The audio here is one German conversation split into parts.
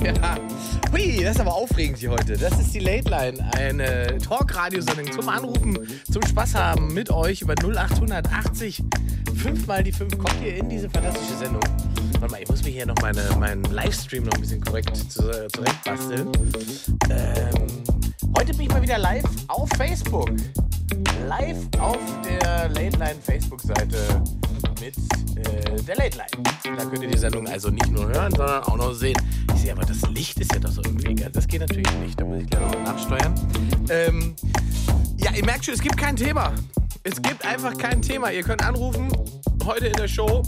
ja. Hui, das ist aber aufregend hier heute. Das ist die Late Line, eine Talk-Radio-Sendung zum Anrufen, zum Spaß haben mit euch über 0880 5 mal die 5. Kommt ihr in diese fantastische Sendung? Warte mal, ich muss mir hier noch meine, meinen Livestream noch ein bisschen korrekt zu- zurechtbasteln. Ähm, heute bin ich mal wieder live auf Facebook. Live auf der Late Line Facebook-Seite mit äh, der Late Line. Da könnt ihr die Sendung also nicht nur hören, sondern auch noch sehen. Ich sehe aber, das Licht ist ja doch so irgendwie. gell? Das geht natürlich nicht. Da muss ich gleich noch nachsteuern. Ähm, ja, ihr merkt schon, es gibt kein Thema. Es gibt einfach kein Thema. Ihr könnt anrufen heute in der Show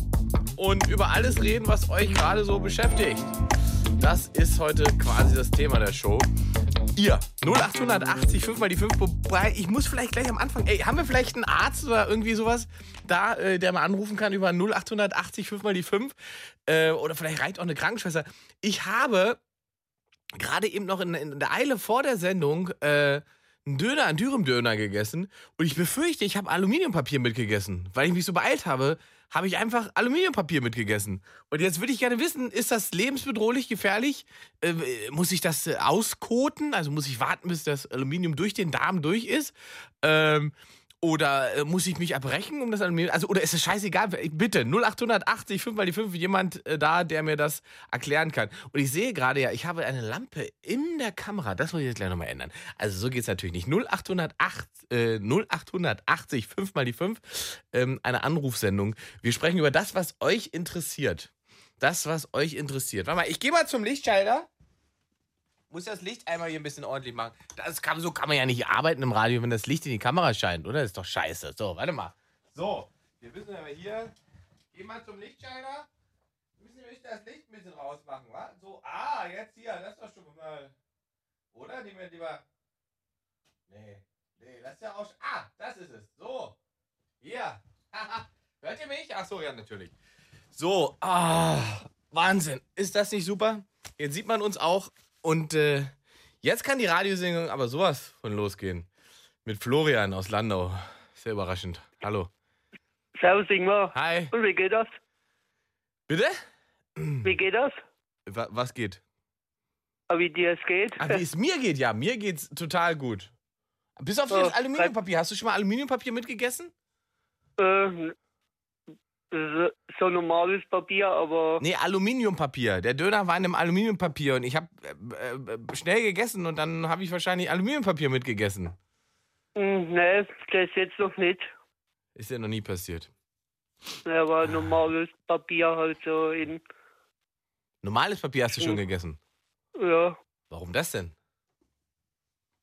und über alles reden, was euch gerade so beschäftigt. Das ist heute quasi das Thema der Show. Ihr 0880 5 mal die 5. Wobei, ich muss vielleicht gleich am Anfang. Ey, haben wir vielleicht einen Arzt oder irgendwie sowas da, äh, der mal anrufen kann über 0880 5 mal die 5? Äh, oder vielleicht reicht auch eine Krankenschwester. Ich habe gerade eben noch in, in der Eile vor der Sendung äh, einen Döner, einen Dürüm-Döner gegessen. Und ich befürchte, ich habe Aluminiumpapier mitgegessen. Weil ich mich so beeilt habe, habe ich einfach Aluminiumpapier mitgegessen. Und jetzt würde ich gerne wissen, ist das lebensbedrohlich, gefährlich? Äh, muss ich das äh, auskoten? Also muss ich warten, bis das Aluminium durch den Darm durch ist? Ähm, oder äh, muss ich mich erbrechen um das Aluminium? Also, oder ist es scheißegal? Bitte, 0880, 5 mal die 5, jemand äh, da, der mir das erklären kann. Und ich sehe gerade ja, ich habe eine Lampe in der Kamera. Das muss ich jetzt gleich nochmal ändern. Also, so geht es natürlich nicht. 0808, äh, 0880, 5 mal die 5, ähm, eine Anrufsendung. Wir sprechen über das, was euch interessiert. Das, was euch interessiert. Warte mal, ich gehe mal zum Lichtschalter. Muss das Licht einmal hier ein bisschen ordentlich machen. Das kann, so kann man ja nicht arbeiten im Radio, wenn das Licht in die Kamera scheint, oder? Das ist doch scheiße. So, warte mal. So, wir müssen aber hier. Geh mal zum Lichtschalter. Müssen wir das Licht ein bisschen rausmachen, wa? So, ah, jetzt hier, das ist doch schon mal. Oder? Nehmen wir lieber. Nee, nee, das ist ja auch. Ah, das ist es. So. Hier. Hört ihr mich? Ach so, ja, natürlich. So, ah, Wahnsinn. Ist das nicht super? Jetzt sieht man uns auch. Und äh, jetzt kann die Radiosendung aber sowas von losgehen. Mit Florian aus Landau. Sehr überraschend. Hallo. Servus Ingmar. Hi. Und wie geht das? Bitte? Wie geht das? Wa was geht? Ah, Wie dir es geht? Ach, wie es mir geht, ja. Mir geht's total gut. Bis auf Oh, das Aluminiumpapier. Hast du schon mal Aluminiumpapier mitgegessen? Äh, so, so normales Papier, aber Nee, Aluminiumpapier. Der Döner war in einem Aluminiumpapier und ich habe äh, äh, schnell gegessen und dann habe ich wahrscheinlich Aluminiumpapier mitgegessen. hm, nee, das jetzt noch nicht. Ist ja noch nie passiert. Aber normales Papier halt so in, Normales Papier hast du schon Mhm. gegessen. ja, Warum das denn?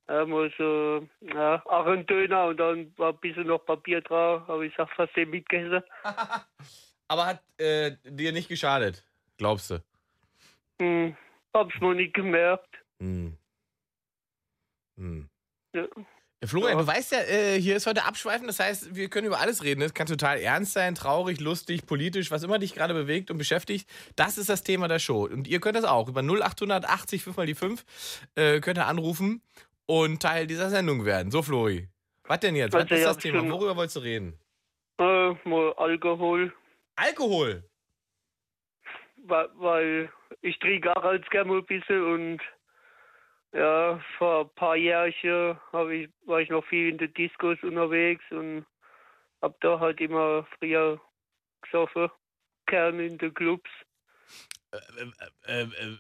Einmal so, ja, auch ein Döner und dann war ein bisschen noch Papier drauf, aber ich sag fast den mitgegessen. Aber hat äh, dir nicht geschadet, glaubst du? Hm, hab's noch nicht gemerkt. Hm. Hm. Ja. Ja, Florian, Ja. du weißt ja, äh, hier ist heute Abschweifen, das heißt, wir können über alles reden. Es kann total ernst sein, traurig, lustig, politisch, was immer dich gerade bewegt und beschäftigt. Das ist das Thema der Show. Und ihr könnt das auch. Über 0880 5 mal die 5 äh, könnt ihr anrufen und Teil dieser Sendung werden. So, Flori. Was denn jetzt? Was Also, ist ja, das Thema? Worüber wolltest du reden? Äh, mal Alkohol, Alkohol. weil, weil ich trinke auch als gerne mal ein bisschen und ja, vor ein paar Jahren hab ich, war ich noch viel in den Discos unterwegs und hab da halt immer früher gesoffen, gern in den Clubs. Äh, äh, äh,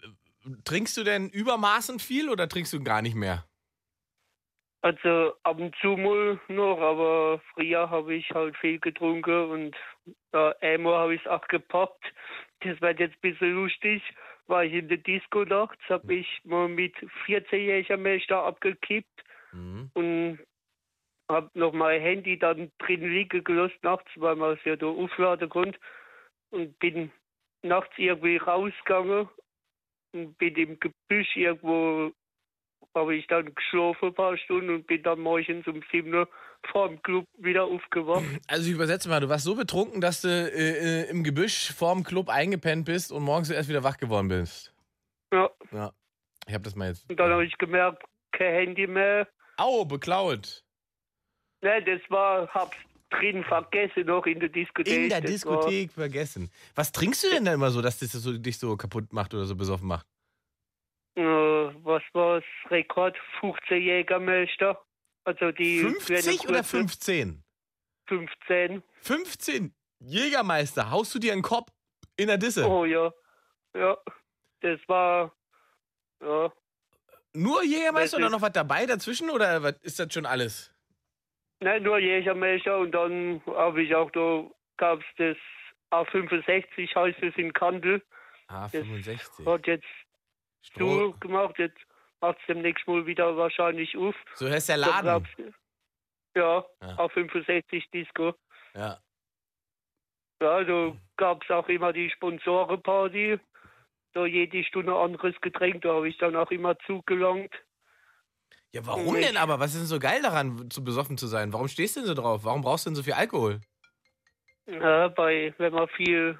trinkst du denn übermaßen viel oder trinkst du gar nicht mehr? Also ab und zu mal noch, aber früher habe ich halt viel getrunken und ja, einmal habe ich es auch gepackt. Das wird jetzt ein bisschen lustig. War ich in der Disco nachts, habe ich mal mit 14-jähriger Mensch da abgekippt Mhm. und habe noch mein Handy dann drin liegen gelassen nachts, weil man es ja da aufladen konnte. Und bin nachts irgendwie rausgegangen und bin im Gebüsch irgendwo habe ich dann geschlafen ein paar Stunden und bin dann morgens um 7 Uhr vor dem Club wieder aufgewacht. Also ich übersetze mal, du warst so betrunken, dass du äh, äh, im Gebüsch vorm Club eingepennt bist und morgens erst wieder wach geworden bist. Ja, Ja. Ich habe das mal jetzt. und dann habe ich gemerkt, kein Handy mehr. Au, beklaut. Ne, das war, hab's drin vergessen noch in der Diskothek. In der Diskothek vergessen. Was trinkst du denn da immer so, dass das so, dich so kaputt macht oder so besoffen macht? War, äh, was war's? Rekord 15 Jägermeister. Also die 50 kleine oder kurze 15? 15. 15 Jägermeister. Haust du dir einen Kopf in der Disse? Oh ja. Ja. Das war. Ja. Nur Jägermeister oder noch was dabei dazwischen oder was ist das schon alles? Nein, nur Jägermeister und dann habe ich auch da gab's das A65 heißt es in Kandel. A65. Hat jetzt Stroh. gemacht. Jetzt macht's demnächst mal wieder wahrscheinlich auf. So heißt der Laden. Ja, Ja. A65 Disco. Ja. Ja, da gab's auch immer die Sponsorenparty. Da jede Stunde anderes Getränk, da habe ich dann auch immer zugelangt. Ja, warum denn aber? Was ist denn so geil daran, zu besoffen zu sein? Warum stehst du denn so drauf? Warum brauchst du denn so viel Alkohol? Ja, bei, wenn wir viel,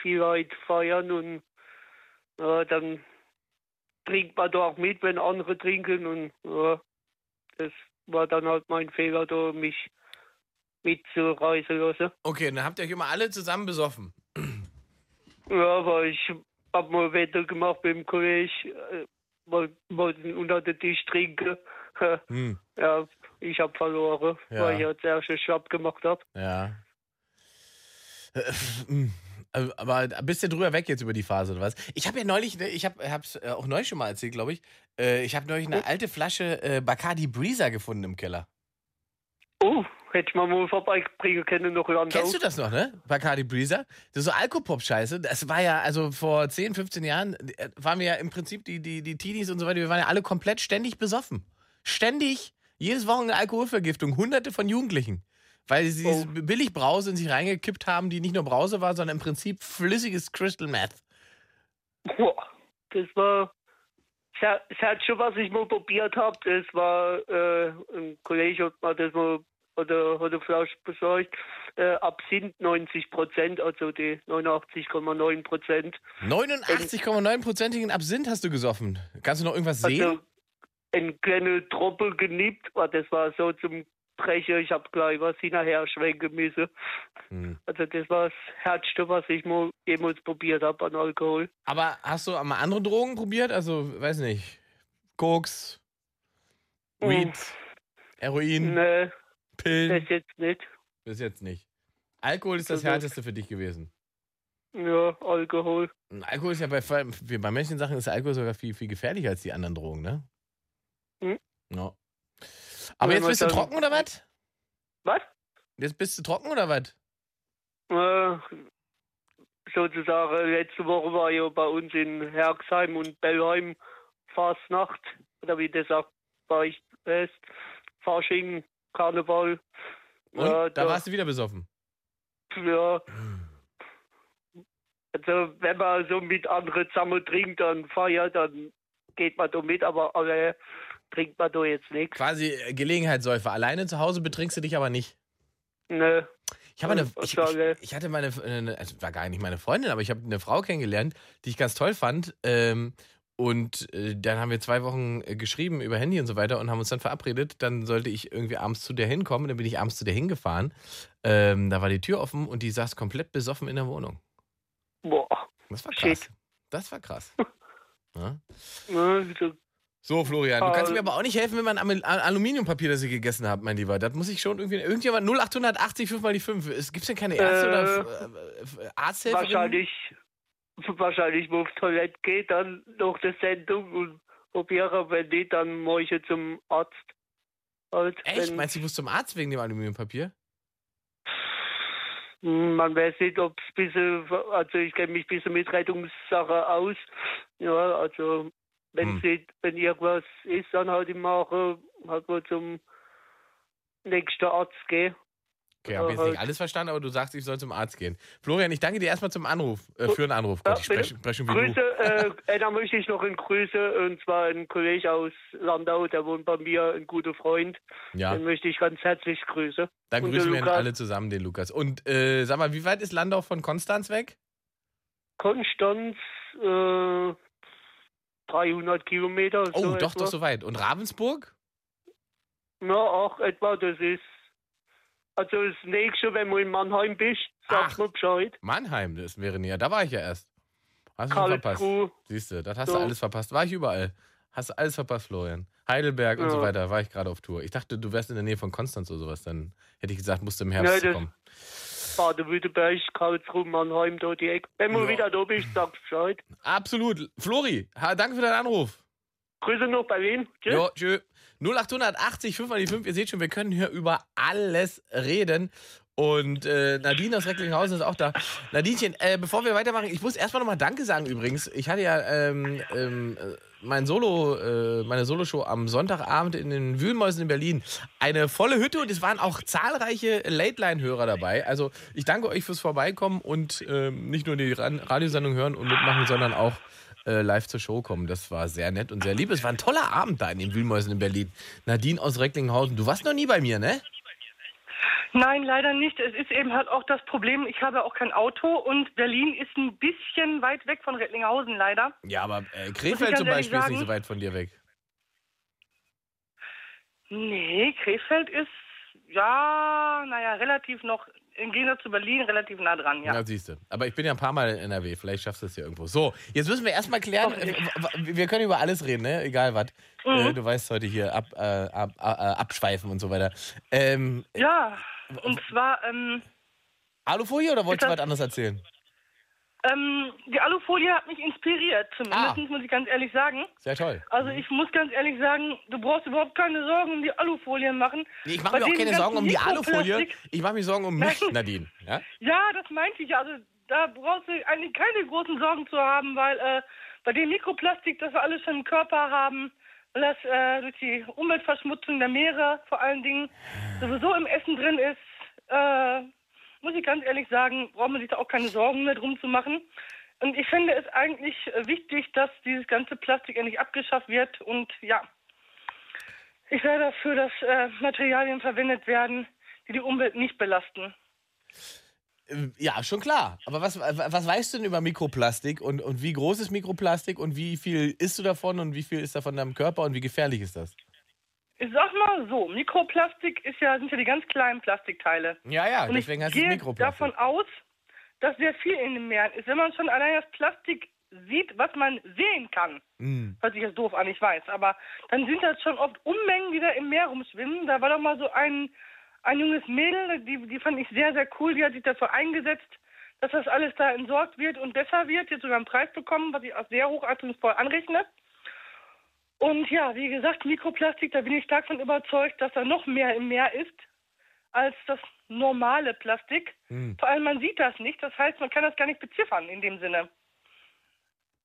viel Leute feiern und ja, dann trinkt man da auch mit, wenn andere trinken und ja, das war dann halt mein Fehler, da mich mitzureisen lassen. Okay, dann habt ihr euch immer alle zusammen besoffen. Ja, aber ich hab mal Wetter gemacht mit dem Kollegen, äh, woll- wollten unter den Tisch trinken. Hm. Ja, ich hab verloren, Ja. weil ich als erstes Schab gemacht hab. Ja. Äh, Aber bist du drüber weg jetzt über die Phase oder was? Ich habe ja neulich, ne, ich habe es auch neulich schon mal erzählt, glaube ich. Äh, Ich habe neulich eine alte Flasche äh, Bacardi Breezer gefunden im Keller. Oh, hätte ich mal mal vorbeibringen können, noch Landau. Kennst du das noch, ne? Bacardi Breezer? Das ist so Alkopop-Scheiße. Das war ja, also vor 10, 15 Jahren äh, waren wir ja im Prinzip die, die, die Teenies und so weiter, wir waren ja alle komplett ständig besoffen. Ständig. Jedes Wochenende Alkoholvergiftung. Hunderte von Jugendlichen. Weil sie Oh. diese billig Brause in sich reingekippt haben, die nicht nur Brause war, sondern im Prinzip flüssiges Crystal Meth. Boah, das war. Es hat, schon, was ich mal probiert habe. Das war, äh, ein Kollege hat mir das mal oder hat eine Flasche besorgt. Äh, Absinth 90 Prozent, also die 89,9 Prozent. 89,9%igen Absinth hast du gesoffen. Kannst du noch irgendwas sehen? Also ein kleiner Tropfen geniebt, aber das war so zum Brechen. Ich habe gleich was hinterher schwenken müssen. Hm. Also das war das Härteste, was ich mal jemals probiert habe an Alkohol. Aber hast du mal andere Drogen probiert? Also, weiß nicht. Koks, Weed, Heroin, Nee, Pillen? das jetzt nicht. Bis jetzt nicht. Alkohol ist das Also- härteste für dich gewesen. Ja, Alkohol. Alkohol ist ja bei, bei manchen Sachen ist Alkohol sogar viel, viel gefährlicher als die anderen Drogen, ne? Hm. No. Aber jetzt bist du trocken oder was? Was? Jetzt bist du trocken oder was? Äh, sozusagen, letzte Woche war ja bei uns in Herxheim und Bellheim Fastnacht, oder wie das auch bei euch heißt, Fasching, Karneval. Und Ja, da warst du wieder besoffen. Ja. Also, wenn man so mit anderen zusammen trinkt, dann feiert, dann geht man da mit, aber alle trinkt man da jetzt nichts. Quasi äh, Gelegenheitssäufer. Alleine zu Hause betrinkst du dich aber nicht. Ne, Ich, habe eine, ich, ich, ich hatte meine, eine, also war gar nicht meine Freundin, aber ich habe eine Frau kennengelernt, die ich ganz toll fand. Ähm, und äh, dann haben wir zwei Wochen äh, geschrieben über Handy und so weiter und haben uns dann verabredet. Dann sollte ich irgendwie abends zu der hinkommen. Dann bin ich abends zu der hingefahren. Ähm, da war die Tür offen und die saß komplett besoffen in der Wohnung. boah. Das war Shit. krass. Das war krass. Ja. Ne, so, So, Florian, du kannst mir aber auch nicht helfen, wenn man Aluminiumpapier, das ich gegessen habe, mein Lieber. Das muss ich schon irgendwie. Irgendjemand 0880 5 mal die 5. Gibt es denn keine Ärzte Äh, oder äh, Arzthelferinnen? wahrscheinlich, wahrscheinlich, wo auf Toilette geht, dann nach der Sendung und probiere, wenn nicht, dann morgen zum Arzt. Halt, Echt? Meinst du, ich muss zum Arzt wegen dem Aluminiumpapier? Man weiß nicht, ob es bisschen, also ich kenne mich ein bisschen mit Rettungssache aus. Ja, also wenn Hm. sie, wenn irgendwas ist, dann halt im Mache, halt mal zum nächsten Arzt gehen. Okay, habe jetzt nicht halt. alles verstanden, aber du sagst, ich soll zum Arzt gehen. Florian, ich danke dir erstmal zum Anruf, äh, für den Anruf. Ja, Gott, ich spreche, spreche Grüße, äh, äh, da möchte ich noch einen Grüße, und zwar einen Kollegen aus Landau, der wohnt bei mir, ein guter Freund. Ja, Den möchte ich ganz herzlich grüßen. dann und grüßen wir ihn Lukas. alle zusammen, den Lukas. Und äh, sag mal, wie weit ist Landau von Konstanz weg? Konstanz, äh, 300 Kilometer. Oh, so doch, etwa. doch so weit. Und Ravensburg? Na, auch etwa, das ist. Also das nächste, wenn du in Mannheim bist, Ach. sag mir Bescheid. Mannheim, das wäre näher. Da war ich ja erst. Hast du schon verpasst. Siehst du, das hast So. du alles verpasst. War ich überall. Hast du alles verpasst, Florian. Heidelberg und so Ja. weiter, war ich gerade auf Tour. Ich dachte, du wärst in der Nähe von Konstanz oder sowas. Dann hätte ich gesagt, musst du im Nein, Herbst das- kommen. Baden-Württemberg, Karlsruhe, Mannheim, da die Ecke. Wenn du Ja. wieder da bist, sag Bescheid. Absolut. Flori, danke für deinen Anruf. Grüße noch bei Wien. Tschüss. Jo, tschö. 0880 5 mal die 5. Ihr seht schon, wir können hier über alles reden. Und äh, Nadine aus Recklinghausen ist auch da. Nadinchen, äh, bevor wir weitermachen, ich muss erstmal nochmal Danke sagen übrigens. Ich hatte ja ähm, ähm, äh, mein Solo, äh, meine Soloshow am Sonntagabend in den Wühlmäusen in Berlin. Eine volle Hütte und es waren auch zahlreiche Late-Line-Hörer dabei. Also ich danke euch fürs Vorbeikommen und ähm, nicht nur die Radiosendung hören und mitmachen, sondern auch äh, live zur Show kommen. Das war sehr nett und sehr lieb. Es war ein toller Abend da in den Wühlmäusen in Berlin. Nadine aus Recklinghausen, du warst noch nie bei mir, ne? Nein, leider nicht. Es ist eben halt auch das Problem, ich habe auch kein Auto und Berlin ist ein bisschen weit weg von Recklinghausen leider. Ja, aber äh, Krefeld zum Beispiel ist ehrlich nicht so sagen? weit von dir weg. Nee, Krefeld ist, ja, naja, relativ noch, im Gegensatz zu Berlin, relativ nah dran, Ja, ja. siehst du. Aber ich bin ja ein paar Mal in NRW. Vielleicht schaffst du es ja irgendwo. So, jetzt müssen wir erstmal klären. Äh, Wir können über alles reden, ne? Egal was. Mhm. Äh, du weißt heute hier ab, äh, ab, äh, abschweifen und so weiter. Ähm, Ja, und zwar, ähm, Alufolie oder wolltest du was anderes erzählen? ähm, die Alufolie hat mich inspiriert, zumindest Ah. muss ich ganz ehrlich sagen. Sehr toll. Also ich muss ganz ehrlich sagen, du brauchst überhaupt keine Sorgen um die Alufolien machen. Nee, ich mache mir auch keine Sorgen um die Alufolie. Ich mache mir Sorgen um mich. Nadine. Ja? Ja, das meinte ich. Also da brauchst du eigentlich keine großen Sorgen zu haben, weil äh, bei dem Mikroplastik, das wir alles schon im Körper haben, weil das äh, durch die Umweltverschmutzung der Meere vor allen Dingen sowieso im Essen drin ist, äh, muss ich ganz ehrlich sagen, braucht man sich da auch keine Sorgen mehr drum zu machen. Und ich finde es eigentlich wichtig, dass dieses ganze Plastik endlich abgeschafft wird. Und ja, ich wäre dafür, dass äh, Materialien verwendet werden, die die Umwelt nicht belasten. Ja, schon klar. Aber was, was weißt du denn über Mikroplastik und, und wie groß ist Mikroplastik und wie viel isst du davon und wie viel ist davon in deinem Körper und wie gefährlich ist das? Ich sag mal so, Mikroplastik ist ja, sind ja die ganz kleinen Plastikteile. Ja, ja, Und deswegen ich heißt es gehe Mikroplastik. davon aus, dass sehr viel in den Meeren ist. Wenn man schon allein das Plastik sieht, was man sehen kann, Mm. hört sich jetzt doof an, ich weiß, aber dann sind das schon oft Unmengen, die da im Meer rumschwimmen. Da war doch mal so ein, ein junges Mädel, die, die fand ich sehr, sehr cool, die hat sich dafür eingesetzt, dass das alles da entsorgt wird und besser wird, jetzt sogar einen Preis bekommen, was ich auch sehr hochachtungsvoll anrechne. Und ja, wie gesagt, Mikroplastik, da bin ich stark von überzeugt, dass da noch mehr im Meer ist als das normale Plastik. Hm. Vor allem man sieht das nicht, das heißt, man kann das gar nicht beziffern in dem Sinne.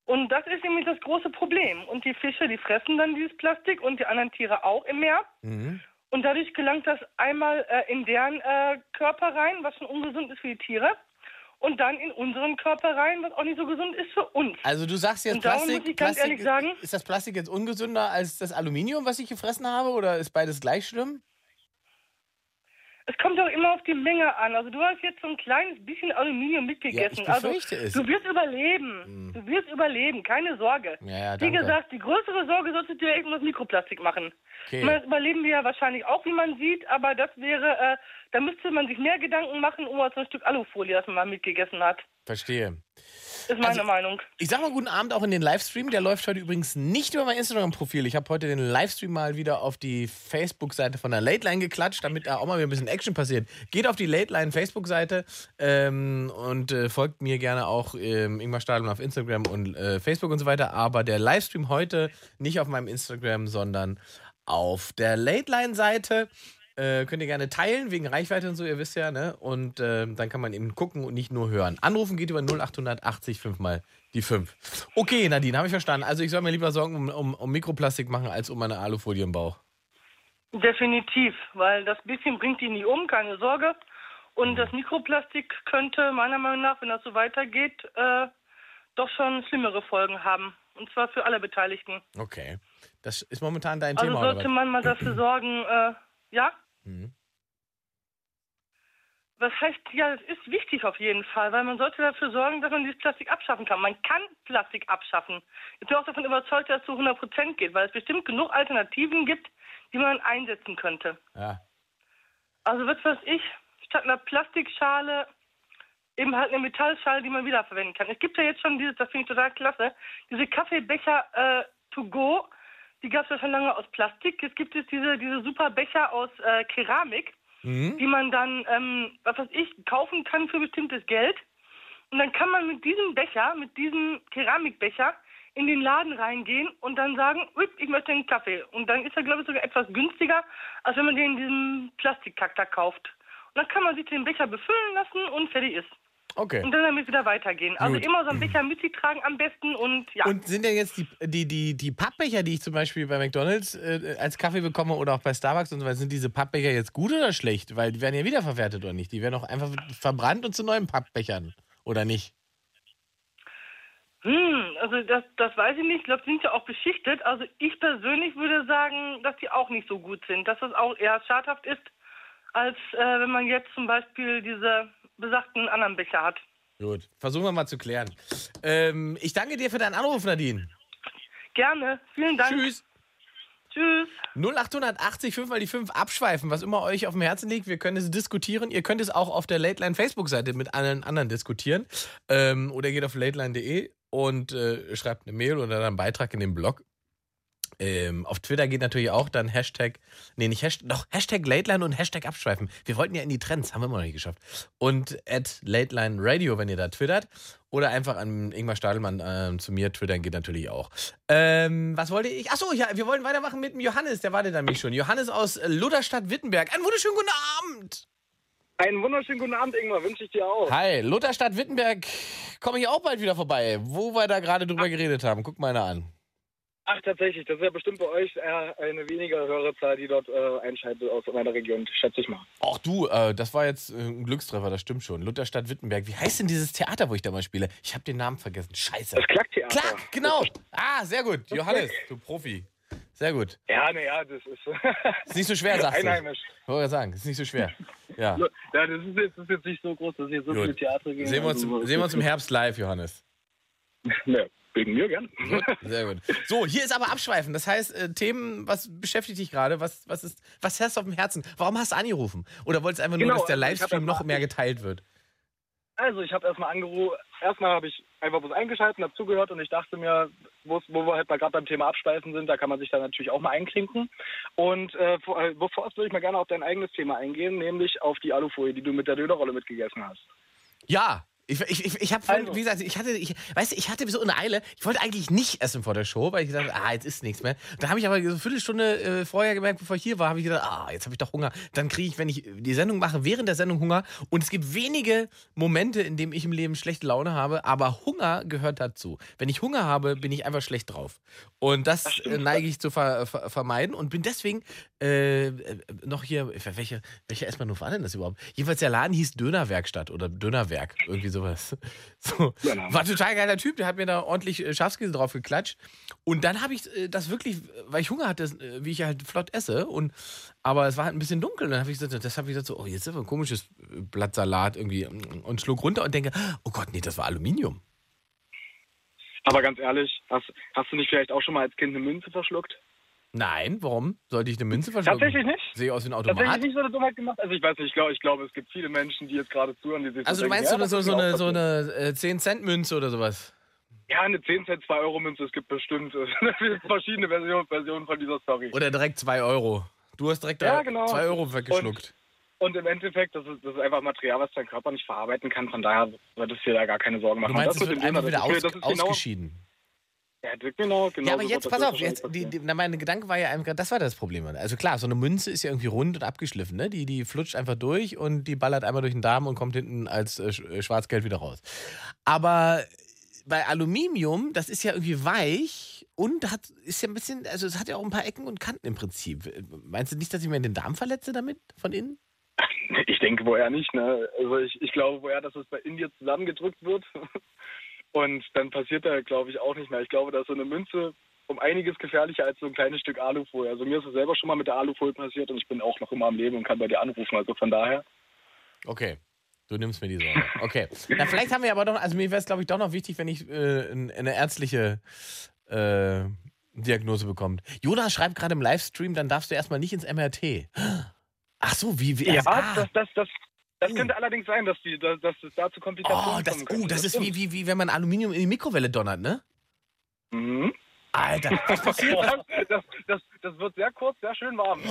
Und das ist nämlich das große Problem. Und die Fische, die fressen dann dieses Plastik und die anderen Tiere auch im Meer. Mhm. Und dadurch gelangt das einmal äh, in deren äh, Körper rein, was schon ungesund ist für die Tiere. Und dann in unseren Körper rein, was auch nicht so gesund ist für uns. Also du sagst jetzt Plastik, ich Plastik ehrlich sagen- ist das Plastik jetzt ungesünder als das Aluminium, was ich gefressen habe oder ist beides gleich schlimm? Es kommt doch immer auf die Menge an. Also du hast jetzt so ein kleines bisschen Aluminium mitgegessen. ich also es. du wirst überleben. Du wirst überleben, keine Sorge. Ja, ja, Wie gesagt, die größere Sorge solltest du dir eben das Mikroplastik machen. Okay. Das überleben wir ja wahrscheinlich auch, wie man sieht, aber das wäre, äh, da müsste man sich mehr Gedanken machen, um so ein Stück Alufolie, das man mal mitgegessen hat. Verstehe. Ist meine Also- Meinung. Ich sag mal guten Abend auch in den Livestream. Der läuft heute übrigens nicht über mein Instagram-Profil. Ich habe heute den Livestream mal wieder auf die Facebook-Seite von der Late Line geklatscht, damit da auch mal wieder ein bisschen Action passiert. Geht auf die Late Line Facebook-Seite ähm, und äh, folgt mir gerne auch ähm, Ingmar Stadelmann auf Instagram und äh, Facebook und so weiter. Aber der Livestream heute nicht auf meinem Instagram, sondern auf der Late Line-Seite. Äh, könnt ihr gerne teilen, wegen Reichweite und so, ihr wisst ja, ne? Und ähm, dann kann man eben gucken und nicht nur hören. Anrufen geht über 0880 5 mal die 5. Okay, Nadine, habe ich verstanden. Also ich soll mir lieber Sorgen um, um, um Mikroplastik machen, als um eine Alufolie im Bauch. Definitiv, weil das bisschen bringt die nie um, keine Sorge. Und das Mikroplastik könnte meiner Meinung nach, wenn das so weitergeht, äh, doch schon schlimmere Folgen haben. Und zwar für alle Beteiligten. Okay. Das ist momentan dein Also Thema, oder sollte man mal dafür sorgen, äh, ja? Mhm. Was heißt, ja, es ist wichtig auf jeden Fall, weil man sollte dafür sorgen, dass man dieses Plastik abschaffen kann. Man kann Plastik abschaffen. Ich bin auch davon überzeugt, dass es zu 100 Prozent geht, weil es bestimmt genug Alternativen gibt, die man einsetzen könnte. Ja. Also was weiß ich, statt einer Plastikschale eben halt eine Metallschale, die man wiederverwenden kann. Es gibt ja jetzt schon dieses, das finde ich total klasse, diese Kaffeebecher äh, to go, die gab es ja schon lange aus Plastik. Jetzt gibt es diese, diese super Becher aus äh, Keramik, Mhm. die man dann, ähm, was weiß ich, kaufen kann für bestimmtes Geld. Und dann kann man mit diesem Becher, mit diesem Keramikbecher in den Laden reingehen und dann sagen, "Ui, ich möchte einen Kaffee. Und dann ist er, glaube ich, sogar etwas günstiger, als wenn man den in diesem Plastikkack da kauft. Und dann kann man sich den Becher befüllen lassen und fertig ist. Okay. Und dann damit wieder weitergehen. Also Gut. immer so einen Becher mit sich tragen am besten und ja. Und sind denn jetzt die, die, die, die Pappbecher, die ich zum Beispiel bei McDonalds äh, als Kaffee bekomme oder auch bei Starbucks und so weiter, sind diese Pappbecher jetzt gut oder schlecht? Weil die werden ja wiederverwertet oder nicht? Die werden auch einfach verbrannt und zu neuen Pappbechern. Oder nicht? Hm, also das, das weiß ich nicht. Ich glaube, die sind ja auch beschichtet. Also ich persönlich würde sagen, dass die auch nicht so gut sind. Dass das auch eher schadhaft ist, als äh, wenn man jetzt zum Beispiel diese besagten anderen Becher hat. Gut. Versuchen wir mal zu klären. Ähm, ich danke dir für deinen Anruf, Nadine. Gerne. Vielen Dank. Tschüss. Tschüss. 0880 5 mal die 5 abschweifen, was immer euch auf dem Herzen liegt. Wir können es diskutieren. Ihr könnt es auch auf der Late Line Facebook-Seite mit allen anderen diskutieren. Ähm, oder geht auf lateline.de und äh, schreibt eine Mail oder einen Beitrag in den Blog. Ähm, auf Twitter geht natürlich auch dann Hashtag, nee, nicht Hashtag, doch Hashtag Lateline und Hashtag abschweifen. Wir wollten ja in die Trends, haben wir immer noch nicht geschafft. Und at Lateline Radio, wenn ihr da twittert. Oder einfach an Ingmar Stadelmann ähm, zu mir twittern geht natürlich auch. Ähm, was wollte ich? Achso, ja, wir wollen weitermachen mit dem Johannes, der wartet nämlich schon. Johannes aus äh, Lutherstadt-Wittenberg. Einen wunderschönen guten Abend. Einen wunderschönen guten Abend, Ingmar, wünsche ich dir auch. Hi, Lutherstadt-Wittenberg, komme ich auch bald wieder vorbei, wo wir da gerade drüber geredet haben. Guck mal einer an. Ach, tatsächlich, das ist ja bestimmt bei euch eher eine weniger höhere Zahl, die dort äh, einschaltet aus meiner Region, schätze ich mal. Ach du, äh, das war jetzt äh, ein Glückstreffer, das stimmt schon. Lutherstadt Wittenberg. Wie heißt denn dieses Theater, wo ich da mal spiele? Ich habe den Namen vergessen. Scheiße. Das Klacktheater. Klack, genau. Ah, sehr gut. Johannes, du Profi. Sehr gut. Ja, naja, das ist Ist nicht so schwer, sagst du. einheimisch. Ich wollte sagen, ist nicht so schwer. Ja. Ja, das ist, jetzt, das ist jetzt nicht so groß, dass hier so Gut. viel Theater gibt. Sehen wir, uns, im- sehen wir uns im Herbst live, Johannes. Ne, wegen mir gern. Sehr gut. So, hier ist aber Abschweifen. Das heißt, äh, Themen, was beschäftigt dich gerade? Was, was, ist, was hast du auf dem Herzen? Warum hast du angerufen? Oder wolltest du einfach nur, Genau, dass der also Livestream noch mehr geteilt wird? Also, ich habe erstmal angerufen, erstmal habe ich einfach was eingeschaltet, habe zugehört und ich dachte mir, wo wir halt gerade beim Thema Abspeisen sind, da kann man sich dann natürlich auch mal einklinken. Und äh, äh, bevor würde ich mal gerne auf dein eigenes Thema eingehen, nämlich auf die Alufolie, die du mit der Dönerrolle mitgegessen hast. Ja. Ich, ich, ich, habe vorhin, Also. wie gesagt, ich hatte, ich, weißt du, ich hatte so eine Eile. Ich wollte eigentlich nicht essen vor der Show, weil ich gesagt habe, ah, jetzt ist nichts mehr. Da habe ich aber so eine Viertelstunde äh, vorher gemerkt, bevor ich hier war, habe ich gedacht, ah, jetzt habe ich doch Hunger. Dann kriege ich, wenn ich die Sendung mache, während der Sendung Hunger. Und es gibt wenige Momente, in denen ich im Leben schlechte Laune habe, aber Hunger gehört dazu. Wenn ich Hunger habe, bin ich einfach schlecht drauf. Und das, äh, neige ich zu ver, ver, vermeiden und bin deswegen äh, äh, noch hier, welche, welche S-Bahnhof war denn das überhaupt? Jedenfalls der Laden hieß Dönerwerkstatt oder Dönerwerk, irgendwie sowas. So. Genau. War total geiler Typ, der hat mir da ordentlich äh, Schafskäse drauf geklatscht. Und dann habe ich äh, das wirklich, weil ich Hunger hatte, wie ich halt flott esse. Und, aber es war halt ein bisschen dunkel. Und dann habe ich gesagt, das habe ich gesagt, so, oh, jetzt ist ein komisches äh, Blatt Salat irgendwie und schlug runter und denke, oh Gott, nee, das war Aluminium. Aber ganz ehrlich, hast, hast du nicht vielleicht auch schon mal als Kind eine Münze verschluckt? Nein, warum? Sollte ich eine Münze verschlucken? Tatsächlich nicht? Sehe ich aus wie ein Tatsächlich Automat? nicht so eine Dummheit gemacht? Also ich weiß nicht, ich glaube, ich glaube, es gibt viele Menschen, die jetzt gerade zuhören, die sich Also du denken, meinst so, ja, eine- das so, eine, so eine äh, 10-Cent-Münze oder sowas? Ja, eine 10 Cent, 2 Euro Münze, es gibt bestimmt äh, verschiedene Versionen, Versionen von dieser Story. Oder direkt 2 Euro? Du hast direkt Ja, da genau. 2 Euro weggeschluckt. Und im Endeffekt, das ist, das ist einfach Material, was dein Körper nicht verarbeiten kann. Von daher solltest du dir da gar keine Sorgen machen. Du meinst, Und es das wird einfach wieder das aus, das genau, ausgeschieden. Ja, genau, genau. Ja, aber so jetzt, pass auf, jetzt, die, die, na, mein Gedanke war ja einfach, das war das Problem. Also klar, so eine Münze ist ja irgendwie rund und abgeschliffen, ne? Die, die flutscht einfach durch und die ballert einmal durch den Darm und kommt hinten als äh, äh, Schwarzgeld wieder raus. Aber bei Aluminium, das ist ja irgendwie weich und hat, ist ja ein bisschen, also es hat ja auch ein paar Ecken und Kanten im Prinzip. Meinst du nicht, dass ich mir den Darm verletze damit von innen? Ich denke wohl eher nicht. Ne? Also ich, ich glaube wohl eher, dass es bei Indien zusammengedrückt wird. Und dann passiert da, glaube ich, auch nicht mehr. Ich glaube, da ist so eine Münze um einiges gefährlicher als so ein kleines Stück Alufolie. Also mir ist es selber schon mal mit der Alufolie passiert und ich bin auch noch immer am Leben und kann bei dir anrufen. Also von daher. Okay. Du nimmst mir die Sorge. Okay. Na, vielleicht haben wir aber doch, also mir wäre es, glaube ich, doch noch wichtig, wenn ich äh, eine ärztliche äh, Diagnose bekomme. Jonas schreibt gerade im Livestream, dann darfst du erstmal nicht ins MRT. Ach so, wie, wie Ja, ah. das, das, das, das Oh. könnte allerdings sein, dass, die, dass, dass es da zu Komplikationen Oh, das, kommen uh, das ist wie, wie, wie wenn man Aluminium in die Mikrowelle donnert, ne? Mhm. Alter, was passiert? Das, das, das wird sehr kurz, sehr schön warm.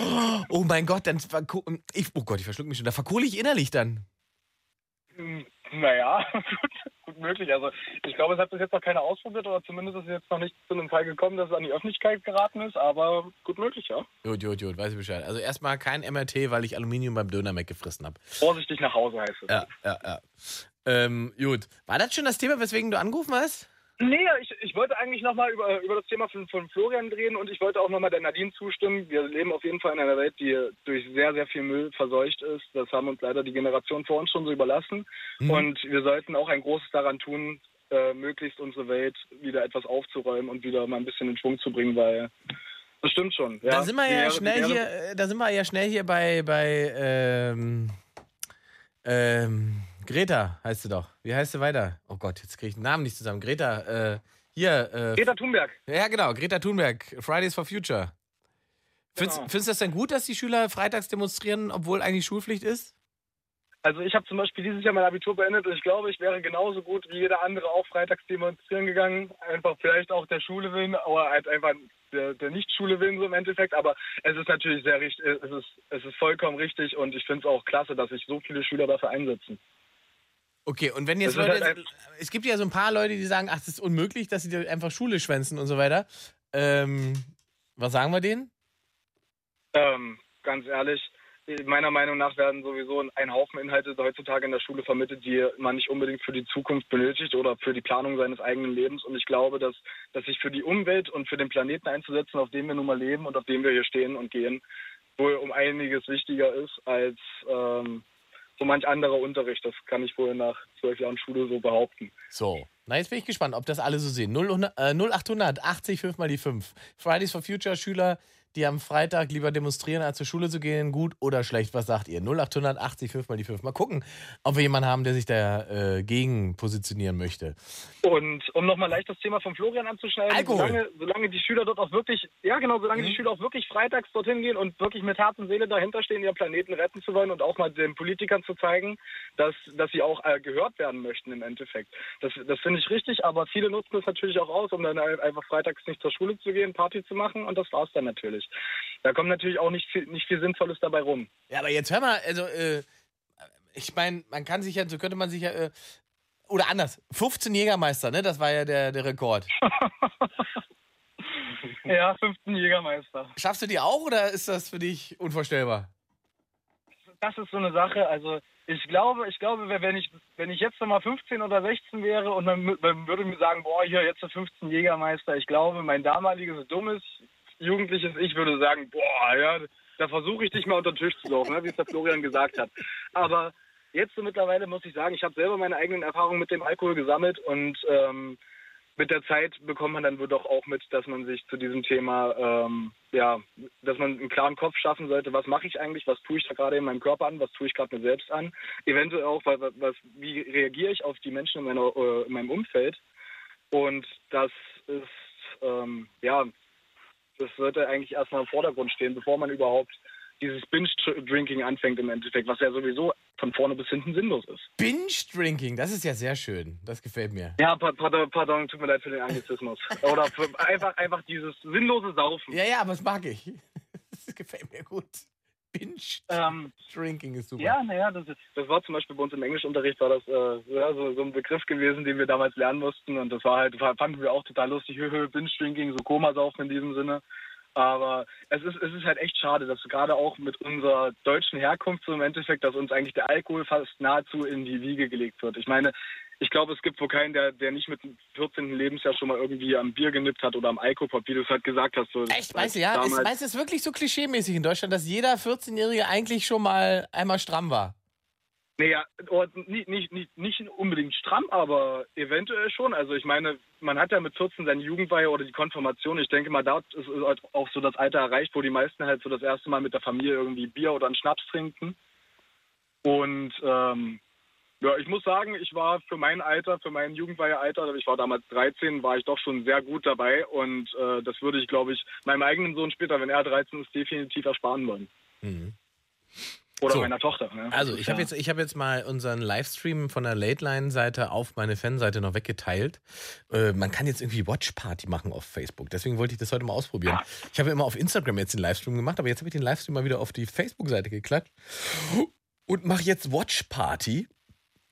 Oh mein Gott, dann ich, oh Gott, ich verschluck mich schon. Da verkohle ich innerlich dann. Naja, gut, gut möglich. Also ich glaube, es hat bis jetzt noch keiner ausprobiert oder zumindest ist es jetzt noch nicht zu einem Fall gekommen, dass es an die Öffentlichkeit geraten ist, aber gut möglich, ja. Gut, gut, gut, weiß ich Bescheid. Also erstmal kein MRT, weil ich Aluminium beim Döner weggefressen habe. Vorsichtig nach Hause heißt es. Ja, ja, ja. Ähm, gut. War das schon das Thema, weswegen du angerufen hast? Nee, ich, ich wollte eigentlich nochmal über, über das Thema von, von Florian reden und ich wollte auch nochmal der Nadine zustimmen. Wir leben auf jeden Fall in einer Welt, die durch sehr, sehr viel Müll verseucht ist. Das haben uns leider die Generationen vor uns schon so überlassen. Mhm. Und wir sollten auch ein Großes daran tun, äh, möglichst unsere Welt wieder etwas aufzuräumen und wieder mal ein bisschen in Schwung zu bringen, weil das stimmt schon. Ja, da sind wir ja schnell hier, äh, da sind wir ja schnell hier bei, bei ähm, ähm, Greta heißt sie doch. Wie heißt sie weiter? Oh Gott, jetzt kriege ich den Namen nicht zusammen. Greta, äh, hier, äh, Greta Thunberg. ja genau, Greta Thunberg, Fridays for Future. Findest, Genau. findest du das denn gut, dass die Schüler freitags demonstrieren, obwohl eigentlich Schulpflicht ist? Also ich habe zum Beispiel dieses Jahr mein Abitur beendet und ich glaube, ich wäre genauso gut wie jeder andere auch freitags demonstrieren gegangen. Einfach vielleicht auch der Schule willen, aber halt einfach der, der Nicht-Schule willen so im Endeffekt. Aber es ist natürlich sehr richtig, es ist, es ist vollkommen richtig und ich finde es auch klasse, dass sich so viele Schüler dafür einsetzen. Okay, und wenn jetzt Das Leute, halt es gibt ja so ein paar Leute, die sagen, ach, das ist unmöglich, dass sie da einfach Schule schwänzen und so weiter. Ähm, was sagen wir denen? Ähm, ganz ehrlich, meiner Meinung nach werden sowieso ein Haufen Inhalte heutzutage in der Schule vermittelt, die man nicht unbedingt für die Zukunft benötigt oder für die Planung seines eigenen Lebens. Und ich glaube, dass, dass sich für die Umwelt und für den Planeten einzusetzen, auf dem wir nun mal leben und auf dem wir hier stehen und gehen, wohl um einiges wichtiger ist als ähm, so manch anderer Unterricht. Das kann ich wohl nach zwölf Jahren Schule so behaupten. So, na jetzt bin ich gespannt, ob das alle so sehen. 000, äh, 0800 80 5 mal die 5. Fridays for Future Schüler, die am Freitag lieber demonstrieren, als zur Schule zu gehen, gut oder schlecht? Was sagt ihr? 0800 80 5 mal die 5. Mal gucken, ob wir jemanden haben, der sich dagegen positionieren möchte. Und um nochmal leicht das Thema von Florian anzuschneiden, Alkohol. solange, solange die Schüler dort auch wirklich, ja genau, solange Mhm. die Schüler auch wirklich freitags dorthin gehen und wirklich mit Herz und Seele dahinter stehen, ihren Planeten retten zu wollen und auch mal den Politikern zu zeigen, dass, dass sie auch äh, gehört werden möchten im Endeffekt. Das, das finde ich richtig, aber viele nutzen es natürlich auch aus, um dann ein- einfach freitags nicht zur Schule zu gehen, Party zu machen und das war's dann natürlich. Da kommt natürlich auch nicht viel, nicht viel Sinnvolles dabei rum. Ja, aber jetzt hör mal, also, äh, ich meine, man kann sich ja, so könnte man sich ja, äh, oder anders, 15 Jägermeister, ne? Das war ja der, der Rekord. Ja, 15 Jägermeister. Schaffst du die auch oder ist das für dich unvorstellbar? das ist so eine Sache. Also ich glaube, ich glaube, wenn ich, wenn ich jetzt noch mal 15 oder 16 wäre und man, man würde mir sagen, boah, hier jetzt der 15 Jägermeister, ich glaube, mein damaliges dummes jugendliches Ich würde sagen, boah, ja, da versuche ich dich mal unter den Tisch zu laufen, ne, wie es der Florian gesagt hat. Aber jetzt so mittlerweile muss ich sagen, ich habe selber meine eigenen Erfahrungen mit dem Alkohol gesammelt und ähm, mit der Zeit bekommt man dann wohl doch auch mit, dass man sich zu diesem Thema, ähm, ja, dass man einen klaren Kopf schaffen sollte, was mache ich eigentlich, was tue ich da gerade in meinem Körper an, was tue ich gerade mir selbst an, eventuell auch, was, was, wie reagiere ich auf die Menschen in, meiner, äh, in meinem Umfeld. Und das ist, ähm, ja, das sollte eigentlich erstmal im Vordergrund stehen, bevor man überhaupt dieses Binge-Drinking anfängt im Endeffekt, was ja sowieso von vorne bis hinten sinnlos ist. Binge-Drinking, das ist ja sehr schön. Das gefällt mir. Ja, pa- pardon, pardon, tut mir leid für den Anglizismus. Oder einfach, einfach dieses sinnlose Saufen. Ja, ja, aber das mag ich. Das gefällt mir gut. Binge-Drinking Ähm, ist super. ja, naja, das, das war zum Beispiel bei uns im Englischunterricht, war das äh, ja, so, so ein Begriff gewesen, den wir damals lernen mussten. Und das war halt, fanden wir auch total lustig. Höhö, Binge-Drinking, so Komasaufen in diesem Sinne. Aber es ist, es ist halt echt schade, dass gerade auch mit unserer deutschen Herkunft so im Endeffekt, dass uns eigentlich der Alkohol fast nahezu in die Wiege gelegt wird. Ich meine, ich glaube, es gibt wohl keinen, der, der nicht mit dem 14. Lebensjahr schon mal irgendwie am Bier genippt hat oder am Alkopop, wie du es halt gesagt hast. So, Echt, meinst du, ja? Ist, meinst du, es ist wirklich so klischeemäßig in Deutschland, dass jeder 14-Jährige eigentlich schon mal einmal stramm war? Naja, nicht, nicht, nicht, nicht unbedingt stramm, aber eventuell schon. Also ich meine, man hat ja mit 14 seine Jugendweihe oder die Konfirmation. Ich denke mal, da ist halt auch so das Alter erreicht, wo die meisten halt so das erste Mal mit der Familie irgendwie Bier oder einen Schnaps trinken. Und ähm, ja, ich muss sagen, ich war für mein Alter, für mein Jugendweihealter, ich war damals 13, war ich doch schon sehr gut dabei und äh, das würde ich, glaube ich, meinem eigenen Sohn später, wenn er 13 ist, definitiv ersparen wollen. Mhm. Oder so. meiner Tochter. Ne? Also ich habe jetzt, hab jetzt mal unseren Livestream von der Late Line-Seite auf meine Fanseite noch weggeteilt. Äh, man kann jetzt irgendwie Watch Party machen auf Facebook. Deswegen wollte ich das heute mal ausprobieren. Ich habe ja immer auf Instagram jetzt den Livestream gemacht, aber jetzt habe ich den Livestream mal wieder auf die Facebook-Seite geklatscht und mache jetzt Watch Party.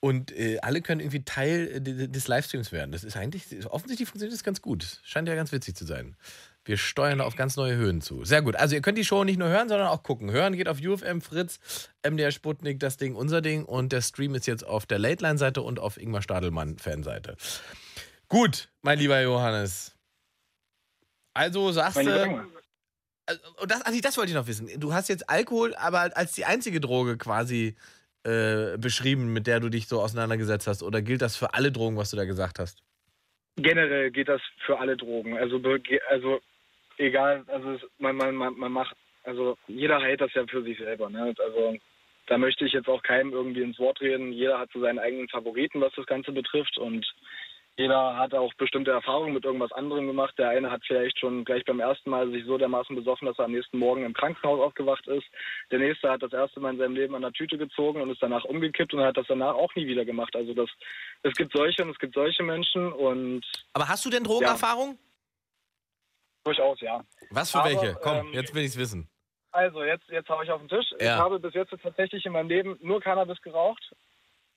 Und äh, alle können irgendwie Teil äh, des Livestreams werden. Das ist eigentlich, offensichtlich funktioniert das ganz gut. Scheint ja ganz witzig zu sein. Wir steuern da auf ganz neue Höhen zu. Sehr gut. Also ihr könnt die Show nicht nur hören, sondern auch gucken. Hören geht auf UFM, Fritz, MDR Sputnik, das Ding, unser Ding. Und der Stream ist jetzt auf der Late Line Seite und auf Ingmar Stadelmann Fanseite. Gut, mein lieber Johannes. Also sagst du. Also, das, also das wollte ich noch wissen. Du hast jetzt Alkohol, aber als die einzige Droge quasi äh, beschrieben, mit der du dich so auseinandergesetzt hast? Oder gilt das für alle Drogen, was du da gesagt hast? Generell geht das für alle Drogen. Also, also egal, also man, man, man, man macht, also jeder hält das ja für sich selber. Ne? Also da möchte ich jetzt auch keinem irgendwie ins Wort reden. Jeder hat so seinen eigenen Favoriten, was das Ganze betrifft. Und jeder hat auch bestimmte Erfahrungen mit irgendwas anderem gemacht. Der eine hat vielleicht schon gleich beim ersten Mal sich so dermaßen besoffen, dass er am nächsten Morgen im Krankenhaus aufgewacht ist. Der nächste hat das erste Mal in seinem Leben an der Tüte gezogen und ist danach umgekippt und hat das danach auch nie wieder gemacht. Also das, es gibt solche und es gibt solche Menschen und. Aber hast du denn Drogenerfahrung? Ja. Durchaus, ja. Was für Aber, welche? Komm, ähm, jetzt will ich es wissen. Also, jetzt, jetzt habe ich auf den Tisch. Ja. Ich habe bis jetzt tatsächlich in meinem Leben nur Cannabis geraucht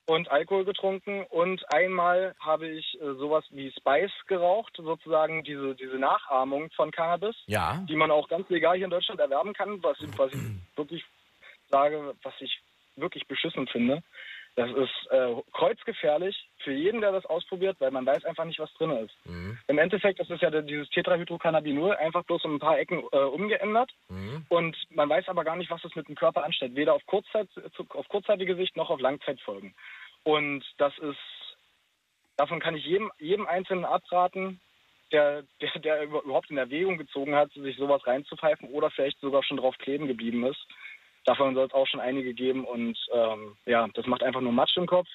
und Alkohol getrunken und einmal habe ich äh, sowas wie Spice geraucht, sozusagen diese, diese Nachahmung von Cannabis, ja. die man auch ganz legal hier in Deutschland erwerben kann, was, was ich wirklich sage, was ich wirklich beschissen finde. Das ist äh, kreuzgefährlich für jeden, der das ausprobiert, weil man weiß einfach nicht, was drin ist. Mhm. Im Endeffekt ist es ja dieses Tetrahydrocannabinol einfach bloß um ein paar Ecken äh, umgeändert mhm. und man weiß aber gar nicht, was es mit dem Körper anstellt, weder auf, Kurzzeit, auf kurzzeitige Sicht noch auf Langzeitfolgen. Und das ist, davon kann ich jedem, jedem Einzelnen abraten, der, der, der überhaupt in Erwägung gezogen hat, sich sowas reinzupfeifen oder vielleicht sogar schon drauf kleben geblieben ist. Davon soll es auch schon einige geben und ähm, ja, das macht einfach nur Matsch im Kopf.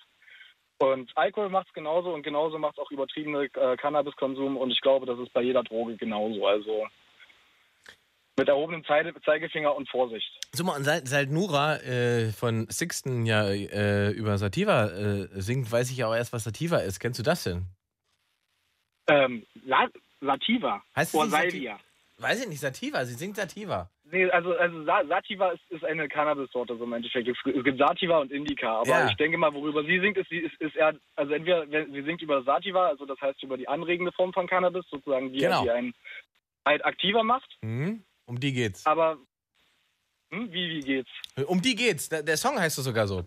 Und Alkohol macht es genauso und genauso macht es auch übertriebene äh, Cannabiskonsum und ich glaube, das ist bei jeder Droge genauso. Also mit erhobenem Zeigefinger und Vorsicht. So mal, seit, seit Nura äh, von Sixten ja äh, über Sativa äh, singt, weiß ich ja auch erst, was Sativa ist. Kennst du das denn? Ähm, La Sativa. Heißt Oder Salvia. Weiß ich nicht, Sativa. Sie singt Sativa. Nee, also, also Sativa ist, ist eine Cannabis-Sorte so im Endeffekt. Es gibt Sativa und Indica, aber ja. ich denke mal, worüber sie singt, ist, ist, ist eher, also entweder sie singt über Sativa, also das heißt über die anregende Form von Cannabis, sozusagen, die, genau. die einen halt aktiver macht. Mhm. Um die geht's. Aber hm, wie, wie geht's? Um die geht's. Der, der Song heißt es sogar so.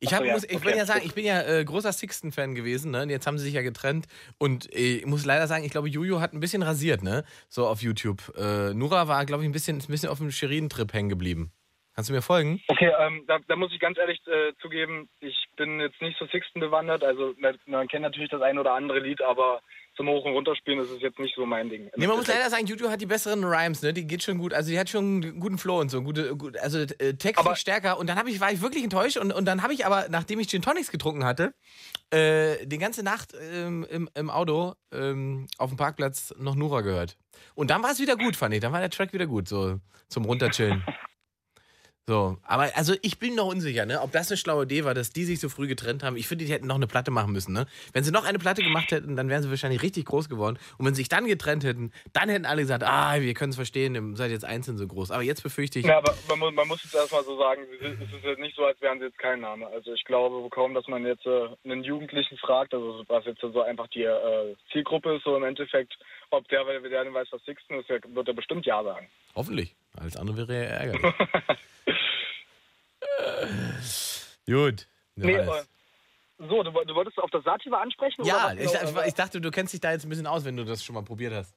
Ich, hab, so, ja. muss, ich okay. will ja sagen, ich bin ja äh, großer Sixten-Fan gewesen, ne? Und jetzt haben sie sich ja getrennt. Und äh, ich muss leider sagen, ich glaube, Juju hat ein bisschen rasiert, ne? So auf YouTube. Äh, Nura war, glaube ich, ein bisschen, ein bisschen auf dem Shirin-Trip hängen geblieben. Kannst du mir folgen? Okay, ähm, da, da, muss ich ganz ehrlich äh, zugeben, ich bin jetzt nicht so Sixten bewandert. Also man, kennt natürlich das ein oder andere Lied, aber zum Hoch- und Runterspielen ist es jetzt nicht so mein Ding. Nee, man muss leider sagen, Juju hat die besseren Rhymes, ne? Die geht schon gut. Also die hat schon einen guten Flow und so. Gute, gut, also äh, textlich stärker. Und dann ich, war ich wirklich enttäuscht. Und, und dann habe ich aber, nachdem ich Gin Tonics getrunken hatte, äh, die ganze Nacht ähm, im, im Auto ähm, auf dem Parkplatz noch Nura gehört. Und dann war es wieder gut, fand ich. Dann war der Track wieder gut, so zum Runterchillen. So, aber also ich bin noch unsicher, ne, ob das eine schlaue Idee war, dass die sich so früh getrennt haben. Ich finde, die hätten noch eine Platte machen müssen, ne? Wenn sie noch eine Platte gemacht hätten, dann wären sie wahrscheinlich richtig groß geworden. Und wenn sie sich dann getrennt hätten, dann hätten alle gesagt, ah, wir können es verstehen, ihr seid jetzt einzeln so groß. Aber jetzt befürchte ich. Ja, aber man muss, man muss jetzt erstmal so sagen, es ist jetzt nicht so, als wären sie jetzt kein Name. Also ich glaube kaum, dass man jetzt äh, einen Jugendlichen fragt, also was jetzt so einfach die äh, Zielgruppe ist, so im Endeffekt, ob der, der, der weiß, was Sixten ist, wird er bestimmt Ja sagen. Hoffentlich. Alles andere wäre ja ärgerlich. Gut. Nee, äh, so, du, du wolltest auf das Sativa ansprechen? oder Ja, ich, genau, ich, ich dachte, du kennst dich da jetzt ein bisschen aus, wenn du das schon mal probiert hast.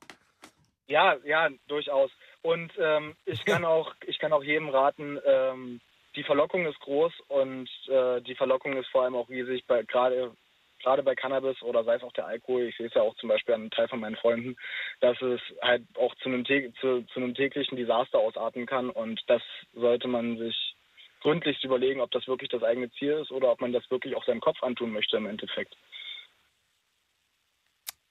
Ja, ja, durchaus. Und ähm, ich kann auch, ich kann auch jedem raten, ähm, die Verlockung ist groß und äh, die Verlockung ist vor allem auch riesig, bei gerade gerade bei Cannabis oder sei es auch der Alkohol. Ich sehe es ja auch zum Beispiel an einem Teil von meinen Freunden, dass es halt auch zu einem, zu, zu einem täglichen Desaster ausarten kann und das sollte man sich gründlichst überlegen, ob das wirklich das eigene Ziel ist oder ob man das wirklich auch seinem Kopf antun möchte im Endeffekt.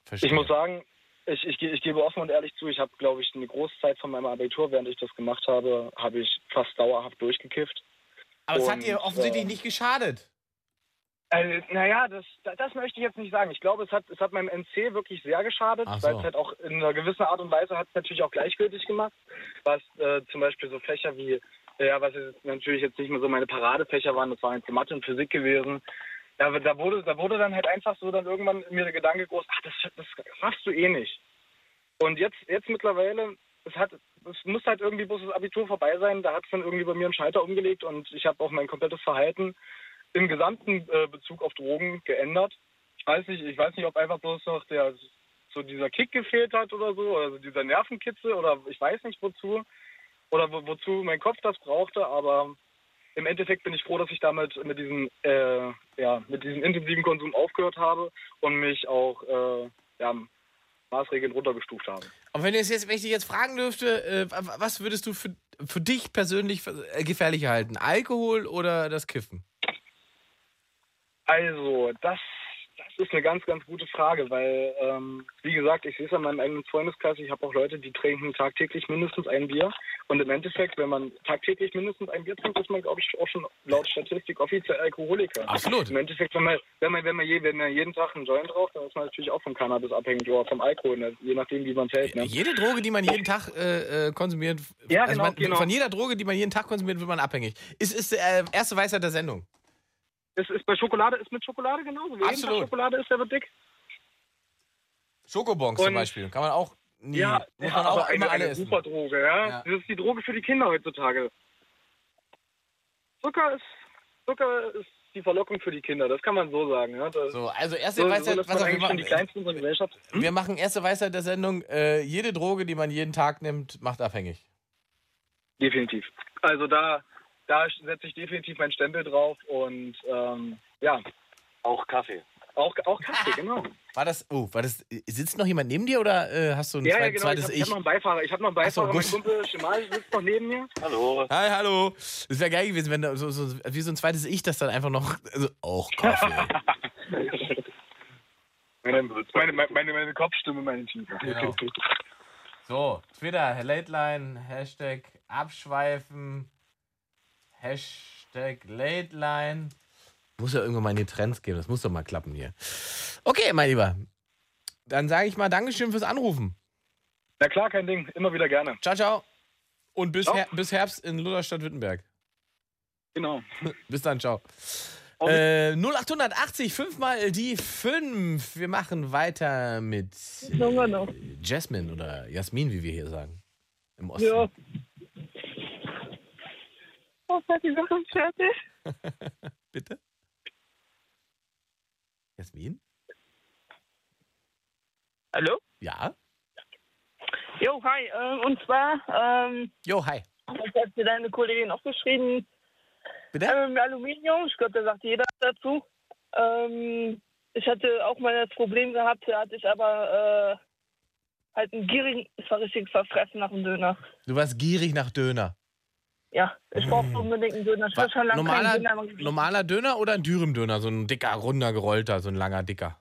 Verstehe. Ich muss sagen, ich, ich, ich gebe offen und ehrlich zu, ich habe, glaube ich, eine Großzeit von meinem Abitur, während ich das gemacht habe, habe ich fast dauerhaft durchgekifft. Aber es hat dir offensichtlich äh, nicht geschadet. Äh, naja, das, das möchte ich jetzt nicht sagen. Ich glaube, es hat, es hat meinem NC wirklich sehr geschadet, so. weil es halt auch in einer gewissen Art und Weise hat es natürlich auch gleichgültig gemacht, was äh, zum Beispiel so Fächer wie, ja, was jetzt natürlich jetzt nicht mehr so meine Paradefächer waren, das waren jetzt Mathe und Physik gewesen. Da, da, wurde, da wurde dann halt einfach so dann irgendwann mir der Gedanke groß, ach, das, das schaffst du eh nicht. Und jetzt, jetzt mittlerweile, es hat, es muss halt irgendwie bloß das Abitur vorbei sein. Da hat es dann irgendwie bei mir einen Schalter umgelegt und ich habe auch mein komplettes Verhalten im gesamten äh, Bezug auf Drogen geändert. Ich weiß nicht, ich weiß nicht, ob einfach bloß noch der so dieser Kick gefehlt hat oder so, also dieser Nervenkitzel oder ich weiß nicht wozu oder wo, wozu mein Kopf das brauchte, aber im Endeffekt bin ich froh, dass ich damit mit diesem äh, ja mit diesem intensiven Konsum aufgehört habe und mich auch äh, ja, maßregelnd runtergestuft habe. Und wenn, ich jetzt, wenn ich dich jetzt fragen dürfte, äh, was würdest du für, für dich persönlich äh, gefährlicher halten? Alkohol oder das Kiffen? Also, das, das ist eine ganz, ganz gute Frage, weil, ähm, wie gesagt, ich sehe es an meinem eigenen Freundeskreis, ich habe auch Leute, die trinken tagtäglich mindestens ein Bier. Und im Endeffekt, wenn man tagtäglich mindestens ein Bier trinkt, ist man, glaube ich, auch schon laut Statistik offiziell Alkoholiker. Absolut. Im Endeffekt, wenn man, wenn man, wenn man, je, wenn man jeden Tag einen Joint raucht, dann ist man natürlich auch vom Cannabis abhängig oder vom Alkohol, ne? je nachdem, wie man es hält. Ne? Jede Droge, die man jeden Tag äh, äh, konsumiert, Ja, also genau, man, genau. von jeder Droge, die man jeden Tag konsumiert, wird man abhängig. Ist, ist äh, erste Weisheit der Sendung. Es ist bei Schokolade, ist mit Schokolade genauso. Wer jeden Absolut. Tag Schokolade ist, der wird dick. Schokobons zum Beispiel. Kann man auch nie. Ja, muss ja man auch aber immer eine, eine essen. super Droge, ja? Ja. Das ist die Droge für die Kinder heutzutage. Zucker ist, Zucker ist die Verlockung für die Kinder, das kann man so sagen. Ja? Das, So, also erste so, so Weisheit, lässt was auch eigentlich schon die. Kleinsten unserer Gesellschaft. Wir machen erste Weisheit der Sendung. Äh, jede Droge, die man jeden Tag nimmt, macht abhängig. Definitiv. Also da, da setze ich definitiv meinen Stempel drauf und ähm, ja, Auch Kaffee. auch, auch Kaffee, genau. War das, oh, war das, sitzt noch jemand neben dir oder äh, hast du ein Ja, zweit, ja, genau. Ich habe Ich? hab noch einen Beifahrer. Ich habe noch einen Ach so, Beifahrer. mein gut. Kumpel Schemal sitzt noch neben mir. Hallo. Hi, hallo. Das wäre geil gewesen, wenn da so, so, wie so ein zweites Ich, das dann einfach noch, also, auch Kaffee. Meine, meine, meine, meine Kopfstimme, meine Tiefe. Genau. So, Twitter, Late Line, Hashtag abschweifen, Hashtag Late Line. Muss ja irgendwann mal in die Trends geben, das muss doch mal klappen hier. Okay, mein Lieber. Dann sage ich mal Dankeschön fürs Anrufen. Na klar, kein Ding. Immer wieder gerne. Ciao, ciao. Und bis. Her bis Herbst in Lutherstadt-Württemberg. Genau. Bis dann, ciao. Äh, 0880, fünfmal die fünf. Wir machen weiter mit. Jasmine oder Jasmin, wie wir hier sagen. Im Osten. Ja. Oh, seid ihr schon fertig? Bitte? Jasmin? Hallo? Ja? Jo, hi. Äh, und zwar, ähm, Jo, hi. was hat dir deine Kollegin auch geschrieben? Bitte? Ähm, Aluminium, ich glaube, da sagt jeder dazu. Ähm, ich hatte auch mal das Problem gehabt, da hatte ich aber äh, halt einen gierigen, es war richtig verfressen nach dem Döner. Du warst gierig nach Döner. Ja, ich brauchte unbedingt einen Döner. Ich war schon lange normaler, Döner normaler Döner oder ein Dürüm-Döner? So ein dicker, runder, gerollter, so ein langer, dicker.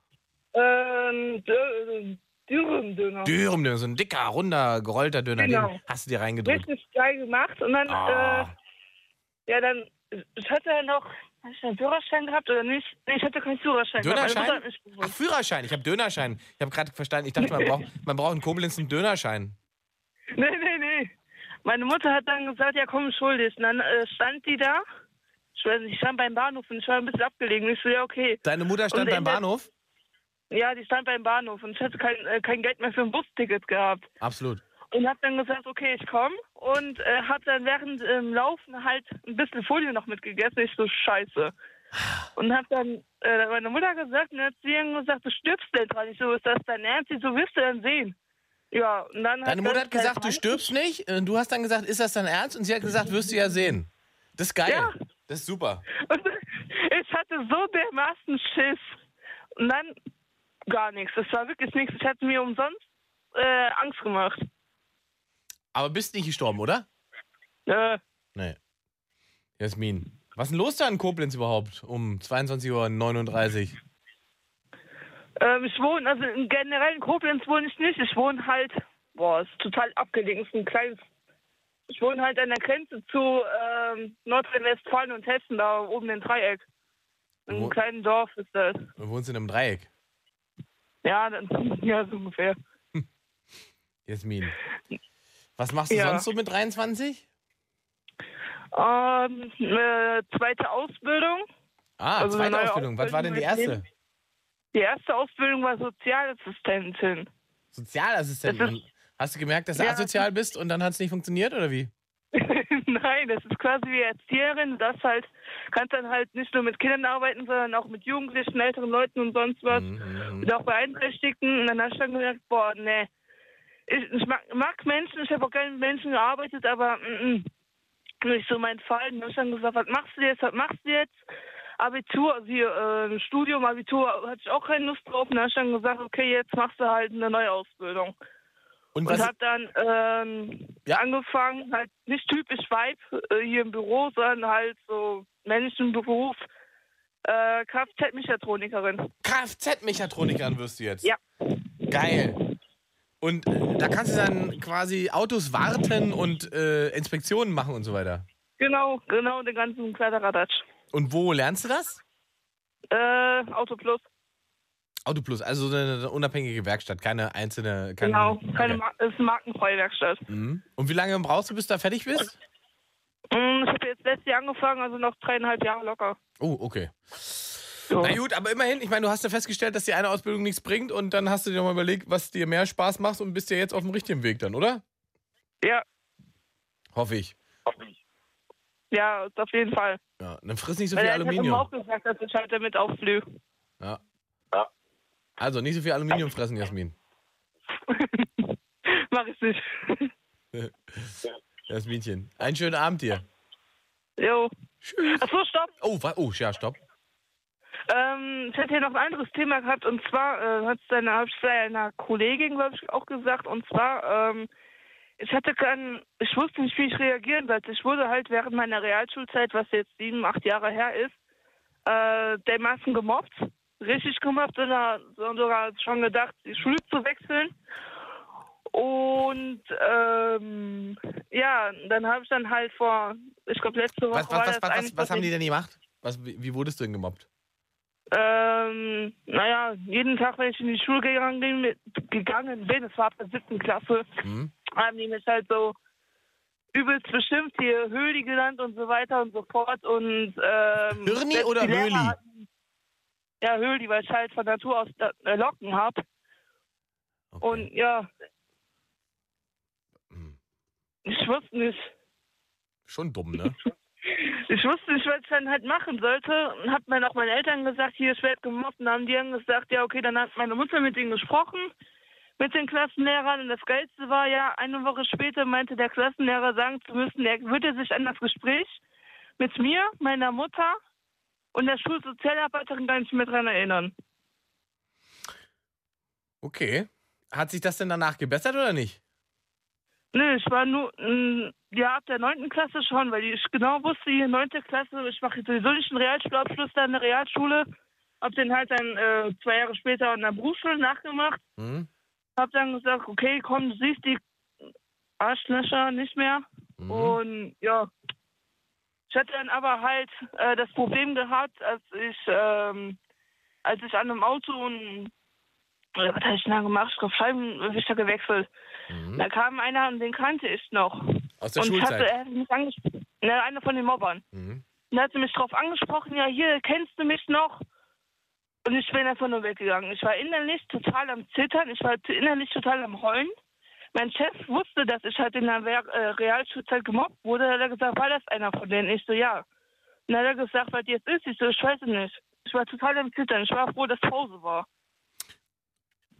Ähm, Dö- Dürüm-Döner. Dürüm-Döner, so ein dicker, runder, gerollter Döner. Genau. Den hast du dir reingedrückt. Richtig geil gemacht. Und dann, Ah. äh, ja, dann, ich hatte ja noch, hatte ich einen Führerschein gehabt oder nicht? Nee, ich hatte keinen Führerschein Dönerschein? Ach. Führerschein. Ich habe Dönerschein. Ich habe gerade verstanden. Ich dachte, man braucht, man braucht in Koblenz einen Dönerschein. Nee, nee, nee. Meine Mutter hat dann gesagt, ja komm, schuldig. Und dann äh, stand die da. Ich weiß nicht, ich stand beim Bahnhof und ich war ein bisschen abgelegen. Ich so, ja, okay. Deine Mutter stand Und beim der- Bahnhof? Ja, die stand beim Bahnhof und ich hatte kein, äh, kein Geld mehr für ein Busticket gehabt. Absolut. Und hab dann gesagt, okay, ich komme. Und äh, hab dann während im Laufen halt ein bisschen Folie noch mitgegessen. Ich so, scheiße. Und hab dann, äh, meine Mutter gesagt und hat sie gesagt, du stirbst denn dran. Ich so, ist das dein Ernst? Ich so, wirst du dann sehen. Ja, und dann Deine Mutter hat gesagt, du stirbst nicht. Äh, Du hast dann gesagt, ist das dein Ernst? Und sie hat gesagt, wirst du ja sehen. Das ist geil. Ja. Das ist super. Und ich hatte so dermaßen Schiss. Und dann gar nichts. Es war wirklich nichts. Ich hatte mir umsonst äh, Angst gemacht. Aber bist nicht gestorben, oder? Äh, Nee. Jasmin. Was ist denn los da in Koblenz überhaupt um 22.39 Uhr? Ähm, ich wohne, also generell in Koblenz wohne ich nicht. Ich wohne halt, boah, ist total abgelegen. Ist ein kleines, ich wohne halt an der Grenze zu ähm, Nordrhein-Westfalen und Hessen, da oben im Dreieck. In Wo- einem kleinen Dorf ist das. Du wohnst in einem Dreieck. Ja, dann, ja, so ungefähr. Jasmin. Was machst du Ja. sonst so mit 23? Ähm, äh, zweite Ausbildung. Ah, Also eine zweite neue Ausbildung. Was war denn die Ausbildung erste? Die erste Ausbildung war Sozialassistentin. Sozialassistentin. Hast du gemerkt, dass du Ja. asozial bist und dann hat es nicht funktioniert oder wie? Nein, das ist quasi wie Erzieherin. Das halt, kannst dann halt nicht nur mit Kindern arbeiten, sondern auch mit Jugendlichen, älteren Leuten und sonst was. Mhm. Und auch Beeinträchtigten. Und dann hast du dann gesagt, boah, nee. Ich, ich mag, mag Menschen, ich habe auch gerne mit Menschen gearbeitet, aber mm, mm, nicht so mein Fall. Und dann hab ich dann gesagt, was machst du jetzt, was machst du jetzt? Abitur, also hier, äh, Studium, Abitur, hatte ich auch keine Lust drauf. Und dann hab ich dann gesagt, okay, jetzt machst du halt eine neue Ausbildung. Und Und habe dann ähm, Ja. angefangen, halt nicht typisch Vibe äh, hier im Büro, sondern halt so männlichen Beruf, äh, Kfz-Mechatronikerin. Kfz-Mechatronikerin wirst du jetzt. Ja. Geil. Und äh, da kannst du dann quasi Autos warten und äh, Inspektionen machen und so weiter. Genau, genau, den ganzen Kladderadatsch. Und wo lernst du das? Äh, Auto Plus, Autoplus, also eine, eine unabhängige Werkstatt, keine einzelne. Keine, genau. Keine okay. Mar ist eine markenfreie Werkstatt. Mhm. Und wie lange brauchst du, bis du da fertig bist? Mm, Ich habe jetzt letztes Jahr angefangen, also noch dreieinhalb Jahre locker. Oh, okay. So. Na gut, aber immerhin, ich meine, du hast ja festgestellt, dass die eine Ausbildung nichts bringt und dann hast du dir mal überlegt, was dir mehr Spaß macht und bist ja jetzt auf dem richtigen Weg dann, oder? Ja, Hoffe ich. Ja, auf jeden Fall. Ja, dann friss nicht so Weil viel er hat immer Aluminium. auch gesagt, dass ich halt damit aufblühe. Ja. Also nicht so viel Aluminium fressen, Jasmin. Mach ich nicht. Jasminchen. Einen schönen Abend dir. Jo. Achso, stopp. Oh, oh, ja, stopp. Ähm, ich hätte hier noch ein anderes Thema gehabt und zwar äh, hat es deine hab ich einer Kollegin, glaube ich, auch gesagt. Und zwar, ähm, ich hatte keinen, ich wusste nicht, wie ich reagieren sollte. Ich wurde halt während meiner Realschulzeit, was jetzt sieben, acht Jahre her ist, äh, dermaßen gemobbt. Richtig gemobbt und da sogar schon gedacht, die Schule zu wechseln. Und ähm, ja, dann habe ich dann halt vor, ich glaube letzte Woche Was, was, was, das was, was, was haben die denn gemacht? Was, wie wurdest du denn gemobbt? Ähm, naja, jeden Tag, wenn ich in die Schule gegangen bin, gegangen bin, es war ab der siebten Klasse, Hm? haben die mich halt so übelst bestimmt, hier Höhli genannt und so weiter und so fort. Und, ähm, Hirni oder Höhli? hatten- Ja, Höhli, weil ich halt von Natur aus äh, Locken hab. Okay. Und ja, Hm. ich wusste nicht. Schon dumm, ne? Ich wusste nicht, was ich dann halt machen sollte. Und hab dann auch meinen Eltern gesagt, hier, ich werde gemobbt. Und haben die dann gesagt, ja, okay, dann hat meine Mutter mit ihnen gesprochen, mit den Klassenlehrern. Und das Geilste war ja, eine Woche später meinte der Klassenlehrer sagen zu müssen, er würde sich an das Gespräch mit mir, meiner Mutter und der Schulsozialarbeiterin gar nicht mehr dran erinnern. Okay. Hat sich das denn danach gebessert oder nicht? Nö, ich war nur, mh, ja, ab der neunten Klasse schon, weil ich genau wusste, hier neunte Klasse, ich mache sowieso nicht einen Realschulabschluss da in der Realschule. Hab den halt dann äh, zwei Jahre später in der Berufsschule nachgemacht. Hm? Hab dann gesagt, okay, komm, du siehst die Arschlöcher nicht mehr. Mhm. Und ja, ich hatte dann aber halt äh, das Problem gehabt, als ich, ähm, als ich an einem Auto und äh, was habe ich denn da gemacht? Ich glaube, Scheibenwischer gewechselt. Mhm. Da kam einer und den kannte ich noch. Aus der und Schulzeit. hatte er hat mich angesprochen. Ne, einer von den Mobbern. Mhm. Und er hatte mich drauf angesprochen, ja, hier, kennst du mich noch? Und ich bin einfach nur weggegangen. Ich war innerlich total am Zittern, ich war innerlich total am Heulen. Mein Chef wusste, dass ich halt in der äh, Realschulzeit gemobbt wurde. Da hat er gesagt, war das einer von denen? Ich so, ja. Und dann hat er gesagt, was jetzt ist? Ich so, ich weiß es nicht. Ich war total am Zittern. Ich war froh, dass Pause war.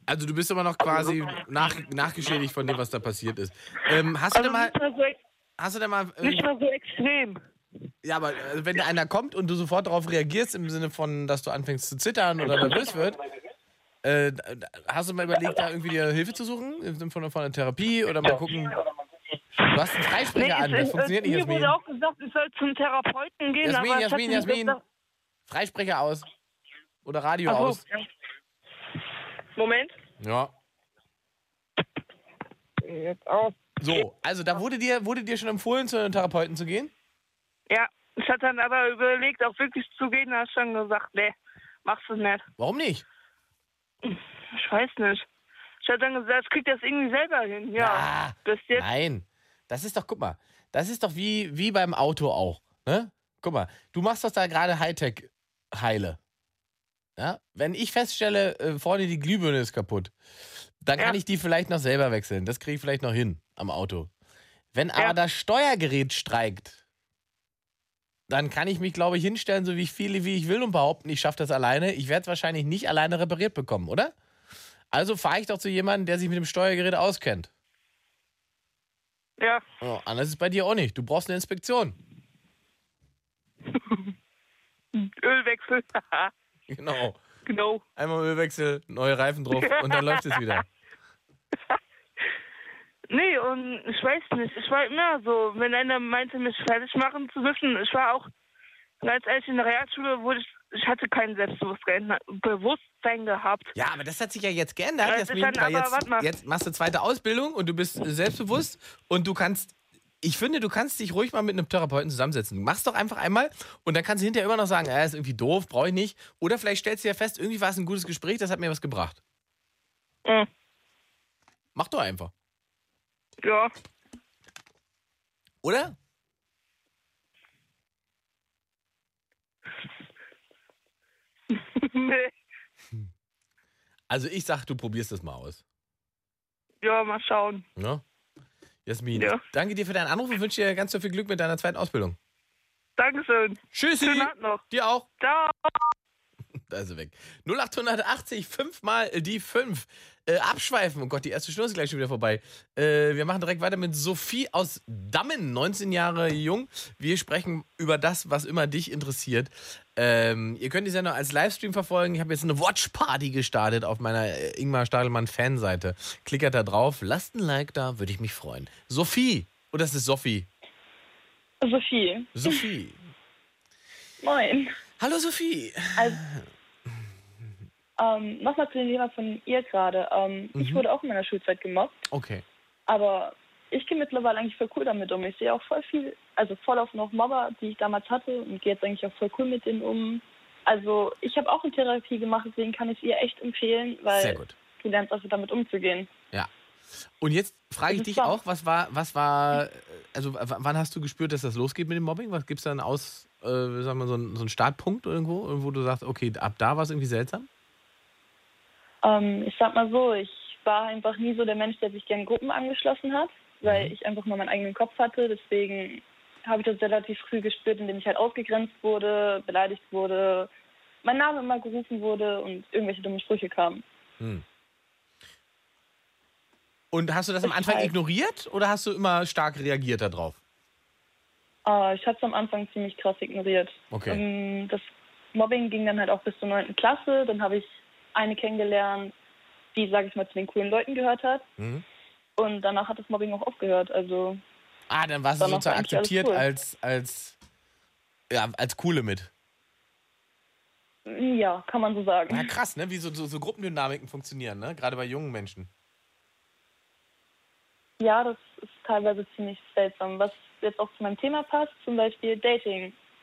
Also du bist aber noch quasi nach, nachgeschädigt von dem, was da passiert ist. Ähm, hast du Also denn mal, nicht mehr so, hast du denn mal, nicht äh, mehr so extrem. ja, aber äh, wenn da einer kommt und du sofort darauf reagierst, im Sinne von, dass du anfängst zu zittern oder nervös wird, äh, hast du mal überlegt, da irgendwie dir Hilfe zu suchen? Im Sinne von, von einer Therapie oder mal gucken? Du hast einen Freisprecher an, das es- funktioniert es- nicht, Mir Jasmin. wurde auch gesagt, ich soll zum Therapeuten gehen. Jasmin, Jasmin, mir Jasmin. gesagt- Freisprecher aus. Oder Radio Ach so. aus. Moment. Ja. Jetzt aus. So, also da wurde dir, wurde dir schon empfohlen, zu einem Therapeuten zu gehen? Ja, ich hatte dann aber überlegt, auch wirklich zu gehen. Da hast schon gesagt, nee, machst du nicht. Warum nicht? Ich weiß nicht. Ich hatte dann gesagt, ich krieg das irgendwie selber hin. Ja, Ah, bis jetzt. Nein, das ist doch, guck mal, das ist doch wie, wie beim Auto auch. Ne? Guck mal, du machst doch da gerade Hightech-Heile. Ja? Wenn ich feststelle, äh, vorne die Glühbirne ist kaputt, dann kann Ja. ich die vielleicht noch selber wechseln. Das kriege ich vielleicht noch hin am Auto. Wenn aber Ja. das Steuergerät streikt, dann kann ich mich, glaube ich, hinstellen, so wie ich viele wie ich will und behaupten, ich schaffe das alleine. Ich werde es wahrscheinlich nicht alleine repariert bekommen, oder? Also fahre ich doch zu jemandem, der sich mit dem Steuergerät auskennt. Ja, Oh, anders ist es bei dir auch nicht. Du brauchst eine Inspektion. Ölwechsel. Genau. genau. Einmal Ölwechsel, neue Reifen drauf und dann läuft es wieder. Nee, und ich weiß nicht. Ich war immer so, wenn einer meinte, mich fertig machen zu müssen. Ich war auch, ganz ehrlich, in der Realschule wurde ich, ich hatte kein Selbstbewusstsein Bewusstsein gehabt. Ja, aber das hat sich ja jetzt geändert, Das Jasmin, dann jetzt, jetzt machst du zweite Ausbildung und du bist selbstbewusst und du kannst, ich finde, du kannst dich ruhig mal mit einem Therapeuten zusammensetzen. Du machst doch einfach einmal und dann kannst du hinterher immer noch sagen, er ist irgendwie doof, brauche ich nicht. Oder vielleicht stellst du ja fest, irgendwie war es ein gutes Gespräch, das hat mir was gebracht. Mhm. Mach doch einfach. Ja. Oder? nee. Also ich sag, du probierst das mal aus. Ja, mal schauen. Ne? Jasmin, Ja. danke dir für deinen Anruf und wünsche dir ganz so viel Glück mit deiner zweiten Ausbildung. Dankeschön. Tschüssi. Schönen Abend noch. Dir auch. Ciao. Da ist er weg. 0880, fünfmal die fünf. Äh, abschweifen. Oh Gott, die erste Stunde ist gleich schon wieder vorbei. Äh, wir machen direkt weiter mit Sophie aus Dammen, 19 Jahre jung. Wir sprechen über das, was immer dich interessiert. Ähm, ihr könnt die Sendung als Livestream verfolgen. Ich habe jetzt eine Watch-Party gestartet auf meiner äh, Ingmar Stadelmann-Fanseite. Klickert da drauf, lasst ein Like da, würde ich mich freuen. Sophie. Oder ist es Sophie? Sophie. Sophie. Moin. Hallo Sophie. Ähm, Nochmal zu dem Thema von ihr gerade. Ähm, Ich Mhm. wurde auch in meiner Schulzeit gemobbt, Okay. aber ich gehe mittlerweile eigentlich voll cool damit um. Ich sehe auch voll viel, also voll auf noch Mobber, die ich damals hatte und gehe jetzt eigentlich auch voll cool mit denen um. Also ich habe auch eine Therapie gemacht, deswegen kann ich es ihr echt empfehlen, weil du lernst also damit umzugehen. Ja. Und jetzt frage ich dich auch, was war, was war, also wann hast du gespürt, dass das losgeht mit dem Mobbing? Was gibt es dann aus, äh, sagen wir, so einen, so einen Startpunkt irgendwo, wo du sagst, okay, ab da war es irgendwie seltsam? Ähm, ich sag mal so, ich war einfach nie so der Mensch, der sich gerne Gruppen angeschlossen hat, weil Mhm. ich einfach nur meinen eigenen Kopf hatte. Deswegen habe ich das relativ früh gespürt, indem ich halt ausgegrenzt wurde, beleidigt wurde, mein Name immer gerufen wurde und irgendwelche dumme Sprüche kamen. Hm. Und hast du das am Anfang ignoriert oder hast du immer stark reagiert darauf? Äh, ich habe es am Anfang ziemlich krass ignoriert. Okay. Ähm, das Mobbing ging dann halt auch bis zur 9. Klasse. Dann habe ich eine kennengelernt, die, sage ich mal, zu den coolen Leuten gehört hat. Mhm. Und danach hat das Mobbing auch aufgehört. Also Ah, dann warst du sozusagen akzeptiert cool. als, als, ja, als coole mit. ja, kann man so sagen. Ja, krass, ne? Wie so, so, so Gruppendynamiken funktionieren, ne? Gerade bei jungen Menschen. Ja, das ist teilweise ziemlich seltsam. Was jetzt auch zu meinem Thema passt, zum Beispiel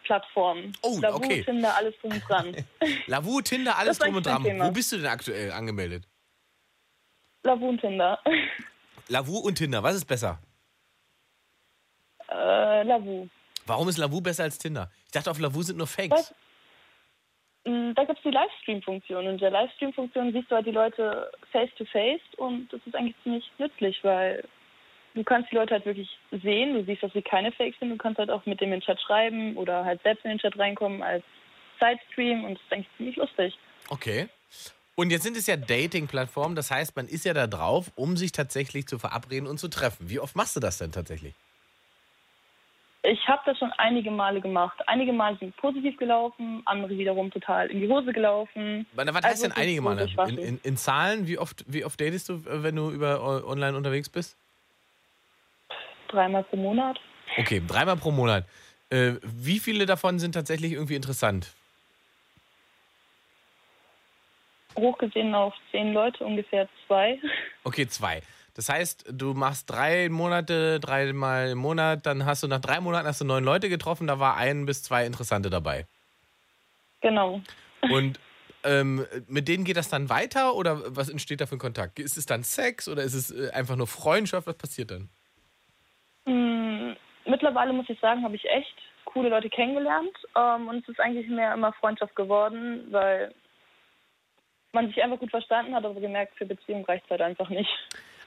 Dating-Plattformen. Oh, Lavu, okay. Tinder, alles drum und dran. Lavu, Tinder, alles drum und dran. Thema. Wo bist du denn aktuell angemeldet? Lavu und Tinder. Lavu und Tinder, was ist besser? äh, Lavu. Warum ist Lavu besser als Tinder? Ich dachte, auf Lavu sind nur Fakes. Was? Mm, Da gibt es die Livestream-Funktion. Und in der Livestream-Funktion siehst du halt die Leute face-to-face und das ist eigentlich ziemlich nützlich, weil du kannst die Leute halt wirklich sehen. Du siehst, dass sie keine Fakes sind. Du kannst halt auch mit dem in den Chat schreiben oder halt selbst in den Chat reinkommen als Sidestream und das ist eigentlich ziemlich lustig. Okay. Und jetzt sind es ja Dating-Plattformen, das heißt, man ist ja da drauf, um sich tatsächlich zu verabreden und zu treffen. Wie oft machst du das denn tatsächlich? Ich habe das schon einige Male gemacht. Einige Male sind positiv gelaufen, andere wiederum total in die Hose gelaufen. Was heißt Also denn es ist einige Male? In, in, in Zahlen, wie oft, wie oft datest du, äh, wenn du über äh, online unterwegs bist? Dreimal pro Monat. Okay, dreimal pro Monat. Äh, wie viele davon sind tatsächlich irgendwie interessant? Hochgesehen auf zehn Leute ungefähr zwei. Okay, zwei. Das heißt, du machst drei Monate, dreimal im Monat, dann hast du nach drei Monaten hast du neun Leute getroffen, da war ein bis zwei Interessante dabei. Genau. Und ähm, mit denen geht das dann weiter oder was entsteht da für ein Kontakt? Ist es dann Sex oder ist es äh, einfach nur Freundschaft? Was passiert dann? Mm, Mittlerweile muss ich sagen, habe ich echt coole Leute kennengelernt. Ähm, und es ist eigentlich mehr immer Freundschaft geworden, weil man sich einfach gut verstanden hat, aber gemerkt, für Beziehung reicht es halt einfach nicht.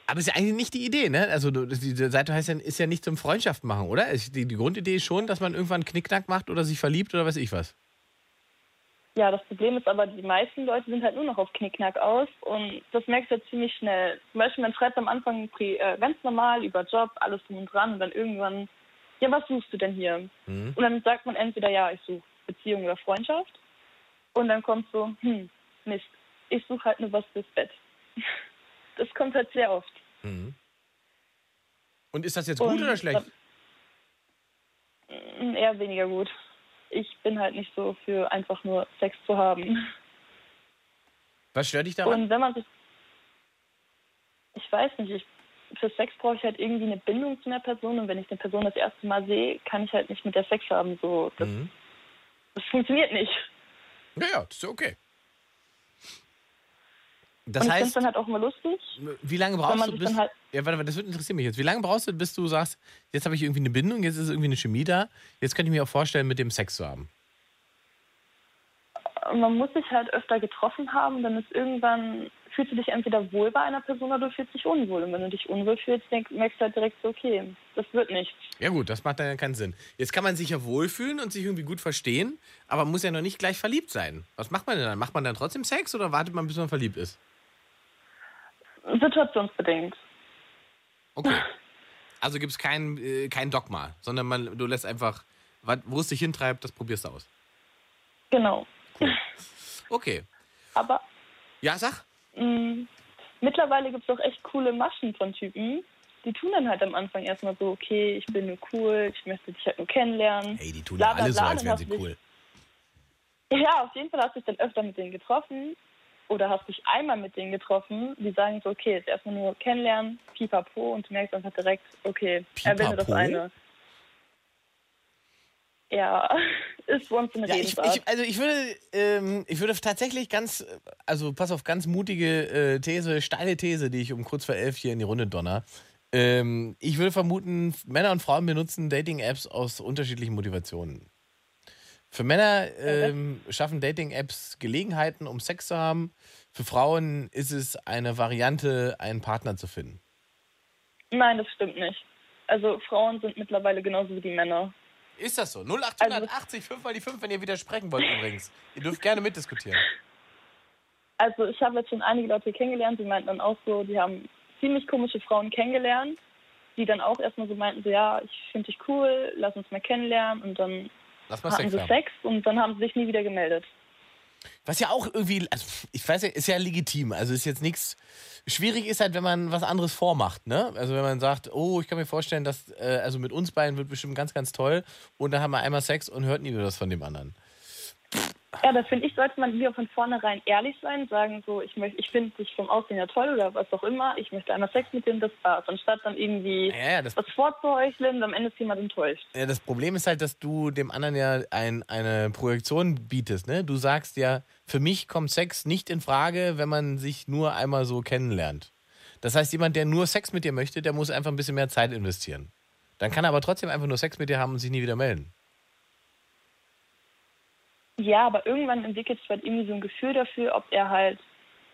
Aber das ist ja eigentlich nicht die Idee, ne? Also die Seite heißt ja, ist ja nicht zum Freundschaft machen, oder? Die, die Grundidee ist schon, dass man irgendwann Knickknack macht oder sich verliebt oder weiß ich was. Ja, das Problem ist aber, die meisten Leute sind halt nur noch auf Knickknack aus und das merkst du ja ziemlich schnell. Zum Beispiel, man schreibt am Anfang äh, ganz normal über Job, alles drum und dran und dann irgendwann, ja, was suchst du denn hier? Mhm. Und dann sagt man entweder, ja, ich suche Beziehung oder Freundschaft und dann kommt so, hm, Mist, ich suche halt nur was fürs Bett. Das kommt halt sehr oft. Mhm. Und ist das jetzt gut Und oder schlecht? Mm, Eher weniger gut. Ich bin halt nicht so für einfach nur Sex zu haben. Was stört dich daran? Und wenn man sich. Ich weiß nicht, ich, für Sex brauche ich halt irgendwie eine Bindung zu einer Person und wenn ich eine Person das erste Mal sehe, kann ich halt nicht mit der Sex haben. So, das, Mhm. das funktioniert nicht. Ja, ja, das ist okay. Das und ich finde heißt, dann halt auch immer lustig. wie lange brauchst du bis... halt- Ja, warte, das wird interessieren mich jetzt. Wie lange brauchst du, bis du sagst, jetzt habe ich irgendwie eine Bindung, jetzt ist irgendwie eine Chemie da, jetzt könnte ich mir auch vorstellen, mit dem Sex zu haben. Man muss sich halt öfter getroffen haben, dann ist irgendwann, fühlst du dich entweder wohl bei einer Person oder du fühlst dich unwohl. Und wenn du dich unwohl fühlst, denk, merkst du halt direkt so, okay, das wird nichts. Ja gut, das macht dann ja keinen Sinn. Jetzt kann man sich ja wohlfühlen und sich irgendwie gut verstehen, aber muss ja noch nicht gleich verliebt sein. Was macht man denn dann? Macht man dann trotzdem Sex oder wartet man, bis man verliebt ist? Situationsbedingt. Okay. Also gibt es kein, äh, kein Dogma, sondern man, du lässt einfach, wo es dich hintreibt, das probierst du aus. Genau. Okay. Aber Ja, sag. mh, mittlerweile gibt es auch echt coole Maschen von Typen. Die tun dann halt am Anfang erstmal so, okay, ich bin nur cool, ich möchte dich halt nur kennenlernen. Hey, die tun Bla, ja bla, alle so, als wären sie cool. Ja, auf jeden Fall hast du dich dann öfter mit denen getroffen oder hast dich einmal mit denen getroffen. Die sagen so, okay, jetzt erstmal nur kennenlernen, pipapo und du merkst einfach direkt, okay, er will das Pipapo? eine. Ja, ist bei uns eine Ja, ich, ich, also ich würde, ähm, ich würde tatsächlich ganz, also pass auf, ganz mutige äh, These, steile These, die ich um kurz vor elf hier in die Runde donner. Ähm, ich würde vermuten, Männer und Frauen benutzen Dating-Apps aus unterschiedlichen Motivationen. Für Männer ähm, schaffen Dating-Apps Gelegenheiten, um Sex zu haben. Für Frauen ist es eine Variante, einen Partner zu finden. Nein, das stimmt nicht. Also Frauen sind mittlerweile genauso wie die Männer. Ist das so? 0880, 5 mal die 5, wenn ihr widersprechen wollt übrigens. Ihr dürft gerne mitdiskutieren. Also ich habe jetzt schon einige Leute kennengelernt, die meinten dann auch so, die haben ziemlich komische Frauen kennengelernt, die dann auch erstmal so meinten, so ja, ich finde dich cool, lass uns mal kennenlernen und dann Lass mal hatten Sex sie haben. Sex und dann haben sie sich nie wieder gemeldet. Was ja auch irgendwie, also ich weiß ja, ist ja legitim. Also ist jetzt nichts. Schwierig ist halt, wenn man was anderes vormacht, ne? Also wenn man sagt, oh, ich kann mir vorstellen, dass, äh, also mit uns beiden wird bestimmt ganz, ganz toll und dann haben wir einmal Sex und hört nie wieder was von dem anderen. Ja, da finde ich, sollte man lieber von vornherein ehrlich sein, sagen so, ich möchte, ich finde dich vom Aussehen ja toll oder was auch immer, ich möchte einmal Sex mit dir und das war's. Anstatt dann irgendwie Ja, ja, das, was vorzuheucheln und am Ende ist jemand enttäuscht. ja, das Problem ist halt, dass du dem anderen ja ein, eine Projektion bietest, ne? Du sagst ja, für mich kommt Sex nicht in Frage, wenn man sich nur einmal so kennenlernt. Das heißt, jemand, der nur Sex mit dir möchte, der muss einfach ein bisschen mehr Zeit investieren. Dann kann er aber trotzdem einfach nur Sex mit dir haben und sich nie wieder melden. Ja, aber irgendwann entwickelt sich halt irgendwie so ein Gefühl dafür, ob er halt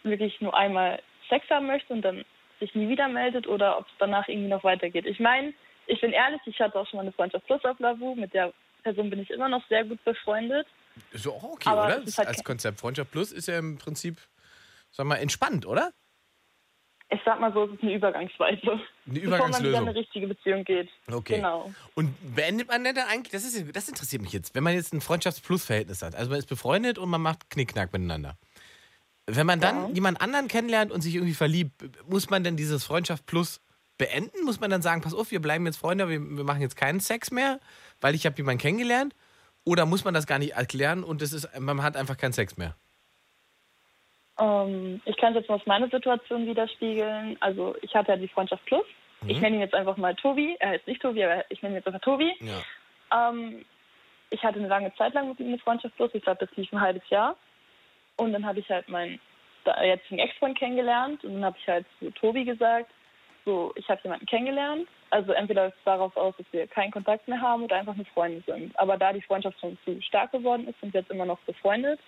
wirklich nur einmal Sex haben möchte und dann sich nie wieder meldet oder ob es danach irgendwie noch weitergeht. Ich meine, ich bin ehrlich, ich hatte auch schon mal eine Freundschaft plus auf Lavu, mit der Person bin ich immer noch sehr gut befreundet. Ist auch okay, Aber oder? halt Als Konzept Freundschaft Plus ist ja im Prinzip, sag mal, entspannt, oder? Ich sag mal so, es ist eine Übergangsweise. Eine Bevor man wieder in Übergangslösung. eine richtige Beziehung geht. Okay. Genau. Und beendet man denn dann eigentlich, das, ist, das interessiert mich jetzt, wenn man jetzt ein Freundschafts-Plus-Verhältnis hat, also man ist befreundet und man macht Knickknack miteinander. Wenn man dann Ja. jemand anderen kennenlernt und sich irgendwie verliebt, muss man denn dieses Freundschaft Plus beenden? Muss man dann sagen, pass auf, wir bleiben jetzt Freunde, wir, wir machen jetzt keinen Sex mehr, weil ich habe jemanden kennengelernt? Oder muss man das gar nicht erklären und es ist, man hat einfach keinen Sex mehr? Ähm, ich kann es jetzt mal aus meiner Situation widerspiegeln. Also ich hatte ja die Freundschaft Plus. Ich nenne ihn jetzt einfach mal Tobi. Er heißt nicht Tobi, aber ich nenne ihn jetzt einfach Tobi. Ja. Ähm, ich hatte eine lange Zeit lang mit ihm eine Freundschaft Plus. Ich glaube, das lief ein halbes Jahr. Und dann habe ich halt meinen jetzigen Ex-Freund kennengelernt. Und dann habe ich halt zu Tobi gesagt, so, ich habe jemanden kennengelernt. Also entweder läuft es darauf aus, dass wir keinen Kontakt mehr haben oder einfach nur Freunde sind. Aber da die Freundschaft schon zu stark geworden ist, sind wir jetzt immer noch befreundet.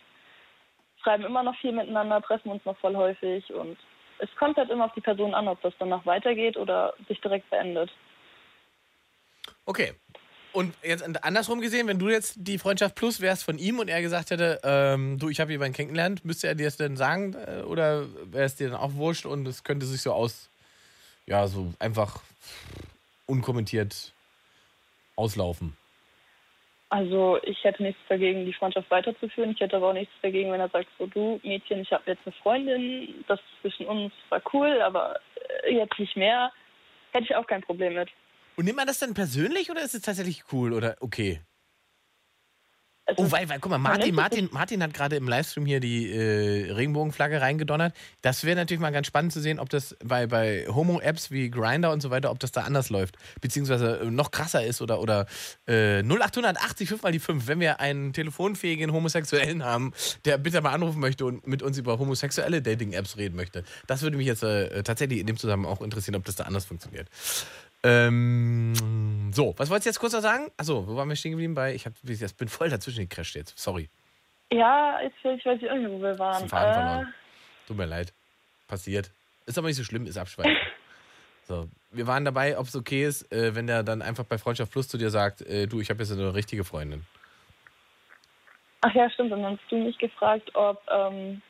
Schreiben immer noch viel miteinander, treffen uns noch voll häufig und es kommt halt immer auf die Person an, ob das danach weitergeht oder sich direkt beendet. Okay. Und jetzt andersrum gesehen, wenn du jetzt die Freundschaft Plus wärst von ihm und er gesagt hätte, ähm, du, ich habe jemanden kennengelernt, müsste er dir das denn sagen äh, oder wäre es dir dann auch wurscht und es könnte sich so aus, ja, so einfach unkommentiert auslaufen? Also ich hätte nichts dagegen, die Freundschaft weiterzuführen. Ich hätte aber auch nichts dagegen, wenn er sagt, so du Mädchen, ich habe jetzt eine Freundin, das zwischen uns war cool, aber äh, jetzt nicht mehr. Hätte ich auch kein Problem mit. Und nimmt man das dann persönlich oder ist es tatsächlich cool oder okay? Es Oh, weil, weil guck mal, Martin, Martin, Martin hat gerade im Livestream hier die äh, Regenbogenflagge reingedonnert. Das wäre natürlich mal ganz spannend zu sehen, ob das bei, bei Homo-Apps wie Grinder und so weiter, ob das da anders läuft. Beziehungsweise äh, noch krasser ist oder, oder äh, 0880 5 mal die 5, wenn wir einen telefonfähigen Homosexuellen haben, der bitte mal anrufen möchte und mit uns über homosexuelle Dating-Apps reden möchte. Das würde mich jetzt äh, tatsächlich in dem Zusammenhang auch interessieren, ob das da anders funktioniert. Ähm, so, was wolltest du jetzt kurz noch sagen? Achso, wo waren wir stehen geblieben? Bei, ich, hab, ich bin voll dazwischen gecrasht jetzt. Sorry. ja, ich weiß ich irgendwie, wo wir waren. Äh. Tut mir leid. Passiert. Ist aber nicht so schlimm, ist Abschweifen. so, wir waren dabei, ob es okay ist, äh, wenn der dann einfach bei Freundschaft Plus zu dir sagt, äh, du, ich habe jetzt eine richtige Freundin. ach ja, stimmt. Und dann hast du mich gefragt, ob ähm,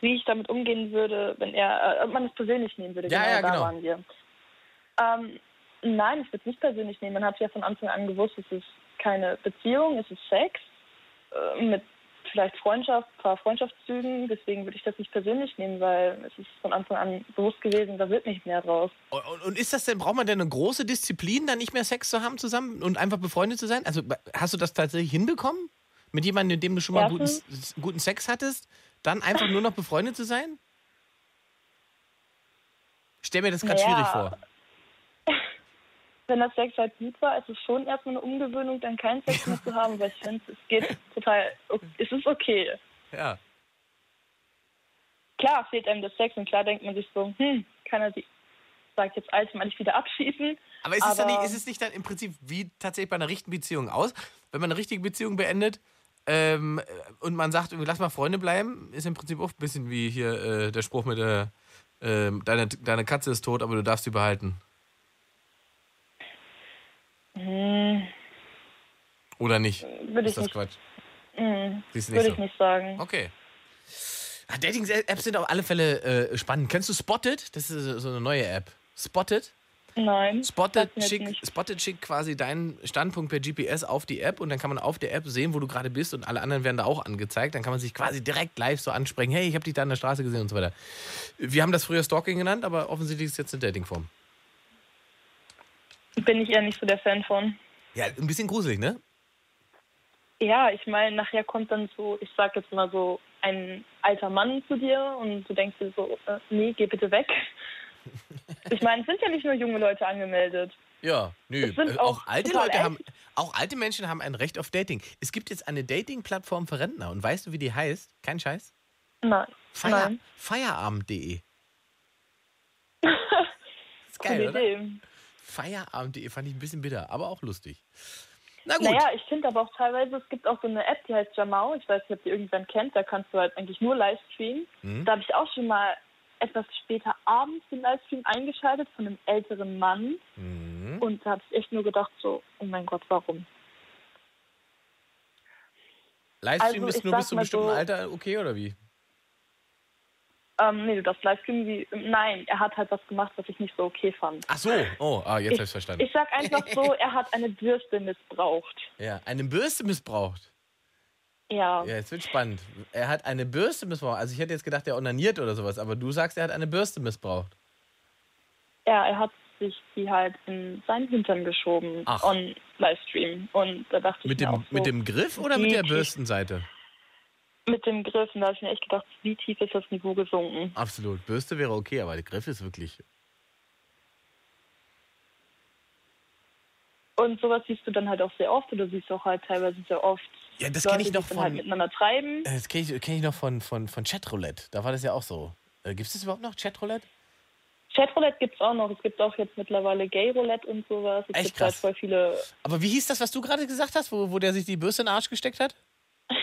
wie ich damit umgehen würde, wenn er, äh, ob man es persönlich nehmen würde. Ja, ja, da genau. waren wir. Ähm, nein, ich würde es nicht persönlich nehmen. Man hat ja von Anfang an gewusst, es ist keine Beziehung, es ist Sex äh, mit vielleicht Freundschaft, ein paar Freundschaftszügen. Deswegen würde ich das nicht persönlich nehmen, weil es ist von Anfang an bewusst gewesen, da wird nicht mehr draus. Und, und- ist das denn, braucht man denn eine große Disziplin, dann nicht mehr Sex zu haben zusammen und einfach befreundet zu sein? Also hast du das tatsächlich hinbekommen? Mit jemandem, mit dem du schon mal guten, guten Sex hattest, dann einfach nur noch befreundet zu sein? Stell mir das gerade Naja, schwierig vor. Wenn das Sex halt gut war, ist es schon erstmal eine Umgewöhnung, dann keinen Sex mehr zu haben, weil ich finde, es geht total, es ist okay. Ja. Klar fehlt einem der Sex und klar denkt man sich so, hm, kann er sich, sag ich jetzt allzumalig wieder abschießen. Aber ist es, dann Aber- nicht, ist es nicht dann im Prinzip wie tatsächlich bei einer richtigen Beziehung aus? Wenn man eine richtige Beziehung beendet ähm, und man sagt, lass mal Freunde bleiben, ist im Prinzip auch ein bisschen wie hier äh, der Spruch mit der, ähm, deine, deine Katze ist tot, aber du darfst sie behalten. Hm, Oder nicht? würde ist ich das nicht, Quatsch? hm, Siehst du nicht würde so? ich nicht sagen. Okay. Dating-Apps sind auf alle Fälle äh, spannend. Kennst du Spotted? Das ist so eine neue App. Spotted? Nein. Spotted sagt mir jetzt schick, nicht. Spotted schickt quasi deinen Standpunkt per GPS auf die App und dann kann man auf der App sehen, wo du gerade bist und alle anderen werden da auch angezeigt. Dann kann man sich quasi direkt live so ansprechen. Hey, ich habe dich da an der Straße gesehen und so weiter. Wir haben das früher Stalking genannt, aber offensichtlich ist es jetzt eine Datingform. Bin ich eher nicht so der Fan von. Ja, ein bisschen gruselig, ne? Ja, ich meine, nachher kommt dann so, ich sag jetzt mal so, ein alter Mann zu dir und du denkst dir so, äh, nee, geh bitte weg. Ich meine, es sind ja nicht nur junge Leute angemeldet. Ja, nö. Äh, auch auch alte Leute haben, auch alte Menschen haben ein Recht auf Dating. Es gibt jetzt eine Dating-Plattform für Rentner und weißt du, wie die heißt? Kein Scheiß? Nein. Feier, Nein. Feierabend.de. ist geil, Coole oder? Idee. Feierabend.de fand ich ein bisschen bitter, aber auch lustig. Na gut. Naja, ich finde aber auch teilweise, es gibt auch so eine App, die heißt Jamau. Ich weiß nicht, ob die irgendwann kennt. Da kannst du halt eigentlich nur live streamen. Mhm. Da habe ich auch schon mal etwas später abends den Livestream eingeschaltet von einem älteren Mann. Mhm. Und da habe ich echt nur gedacht so, oh mein Gott, warum? Livestream Also, ist nur bis zu einem bestimmten so- Alter okay oder wie? Ähm, nee, du darfst Livestream wie. Nein, er hat halt was gemacht, was ich nicht so okay fand. Ach so, oh, ah, jetzt Ich- habe ich verstanden. Ich sag einfach so, er hat eine Bürste missbraucht. ja, eine Bürste missbraucht. Ja. Ja, jetzt wird spannend. Er hat eine Bürste missbraucht. Also ich hätte jetzt gedacht, er onaniert oder sowas, aber du sagst, er hat eine Bürste missbraucht. Ja, er hat sich die halt in seinen Hintern geschoben Ach. on Livestream. Und da dachte ich Mit mir dem, so, mit dem Griff oder mit der Bürstenseite? mit dem Griff. Und da habe ich mir echt gedacht, wie tief ist das Niveau gesunken? Absolut. Bürste wäre okay, aber der Griff ist wirklich. Und sowas siehst du dann halt auch sehr oft oder siehst du auch halt teilweise sehr oft. Ja, das kenne ich noch es dann halt von. miteinander treiben. äh, Das kenne ich, kenn ich noch von, von, von Chatroulette. Da war das ja auch so. Äh, Gibt es das überhaupt noch, Chatroulette? Chatroulette gibt's auch noch. Es gibt auch jetzt mittlerweile Gay Roulette und sowas. Es Echt gibt halt krass. voll viele Aber wie hieß das, was du gerade gesagt hast, wo, wo der sich die Bürste in den Arsch gesteckt hat?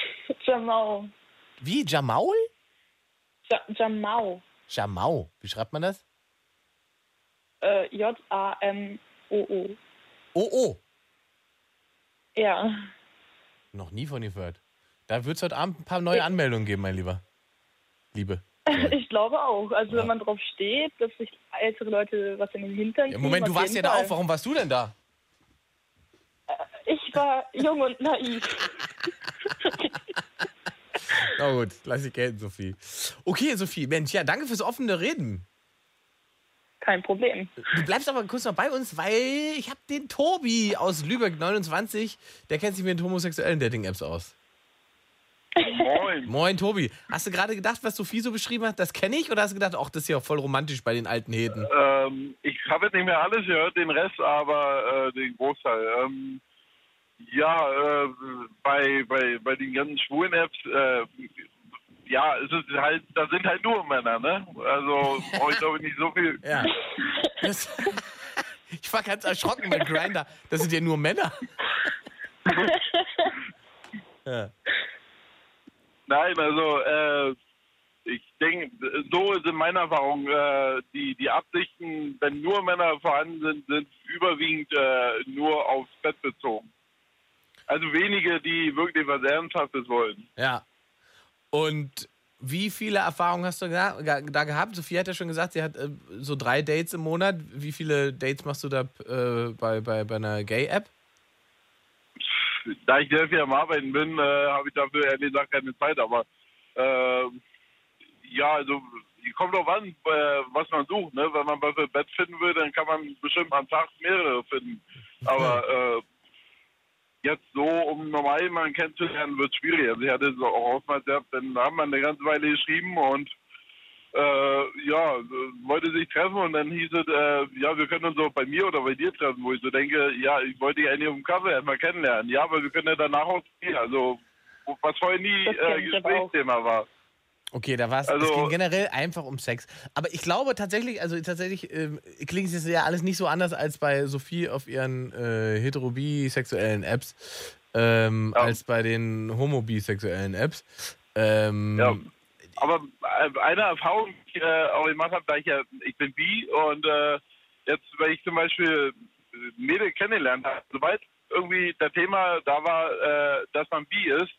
Jamau. Wie? Jamaul? Ja, Jamau. Jamau. Wie schreibt man das? Äh, J-A-M-O-O. Oh. Ja. Noch nie von ihm gehört. Da wird es heute Abend ein paar neue Anmeldungen geben, mein Lieber. Liebe. Ich glaube auch. Also Ja. wenn man drauf steht, dass sich ältere Leute was in den Hintern Ja, Moment, du warst ja da auch. Warum warst du denn da? Ich war jung und naiv. Na gut, lass ich gelten, Sophie. Okay, Sophie, Mensch, ja, danke fürs offene Reden. Kein Problem. Du bleibst aber kurz noch bei uns, weil ich habe den Tobi aus Lübeck 29, der kennt sich mit den homosexuellen Dating-Apps aus. Moin. Moin, Tobi. Hast du gerade gedacht, was Sophie so beschrieben hat, das kenne ich? Oder hast du gedacht, ach, das ist ja voll romantisch bei den alten Heten? Ähm, ich habe jetzt nicht mehr alles gehört, den Rest, aber äh, den Großteil. Ähm, ja, äh, bei, bei, bei den ganzen schwulen Apps, äh, ja, es ist halt, da sind halt nur Männer, ne? Also brauche ich glaube ich nicht so viel. Ja. Das, ich war ganz erschrocken mit Grinder. Das sind ja nur Männer. ja. Nein, also äh, ich denke, so ist in meiner Erfahrung, äh, die, die Absichten, wenn nur Männer vorhanden sind, sind überwiegend äh, nur aufs Bett bezogen. Also wenige, die wirklich was Ernsthaftes wollen. Ja. Und wie viele Erfahrungen hast du da, gehabt? Sophie hat ja schon gesagt, sie hat äh, so drei Dates im Monat. Wie viele Dates machst du da äh, bei, bei, bei einer Gay-App? Da ich sehr viel am Arbeiten bin, äh, habe ich dafür ehrlich gesagt keine Zeit. Aber äh, ja, also kommt drauf an, was man sucht. Ne? Wenn man was für Bett finden will, dann kann man bestimmt am Tag mehrere finden. Aber jetzt so, um normal jemanden kennenzulernen, wird schwierig. Also ich hatte es auch oftmals gehabt, dann haben wir eine ganze Weile geschrieben und äh, ja, wollte sich treffen und dann hieß es, äh, ja, wir können uns auch bei mir oder bei dir treffen, wo ich so denke, ja, ich wollte dich eigentlich um Kaffee erstmal kennenlernen. Ja, aber wir können ja danach auch gehen. Also, was vorher nie äh. Gesprächsthema war. Okay, da war es. Also- es ging generell einfach um Sex. Aber ich glaube tatsächlich, also tatsächlich ähm, klingt es ja alles nicht so anders als bei Sophie auf ihren äh, hetero-bisexuellen Apps, ähm, Ja. als bei den homo-bisexuellen Apps. Ähm, Ja. Aber äh, eine Erfahrung, die ich äh, auch gemacht habe, da ich ja, ich bin bi und äh, jetzt, wenn ich zum Beispiel Mädel kennengelernt habe, sobald irgendwie das Thema da war, äh, dass man bi ist,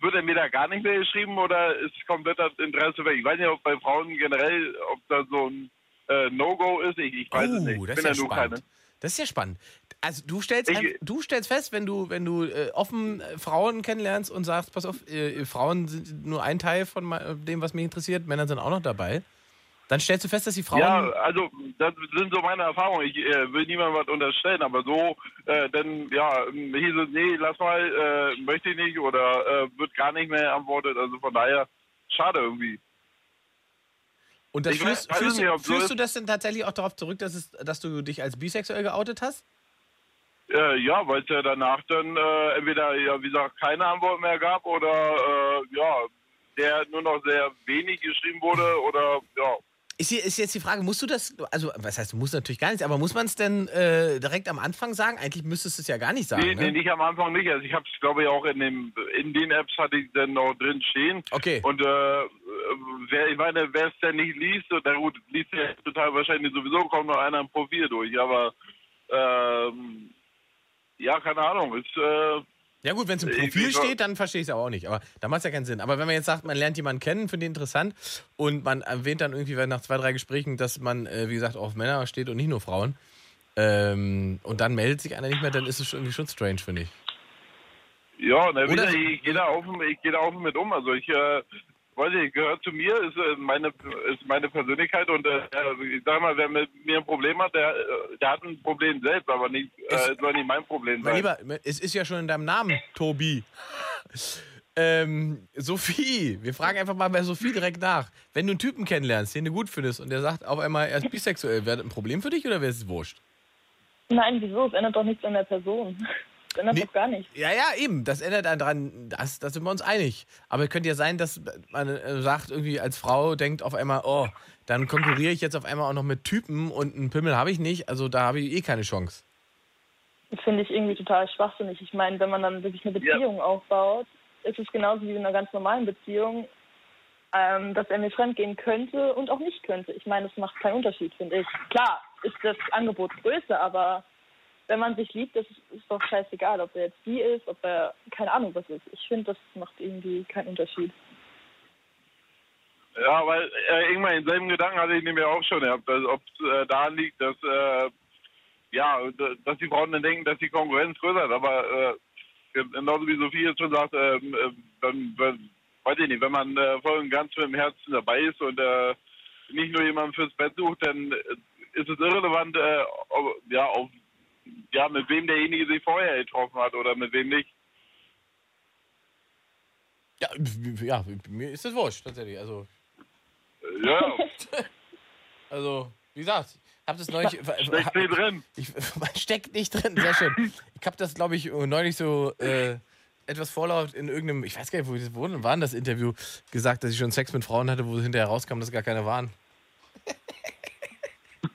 wird er mir da gar nicht mehr geschrieben oder ist komplett das Interesse weg? Ich weiß nicht, ob bei Frauen generell, ob da so ein äh, No-Go ist, ich, ich weiß es nicht. Oh, Ich das ist ja spannend. keine. Das ist ja spannend. Also du stellst, Ich- ein, du stellst fest, wenn du, wenn du äh, offen äh, Frauen kennenlernst und sagst, pass auf, äh, Frauen sind nur ein Teil von dem, was mich interessiert, Männer sind auch noch dabei. Dann stellst du fest, dass die Frauen. Ja, also das sind so meine Erfahrungen. Ich äh, will niemandem was unterstellen, aber so, äh, dann ja, hieß es, nee, lass mal, äh, möchte ich nicht oder äh, wird gar nicht mehr antwortet. Also von daher, schade irgendwie. und das führst, weiß führst, nicht, so führst ist. du das denn tatsächlich auch darauf zurück, dass, es, dass du dich als bisexuell geoutet hast? Äh, ja, weil es ja danach dann äh, entweder, ja, wie gesagt, keine Antwort mehr gab oder ja, der nur noch sehr wenig geschrieben wurde oder ja. Ist, hier, ist jetzt die Frage, musst du das, also was heißt, du musst natürlich gar nichts, aber muss man es denn äh, direkt am Anfang sagen? Eigentlich müsstest du es ja gar nicht sagen. Nee, nee, ne? nicht am Anfang nicht. Also ich habe es, glaube ich, auch in dem in den Apps hatte ich dann noch drin stehen. Okay. Und äh, wer, ich meine, wer es denn nicht liest, na gut, liest ja total wahrscheinlich sowieso, kommt noch einer im Profil durch. Aber ähm, ja, keine Ahnung. Ist, äh, Ja gut, wenn es im Profil ich- steht, dann verstehe ich es aber auch nicht. Aber da macht es ja keinen Sinn. Aber wenn man jetzt sagt, man lernt jemanden kennen, finde ich interessant und man erwähnt dann irgendwie nach zwei, drei Gesprächen, dass man, äh, wie gesagt, auf Männer steht und nicht nur Frauen ähm, und dann meldet sich einer nicht mehr, dann ist es schon irgendwie schon strange, finde ich. Ja, na, wie Oder- gesagt, ich gehe da offen, ich gehe da offen mit um. Also ich äh, weiß nicht, gehört zu mir, ist äh, meine ist meine Persönlichkeit und äh, ich sag mal, wer mit mir ein Problem hat, der, äh, der hat ein Problem selbst, aber nicht Es- äh, soll nicht mein Problem Mein sein. Lieber, es ist ja schon in deinem Namen, Tobi. Ähm, Sophie, wir fragen einfach mal bei Sophie direkt nach. Wenn du einen Typen kennenlernst, den du gut findest und der sagt auf einmal, er ist bisexuell, wäre das ein Problem für dich oder wäre es wurscht? Nein, wieso? Es ändert doch nichts an der Person. Es ändert Nee. doch gar nichts. Ja, ja, eben. Das ändert daran, das, das sind wir uns einig. Aber es könnte ja sein, dass man äh, sagt, irgendwie als Frau denkt auf einmal, oh, dann konkurriere ich jetzt auf einmal auch noch mit Typen und einen Pimmel habe ich nicht, also da habe ich eh keine Chance. Das finde ich irgendwie total schwachsinnig. Ich meine, wenn man dann wirklich eine Beziehung aufbaut, ist es genauso wie in einer ganz normalen Beziehung, ähm, dass er mir fremdgehen könnte und auch nicht könnte. Ich meine, das macht keinen Unterschied, finde ich. Klar ist das Angebot größer, aber wenn man sich liebt, das ist, ist doch scheißegal, ob er jetzt die ist, ob er keine Ahnung was ist. Ich finde, das macht irgendwie keinen Unterschied. Ja, weil äh, irgendwann denselben Gedanken hatte ich nämlich auch schon gehabt, ob es äh, daran liegt, dass äh, ja, dass die Frauen dann denken, dass die Konkurrenz größer ist, aber äh, genauso wie Sophie jetzt schon sagt, ähm, äh, dann, dann weiß ich nicht, wenn man äh, voll und ganz mit dem Herzen dabei ist und äh, nicht nur jemanden fürs Bett sucht, dann äh, ist es irrelevant, äh, ob, ja, auf, ja, mit wem derjenige sich vorher getroffen hat oder mit wem nicht. Ja, ja mir ist das wurscht, tatsächlich. Also, Äh, Ja, also wie gesagt, ich habe das neulich. steckt viel drin. Ich, man steckt nicht drin, sehr schön. Ich habe das, glaube ich, neulich so äh, etwas vorlaut in irgendeinem, ich weiß gar nicht, wo, das- wo denn war das Interview, gesagt, dass ich schon Sex mit Frauen hatte, wo hinterher rauskam, dass gar keine waren.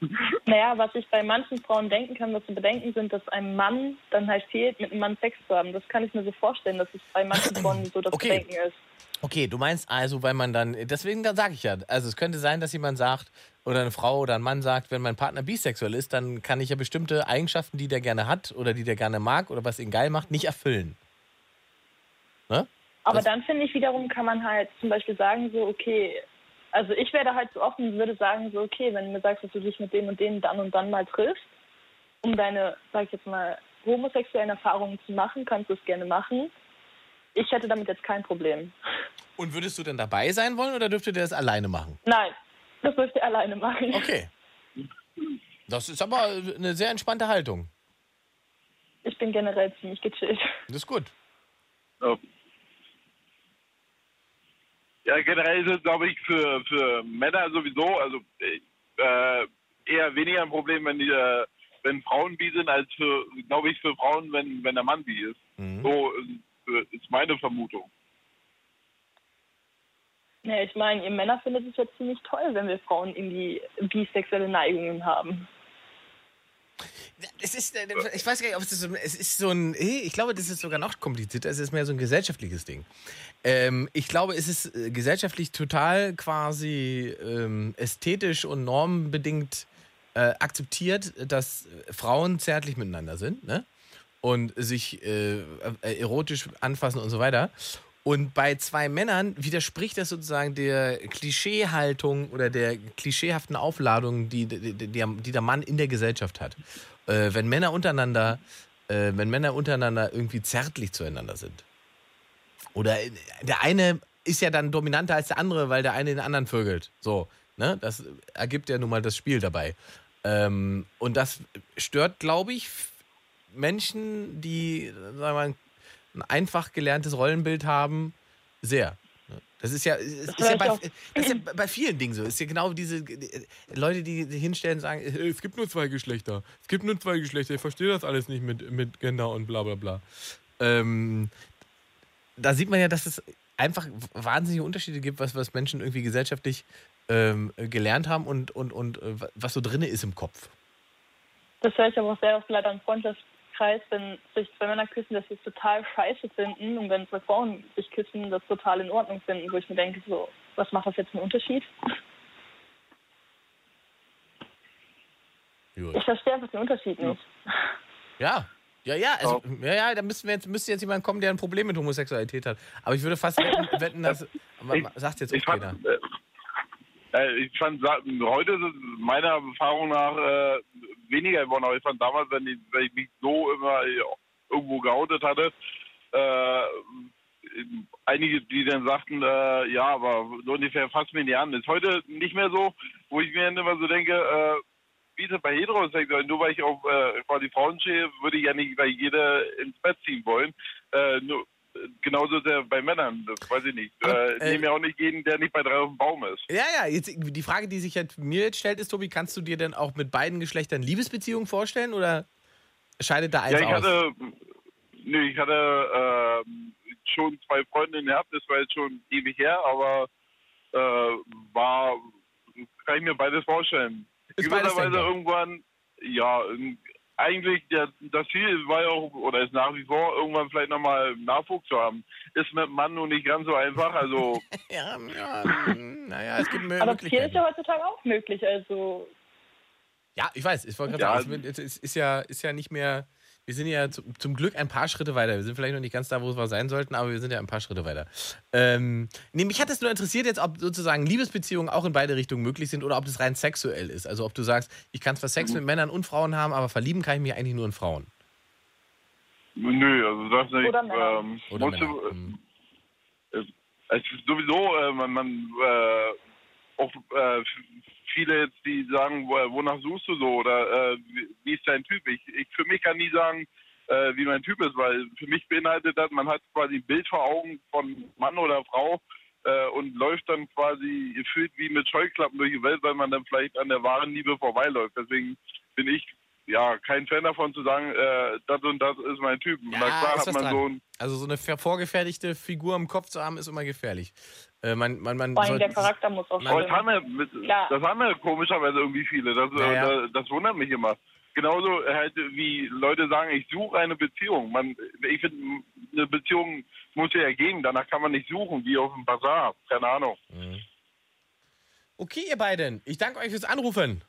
Naja, was ich bei manchen Frauen denken kann, was zu bedenken sind, dass ein Mann dann halt fehlt, mit einem Mann Sex zu haben. Das kann ich mir so vorstellen, dass es bei manchen Frauen so das Okay. Bedenken ist. Okay, du meinst also, weil man dann, deswegen sage ich ja, also es könnte sein, dass jemand sagt, oder eine Frau oder ein Mann sagt, wenn mein Partner bisexuell ist, dann kann ich ja bestimmte Eigenschaften, die der gerne hat oder die der gerne mag oder was ihn geil macht, nicht erfüllen. Ne? Aber Das- dann finde ich wiederum, kann man halt zum Beispiel sagen, so, okay, also ich wäre da halt so offen und würde sagen, so, okay, wenn du mir sagst, dass du dich mit dem und dem dann und dann mal triffst, um deine, sag ich jetzt mal, homosexuellen Erfahrungen zu machen, kannst du es gerne machen. Ich hätte damit jetzt kein Problem. Und würdest du denn dabei sein wollen oder dürfte der das alleine machen? Nein, das müsst ihr alleine machen. Okay. Das ist aber eine sehr entspannte Haltung. Ich bin generell ziemlich gechillt. Das ist gut. Ja. Ja, generell ist es, glaube ich, für, für Männer sowieso, also äh, eher weniger ein Problem, wenn die, äh, wenn Frauen bi sind, als für, glaube ich, für Frauen, wenn, wenn der Mann bi ist. Mhm. So äh, ist meine Vermutung. Ja, ich meine, ihr Männer findet es ja ziemlich toll, wenn wir Frauen irgendwie bisexuelle Neigungen haben. Es ist, äh, ich weiß gar nicht, ob es so, es ist so ein, eh, ich glaube, das ist sogar noch komplizierter. Es ist mehr so ein gesellschaftliches Ding. Ähm, ich glaube, es ist äh, gesellschaftlich total quasi ähm, ästhetisch und normbedingt äh, akzeptiert, dass Frauen zärtlich miteinander sind, ne? Und sich äh, äh, erotisch anfassen und so weiter. Und bei zwei Männern widerspricht das sozusagen der Klischeehaltung oder der klischeehaften Aufladung, die, die, die, der Mann in der Gesellschaft hat. Äh, wenn Männer untereinander, äh, wenn Männer untereinander irgendwie zärtlich zueinander sind. Oder äh, der eine ist ja dann dominanter als der andere, weil der eine den anderen vögelt. So, ne? Das ergibt ja nun mal das Spiel dabei. Ähm, und das stört, glaube ich, Menschen, die, sagen wir mal, ein einfach gelerntes Rollenbild haben, sehr. Das ist ja, ist, ist ja, bei, ist ja bei vielen Dingen so. Ist ja genau diese äh, Leute, die hinstellen und sagen, äh, es gibt nur zwei Geschlechter. Es gibt nur zwei Geschlechter. Ich verstehe das alles nicht mit, mit Gender und bla bla bla. Ähm, da sieht man ja, dass es einfach wahnsinnige Unterschiede gibt, was, was Menschen irgendwie gesellschaftlich ähm, gelernt haben und, und, und äh, was so drin ist im Kopf. Das höre ich aber auch sehr oft leider im Freundschaftskreis, wenn sich zwei Männer küssen, dass sie es total scheiße finden und wenn zwei Frauen sich küssen, das total in Ordnung finden, wo ich mir denke, so, was macht das jetzt einen Unterschied? Gut. Ich verstehe einfach den Unterschied nicht. Ja, Ja, ja, also, ja, ja, da müssen wir jetzt, müsste jetzt jemand kommen, der ein Problem mit Homosexualität hat. Aber ich würde fast wetten, wetten dass. Ich- sagt jetzt Ich auch fand, keiner. äh, ich fand heute ist es meiner Erfahrung nach äh, weniger geworden, aber ich fand damals, wenn ich, wenn ich mich so immer irgendwo geoutet hatte, äh, einige, die dann sagten, äh, ja, aber so ungefähr fass mich nicht an. Ist heute nicht mehr so, wo ich mir dann immer so denke, äh, wie es bei Heterosexuellen? Nur weil ich auf äh, quasi Frauen stehe, würde ich ja nicht bei jeder ins Bett ziehen wollen. Äh, nur, genauso er bei Männern, das weiß ich nicht. Aber, äh, äh, nehme ja auch nicht jeden, der nicht bei drei auf dem Baum ist. Ja, ja, jetzt, die Frage, die sich jetzt mir jetzt stellt, ist, Tobi, kannst du dir denn auch mit beiden Geschlechtern Liebesbeziehungen vorstellen oder scheidet da eins Ja, ich aus? hatte, nee, ich hatte ähm, schon zwei Freundinnen gehabt, das war jetzt schon ewig her, aber äh, war, kann ich mir beides vorstellen. Ist Gewisserweise irgendwann, ja, ähm, eigentlich der, das Ziel war ja auch, oder ist nach wie vor, irgendwann vielleicht nochmal Nachwuchs zu haben. Ist mit dem Mann nun nicht ganz so einfach, also ja, ja, naja, es gibt Mö- Adoptieren ist Möglichkeiten. ja heutzutage auch möglich. Also Ja, ich weiß, ich wollte gerade Ja, sagen, es ist, ist, ja, ist ja nicht mehr, wir sind ja zum, zum Glück ein paar Schritte weiter. Wir sind vielleicht noch nicht ganz da, wo wir sein sollten, aber wir sind ja ein paar Schritte weiter. Ähm, nee, mich hat es nur interessiert jetzt, ob sozusagen Liebesbeziehungen auch in beide Richtungen möglich sind oder ob das rein sexuell ist. Also ob du sagst, ich kann zwar Mhm. Sex mit Männern und Frauen haben, aber verlieben kann ich mich eigentlich nur in Frauen. nö, also das nicht. Oder Männer. Ähm, Oder Männer. du, Mhm. Es ist sowieso, äh, man, man äh, auch äh, viele jetzt, die sagen, wo, wonach suchst du so oder äh, wie, ist dein Typ? Ich, ich für mich kann nie sagen, äh, wie mein Typ ist, weil für mich beinhaltet das, man hat quasi ein Bild vor Augen von Mann oder Frau äh, und läuft dann quasi gefühlt wie mit Scheuklappen durch die Welt, weil man dann vielleicht an der wahren Liebe vorbeiläuft. Deswegen bin ich ja kein Fan davon zu sagen, äh, das und das ist mein Typ. Ja, Na klar hat man dran. so ein Also so eine vorgefertigte Figur im Kopf zu haben, ist immer gefährlich. Äh, man, man, man vor allem soll- der Charakter muss auch Man- Aber das haben, mit, Klar. das haben wir komischerweise irgendwie viele. Das, Ja, äh, ja. Das, das wundert mich immer. Genauso halt wie Leute sagen, ich suche eine Beziehung. Man, ich finde, eine Beziehung muss ja ergeben. Danach kann man nicht suchen, wie auf dem Bazar. Keine Ahnung. Okay, ihr beiden, ich danke euch fürs Anrufen.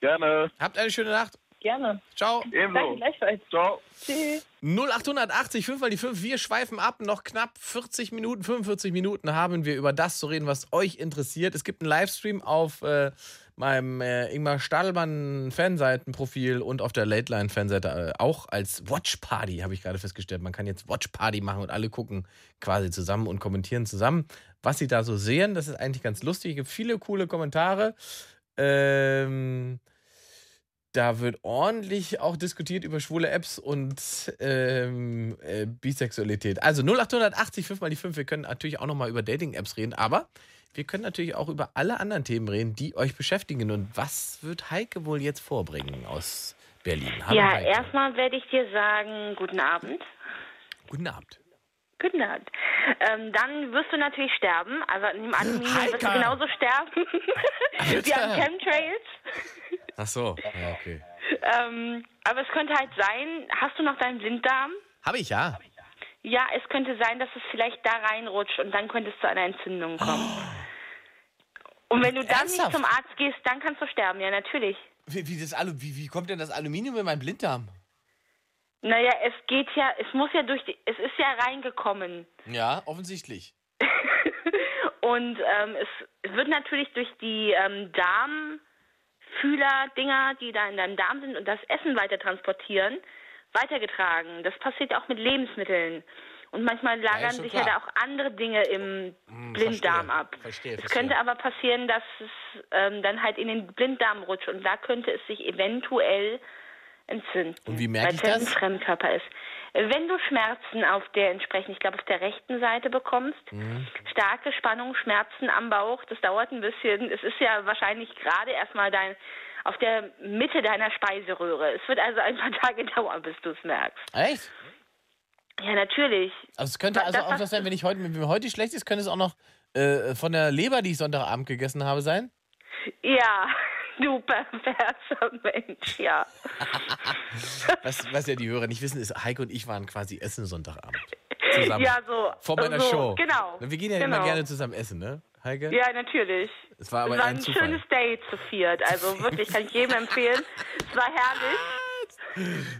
Gerne. Habt eine schöne Nacht. Gerne. Ciao. Danke, Ebenso. gleichfalls. Ciao. Tschüss. 0880 5 mal die 5. Wir schweifen ab. Noch knapp 40 Minuten, 45 Minuten haben wir über das zu reden, was euch interessiert. Es gibt einen Livestream auf äh, meinem äh, Ingmar Stadelmann Fanseitenprofil und auf der Late Line Fanseite äh, auch als Watch Party, habe ich gerade festgestellt. Man kann jetzt Watch Party machen und alle gucken quasi zusammen und kommentieren zusammen, was sie da so sehen. Das ist eigentlich ganz lustig. Es gibt viele coole Kommentare. Ähm, da wird ordentlich auch diskutiert über schwule Apps und ähm, äh, Bisexualität. Also 0880 5 mal die 5. Wir können natürlich auch nochmal über Dating-Apps reden, aber wir können natürlich auch über alle anderen Themen reden, die euch beschäftigen. Und was wird Heike wohl jetzt vorbringen aus Berlin? Hallo ja, Heike. erstmal werde ich dir sagen, guten Abend. Guten Abend. Abend. Ähm, dann wirst du natürlich sterben. Also im Aluminium wirst du genauso sterben. wie an Alter! Chemtrails. Ach so, ja, okay. Ähm, aber es könnte halt sein, hast du noch deinen Blinddarm? Habe ich ja. Ja, es könnte sein, dass es vielleicht da reinrutscht und dann könnte es zu einer Entzündung kommen. Und wenn du dann Ernsthaft? nicht zum Arzt gehst, dann kannst du sterben, ja, natürlich. Wie, wie, das Alu wie, wie kommt denn das Aluminium in meinen Blinddarm? Naja, es geht ja, es muss ja durch die, es ist ja reingekommen. Ja, offensichtlich. Und ähm, es, es wird natürlich durch die ähm, Darmfühler-Dinger, die da in deinem Darm sind und das Essen weiter transportieren, weitergetragen. Das passiert auch mit Lebensmitteln. Und manchmal lagern schon sich klar. ja da auch andere Dinge im Blinddarm verstehe. ab. Verstehe, Es verstehe. könnte aber passieren, dass es ähm, dann halt in den Blinddarm rutscht und da könnte es sich eventuell entzünden. Und wie merke ich das? ein Fremdkörper ist. Wenn du Schmerzen auf der entsprechend, ich glaube auf der rechten Seite bekommst, Mhm. starke Spannung, Schmerzen am Bauch, das dauert ein bisschen. Es ist ja wahrscheinlich gerade erstmal dein auf der Mitte deiner Speiseröhre. Es wird also ein paar Tage dauern, bis du es merkst. Echt? Ja, natürlich. Also es könnte also Das, auch was sein, wenn ich heute, wenn mir heute schlecht ist, könnte es auch noch äh, von der Leber, die ich Sonntagabend gegessen habe, sein? Ja, du perverser Mensch, ja. Was, was ja die Hörer nicht wissen, ist, Heike und ich waren quasi essen Sonntagabend. Zusammen. Ja, so. Vor meiner so, Show. Genau. Wir gehen ja genau. immer gerne zusammen essen, ne, Heike? Ja, natürlich. Es war aber es war ein ein schönes Date zu viert. Also wirklich, kann ich jedem empfehlen. Es war herrlich.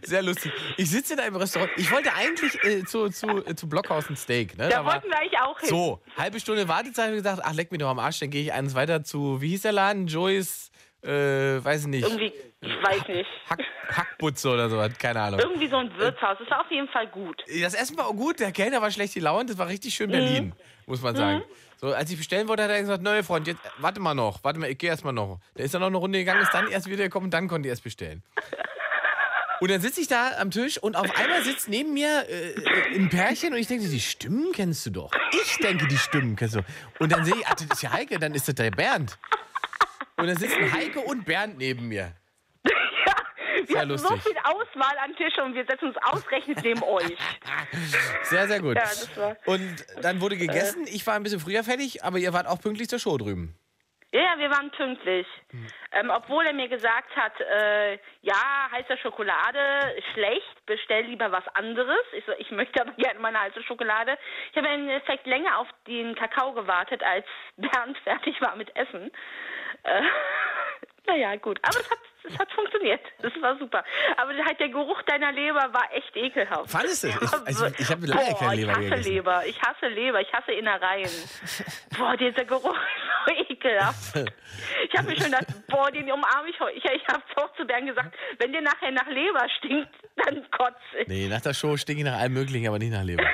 Sehr lustig. Ich sitze da im Restaurant. Ich wollte eigentlich äh, zu, zu, äh, zu Blockhaus ein Steak. Ne? Da Aber wollten wir eigentlich auch hin. So, halbe Stunde Wartezeit. ich gesagt, ach, leck mich doch am Arsch. Dann gehe ich eins weiter zu, wie hieß der Laden? Joyce, äh, weiß ich nicht. Irgendwie, ich weiß nicht. Hack, Hackbutze oder sowas. Keine Ahnung. Irgendwie so ein Wirtshaus. Das war auf jeden Fall gut. Das Essen war auch gut, der Kellner war schlecht gelaunt, das war richtig schön Berlin, muss man sagen. So, als ich bestellen wollte, hat er gesagt, neue Freund, jetzt warte mal noch, warte mal, ich gehe erst mal noch. Der ist dann noch eine Runde gegangen, ist dann erst wieder gekommen und dann konnte ich erst bestellen. Und dann sitze ich da am Tisch und auf einmal sitzt neben mir äh, ein Pärchen und ich denke, die Stimmen kennst du doch. Ich denke, die Stimmen kennst du. Und dann sehe ich, ach, das ist ja Heike, dann ist das der Bernd. Und dann sitzen Heike und Bernd neben mir. Wir Sehr hatten so viel Auswahl an Tische und wir setzen uns ausgerechnet neben euch. Sehr, sehr gut. Ja, das war- Und dann wurde gegessen. Ich war ein bisschen früher fertig, aber ihr wart auch pünktlich zur Show drüben. Ja, ja, wir waren pünktlich. Ähm, obwohl er mir gesagt hat, äh, ja, heiße Schokolade, schlecht, bestell lieber was anderes. Ich so, ich möchte aber gerne meine heiße Schokolade. Ich habe im Endeffekt länger auf den Kakao gewartet, als Bernd fertig war mit Essen. Äh, naja, gut. Aber es hat, es hat funktioniert. Das war super. Aber halt der Geruch deiner Leber war echt ekelhaft. Fandest du? Ich, Ja, also, ich habe lange Boah, keine Leber ich hasse gegessen. Leber, ich hasse Leber, ich hasse Innereien. Boah, dieser Geruch ist so ekelhaft. Ich habe mir schon gedacht, boah, den umarme ich heute. Ich, ich habe auch zu Bernd gesagt, wenn dir nachher nach Leber stinkt, dann kotze ich. Nee, nach der Show stinke ich nach allem Möglichen, aber nicht nach Leber.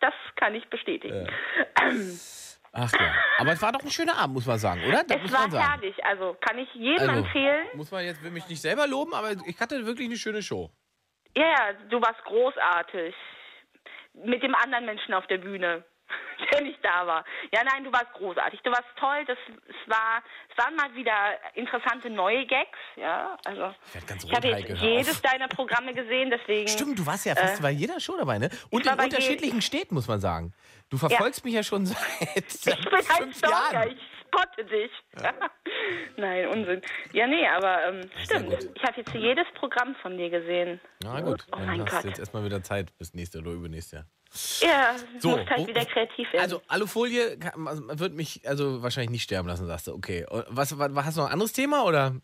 Das kann ich bestätigen. Ach ja. Aber es war doch ein schöner Abend, muss man sagen, oder? Das Es muss war man sagen. herrlich, also kann ich jedem Also, empfehlen. Muss man jetzt will mich nicht selber loben, aber ich hatte wirklich eine schöne Show. Ja, ja, du warst großartig. Mit dem anderen Menschen auf der Bühne, der nicht da war. Ja, nein, du warst großartig. Du warst toll. Das, es, war, es waren mal wieder interessante neue Gags. Ja, also Ich ganz ich habe jetzt jedes deiner Programme gesehen, deswegen. Stimmt, du warst ja fast Äh, bei jeder Show dabei, ne? Und in unterschiedlichen Städten, muss man sagen. Du verfolgst mich ja schon seit, seit Ich bin ein Stalker, Jahren. ich spotte dich. Nein, Unsinn. Ja, nee, aber ähm, stimmt. Ich habe jetzt jedes Programm von dir gesehen. Na gut, Oh dann mein hast du jetzt erstmal wieder Zeit bis nächste oder übernächstes Jahr. Ja, So, musst halt wieder kreativ werden. Also Alufolie kann- man wird mich also wahrscheinlich nicht sterben lassen, sagst du. Okay. Was, was, hast du noch ein anderes Thema oder?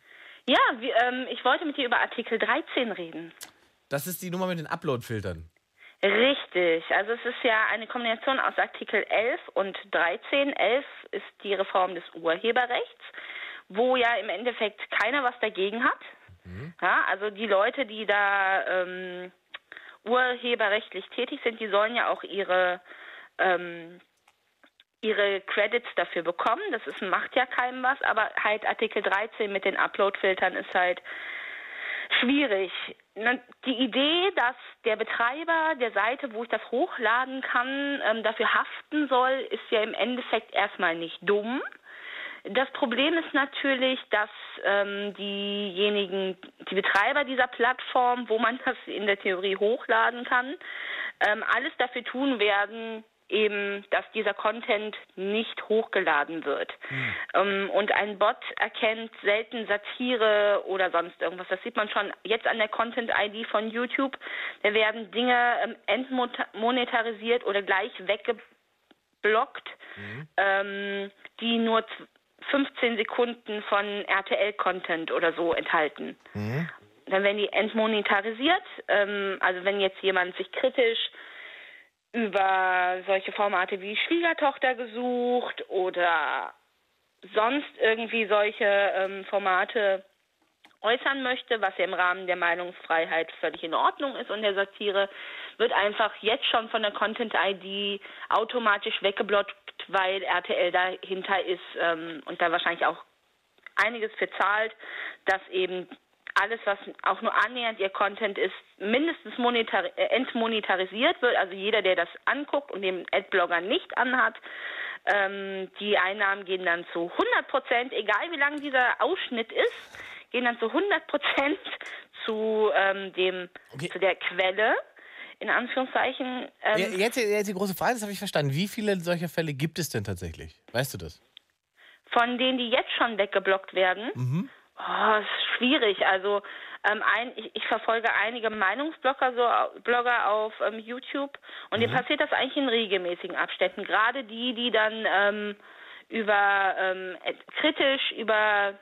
ja, wie, ähm, ich wollte mit dir über Artikel 13 reden. Das ist die Nummer mit den Upload-Filtern. Richtig. Also es ist ja eine Kombination aus Artikel 11 und 13. 11 ist die Reform des Urheberrechts, wo ja im Endeffekt keiner was dagegen hat. Ja, also die Leute, die da ähm, urheberrechtlich tätig sind, die sollen ja auch ihre ähm, ihre Credits dafür bekommen. Das ist, macht ja keinem was, aber halt Artikel 13 mit den Upload-Filtern ist halt schwierig. Die Idee, dass der Betreiber der Seite, wo ich das hochladen kann, ähm, dafür haften soll, ist ja im Endeffekt erstmal nicht dumm. Das Problem ist natürlich, dass ähm, diejenigen, die Betreiber dieser Plattform, wo man das in der Theorie hochladen kann, ähm, alles dafür tun werden, eben, dass dieser Content nicht hochgeladen wird. Ähm, und ein Bot erkennt selten Satire oder sonst irgendwas. Das sieht man schon jetzt an der Content-ID von YouTube. Da werden Dinge ähm, entmonetarisiert oder gleich weggeblockt, ähm, die nur z- 15 Sekunden von RTL-Content oder so enthalten. Dann werden die entmonetarisiert. Ähm, also wenn jetzt jemand sich kritisch über solche Formate wie Schwiegertochter gesucht oder sonst irgendwie solche ähm, Formate äußern möchte, was ja im Rahmen der Meinungsfreiheit völlig in Ordnung ist und der Satire, wird einfach jetzt schon von der Content-ID automatisch weggeblockt, weil RTL dahinter ist ähm, und da wahrscheinlich auch einiges für zahlt, dass eben alles, was auch nur annähernd ihr Content ist, mindestens monetar äh, entmonetarisiert wird. Also jeder, der das anguckt und den Adblogger nicht anhat, ähm, die Einnahmen gehen dann zu 100 Prozent, egal wie lang dieser Ausschnitt ist, gehen dann zu 100 Prozent zu ähm, dem zu der Quelle in Anführungszeichen. Ähm, jetzt, jetzt die große Frage, das habe ich verstanden. Wie viele solcher Fälle gibt es denn tatsächlich? Weißt du das? Von denen, die jetzt schon weggeblockt werden. Mhm. Oh, ist schwierig. Also ähm, ein, ich, ich verfolge einige Meinungsblogger so, Blogger auf ähm, YouTube und denen passiert das eigentlich in regelmäßigen Abständen. Gerade die, die dann ähm, über ähm, äh, kritisch über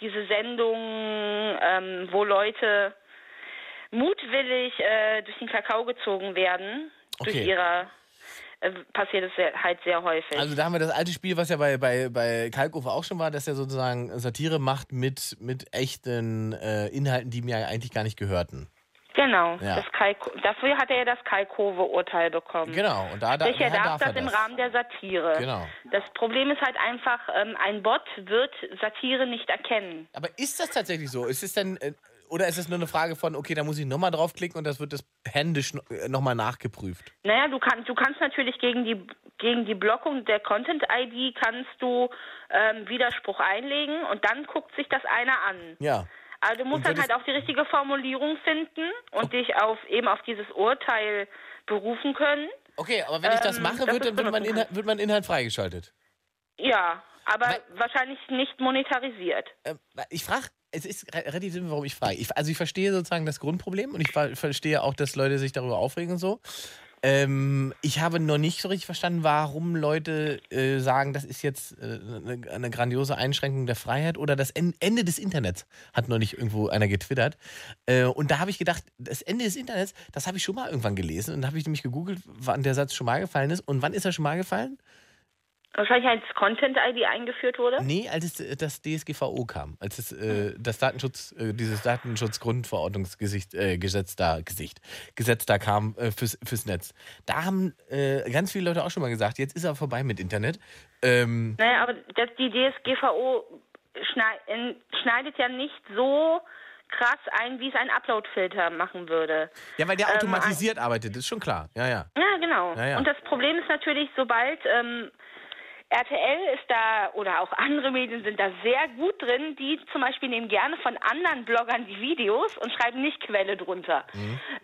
diese Sendungen, ähm, wo Leute mutwillig äh, durch den Kakao gezogen werden. Durch Okay. ihre äh, passiert es sehr, halt sehr häufig. Also da haben wir das alte Spiel, was ja bei, bei, bei Kalkofer auch schon war, dass er sozusagen Satire macht mit, mit echten äh, Inhalten, die mir eigentlich gar nicht gehörten. genau. Ja. Das Kalko dafür hat er ja das Kalkove-Urteil bekommen. Genau. Und da, da, Sicher da darf darf das im das. Rahmen der Satire. Genau. Das Problem ist halt einfach, ähm, ein Bot wird Satire nicht erkennen. Aber ist das tatsächlich so? Ist es denn, äh, oder ist es nur eine Frage von, okay, da muss ich nochmal draufklicken und das wird das händisch nochmal nachgeprüft? Naja, du, kann, du kannst natürlich gegen die, gegen die Blockung der Content-ID kannst du ähm, Widerspruch einlegen und dann guckt sich das einer an. Ja. Also du musst dann halt auch die richtige Formulierung finden und dich auf eben auf dieses Urteil berufen können. Okay, aber wenn ich das Ähm, mache, das wird, ist wird, mein benutzen Inhalt, wird mein Inhalt freigeschaltet. Ja, aber wahrscheinlich nicht monetarisiert. Ähm, ich frage, es ist re- relativ simpel, warum ich frage. Ich, also ich verstehe sozusagen das Grundproblem und ich ver verstehe auch, dass Leute sich darüber aufregen und so. Ähm, ich habe noch nicht so richtig verstanden, warum Leute äh, sagen, das ist jetzt äh, eine, eine grandiose Einschränkung der Freiheit oder das En Ende des Internets, hat noch nicht irgendwo einer getwittert. Äh, und da habe ich gedacht, das Ende des Internets, das habe ich schon mal irgendwann gelesen und da habe ich nämlich gegoogelt, wann der Satz schon mal gefallen ist. Und wann ist er schon mal gefallen? Wahrscheinlich als Content-ID eingeführt wurde. Nee, als es, äh, das DSGVO kam, als es äh, das Datenschutz, äh, dieses Datenschutzgrundverordnungsgesetz äh, Gesetz da, Gesicht, Gesetz da kam äh, fürs, fürs Netz. Da haben äh, ganz viele Leute auch schon mal gesagt, jetzt ist er vorbei mit Internet. Ähm, Naja, aber das, die DSGVO schnei- in- schneidet ja nicht so krass ein, wie es ein Upload-Filter machen würde. ja, weil der Ähm, automatisiert arbeitet, ist schon klar. Ja, ja. Ja, genau. Ja, ja. Und das Problem ist natürlich, sobald ähm, RTL ist da oder auch andere Medien sind da sehr gut drin, die zum Beispiel nehmen gerne von anderen Bloggern die Videos und schreiben nicht Quelle drunter,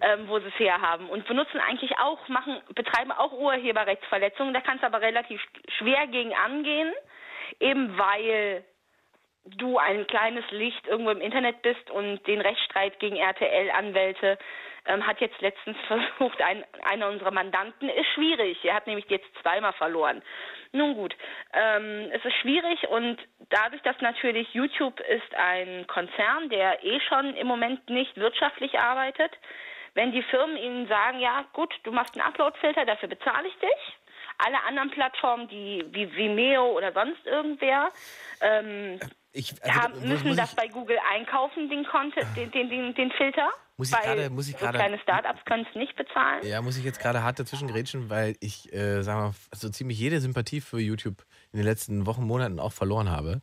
ähm, wo sie es herhaben und benutzen eigentlich auch, machen, betreiben auch Urheberrechtsverletzungen. Da kannst du aber relativ schwer gegen angehen, eben weil du ein kleines Licht irgendwo im Internet bist und den Rechtsstreit gegen RTL-Anwälte ähm, hat jetzt letztens versucht, ein, einer unserer Mandanten ist schwierig. Er hat nämlich jetzt zweimal verloren. Nun gut, ähm, es ist schwierig und dadurch, dass natürlich YouTube ist ein Konzern, der eh schon im Moment nicht wirtschaftlich arbeitet, wenn die Firmen ihnen sagen, ja gut, du machst einen Upload-Filter, dafür bezahle ich dich. Alle anderen Plattformen, die wie Vimeo oder sonst irgendwer, ähm, Ich, haben, muss- müssen das bei Google einkaufen, den, Content, den, den, den Filter. Muss ich gerade- muss ich so gerade- kleine Startups können es nicht bezahlen. Ja, muss ich jetzt gerade hart dazwischen grätschen, weil ich, äh, sagen wir mal, so ziemlich jede Sympathie für YouTube in den letzten Wochen, Monaten auch verloren habe.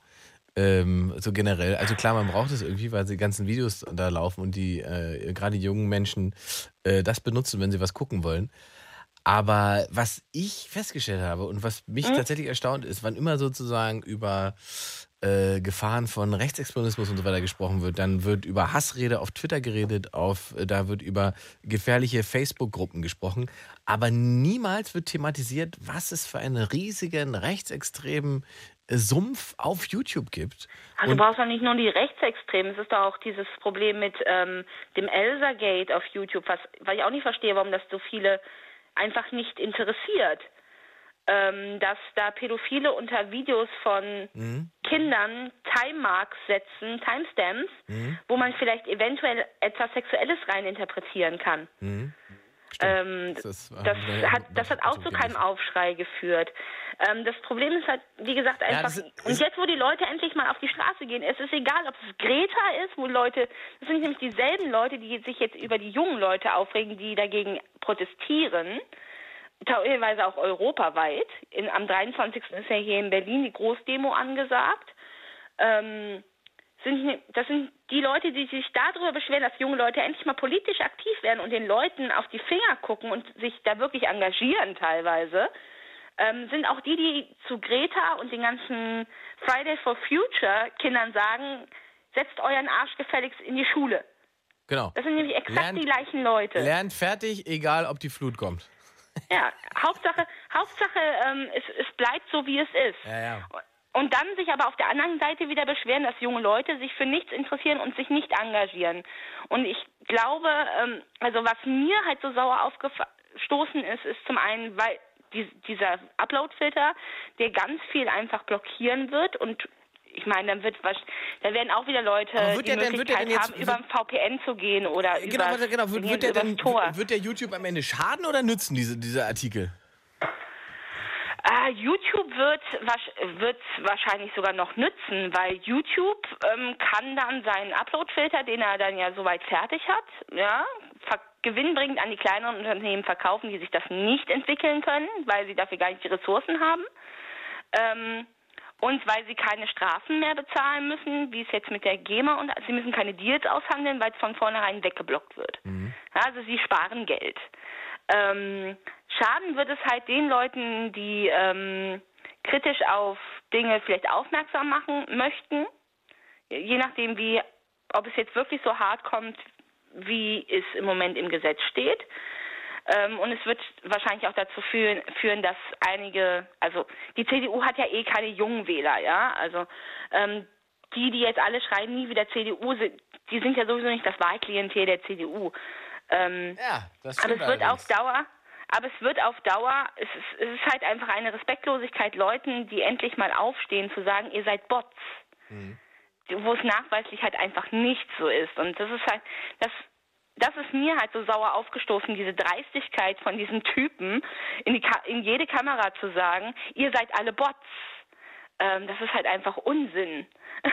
Ähm, so generell. Also klar, man braucht es irgendwie, weil die ganzen Videos da laufen und die äh, gerade die jungen Menschen äh, das benutzen, wenn sie was gucken wollen. Aber was ich festgestellt habe und was mich Mhm. tatsächlich erstaunt ist, wann immer sozusagen über äh, Gefahren von Rechtsextremismus und so weiter gesprochen wird, dann wird über Hassrede auf Twitter geredet, auf, äh, da wird über gefährliche Facebook-Gruppen gesprochen, aber niemals wird thematisiert, was es für einen riesigen rechtsextremen äh, Sumpf auf YouTube gibt. Also du brauchst doch nicht nur die Rechtsextremen, es ist doch auch dieses Problem mit ähm, dem Elsa-Gate auf YouTube, was, weil ich auch nicht verstehe, warum das so viele einfach nicht interessiert. Ähm, dass da Pädophile unter Videos von Mhm. Kindern Time-Marks setzen, Timestamps, Mhm. wo man vielleicht eventuell etwas Sexuelles reininterpretieren kann. Mhm. Ähm, Das, war- das, hat, das hat auch so zu keinem Aufschrei geführt. Ähm, das Problem ist halt, wie gesagt, Ja, einfach. das ist- und jetzt, wo die Leute endlich mal auf die Straße gehen, es ist egal, ob es Greta ist, wo Leute, das sind nämlich dieselben Leute, die sich jetzt über die jungen Leute aufregen, die dagegen protestieren, teilweise auch europaweit. In, am 23. ist ja hier in Berlin die Großdemo angesagt. Ähm, sind, das sind die Leute, die sich darüber beschweren, dass junge Leute endlich mal politisch aktiv werden und den Leuten auf die Finger gucken und sich da wirklich engagieren teilweise, ähm, sind auch die, die zu Greta und den ganzen Friday for Future Kindern sagen, setzt euren Arsch gefälligst in die Schule. Genau. Das sind nämlich exakt Lernt- die gleichen Leute. Lernt fertig, egal ob die Flut kommt. Ja, Hauptsache, Hauptsache ähm, es, es bleibt so, wie es ist. Ja, ja. Und dann sich aber auf der anderen Seite wieder beschweren, dass junge Leute sich für nichts interessieren und sich nicht engagieren. Und ich glaube, ähm, also was mir halt so sauer aufgestoßen ist, ist zum einen, weil die, dieser Upload-Filter, der ganz viel einfach blockieren wird und ich meine, dann wird was, da werden auch wieder Leute die der Möglichkeit jetzt- haben, über ein VPN zu gehen oder Genau, über genau. Wird, wird, der denn, Tor. wird der YouTube am Ende schaden oder nützen, diese, diese Artikel? Ah, YouTube wird, wird wahrscheinlich sogar noch nützen, weil YouTube ähm, kann dann seinen Uploadfilter, den er dann ja soweit fertig hat, ja, gewinnbringend an die kleineren Unternehmen verkaufen, die sich das nicht entwickeln können, weil sie dafür gar nicht die Ressourcen haben. Ähm, und weil sie keine Strafen mehr bezahlen müssen, wie es jetzt mit der GEMA und sie müssen keine Deals aushandeln, weil es von vornherein weggeblockt wird. Ja, also sie sparen Geld. Ähm, schaden wird es halt den Leuten, die ähm, kritisch auf Dinge vielleicht aufmerksam machen möchten, je nachdem wie, ob es jetzt wirklich so hart kommt, wie es im Moment im Gesetz steht. Ähm, und es wird wahrscheinlich auch dazu führen, führen, dass einige, also die CDU hat ja eh keine jungen Wähler, ja, also ähm, die, die jetzt alle schreien, nie wieder CDU, sind, die sind ja sowieso nicht das Wahlklientel der CDU. Ähm, Ja, das aber stimmt es wird auf allerdings. Dauer, aber es wird auf Dauer, es ist, es ist halt einfach eine Respektlosigkeit Leuten, die endlich mal aufstehen, zu sagen, ihr seid Bots. Wo es nachweislich halt einfach nicht so ist. Und das ist halt, das, das ist mir halt so sauer aufgestoßen, diese Dreistigkeit von diesen Typen, in, die Ka in jede Kamera zu sagen, ihr seid alle Bots. Ähm, das ist halt einfach Unsinn.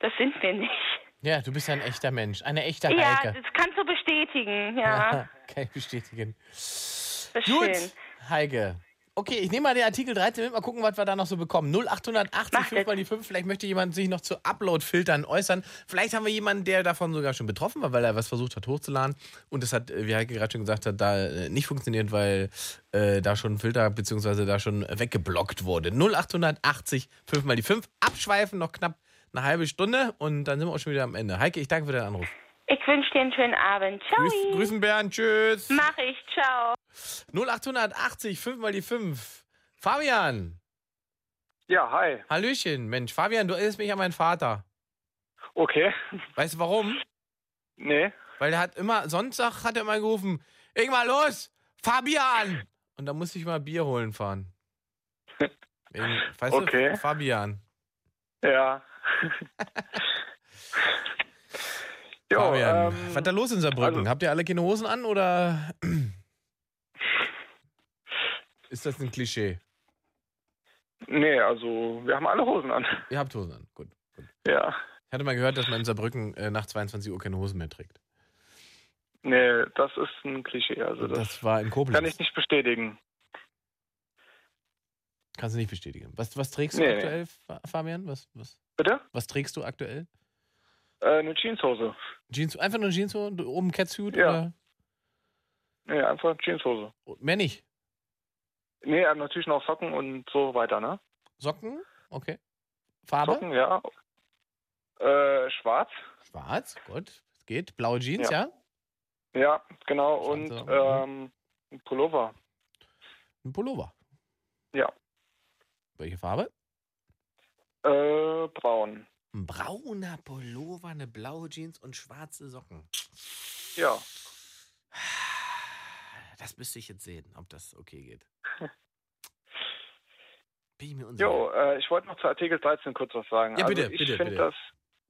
Das sind wir nicht. Ja, du bist ein echter Mensch, eine echte Ja, Heike. das kannst du bestätigen, ja. Kann ich bestätigen. Das ist Gut, schön. Heike. Okay, ich nehme mal den Artikel 13 mit, mal gucken, was wir da noch so bekommen. 0880 Mach 5 mal die 5. Vielleicht möchte jemand sich noch zu Upload-Filtern äußern. Vielleicht haben wir jemanden, der davon sogar schon betroffen war, weil er was versucht hat hochzuladen. Und das hat, äh, wie Heike gerade schon gesagt hat, da äh, nicht funktioniert, weil äh, da schon ein Filter bzw. da schon weggeblockt wurde. 0880 5 mal die 5. Abschweifen, noch knapp eine halbe Stunde und dann sind wir auch schon wieder am Ende. Heike, ich danke für deinen Anruf. Ich wünsche dir einen schönen Abend. Ciao. Grüß, grüßen Bernd, tschüss. Mach ich. Ciao. 0880 5 mal die 5. Fabian. Ja, hi. Hallöchen, Mensch. Fabian, du erinnerst mich an meinen Vater. Okay. Weißt du warum? Nee. Weil der hat immer, Sonntag hat er mal gerufen, irgendwann los, Fabian! Und da musste ich mal Bier holen fahren. Wegen, weißt Okay. du, Fabian. Ja. jo, Fabian. ähm, Was ist da los in Saarbrücken? also- Habt ihr alle keine Hosen an oder ist das ein Klischee? nee, also wir haben alle Hosen an. Ihr habt Hosen an, gut. Ja. Ich hatte mal gehört, dass man in Saarbrücken äh, nach 22 Uhr keine Hosen mehr trägt. Nee, das ist ein Klischee. Also das, Das war in Koblenz. kann ich nicht bestätigen. Kannst du nicht bestätigen. Was, was trägst du Nee, nee. aktuell, Fa- Fabian? Was, was, Bitte? was trägst du aktuell? Äh, eine Jeanshose. Jeans, einfach nur Jeans und oben Catsuit Ja. oder Nee, einfach Jeanshose. mehr nicht? Nee, äh, natürlich noch Socken und so weiter, ne? Socken? Okay. Farbe? Socken, ja. Äh, schwarz. Schwarz, gut. Es geht. Blaue Jeans, ja? Ja, genau. Und Schwarze, ähm, ein Pullover. Ein Pullover. Ja. Welche Farbe? Äh, braun. Ein brauner Pullover, eine blaue Jeans und schwarze Socken. Ja. Das müsste ich jetzt sehen, ob das okay geht. Bin ich mir unsicher. Jo, äh, ich wollte noch zu Artikel 13 kurz was sagen. Ja, bitte, also ich bitte, finde bitte. das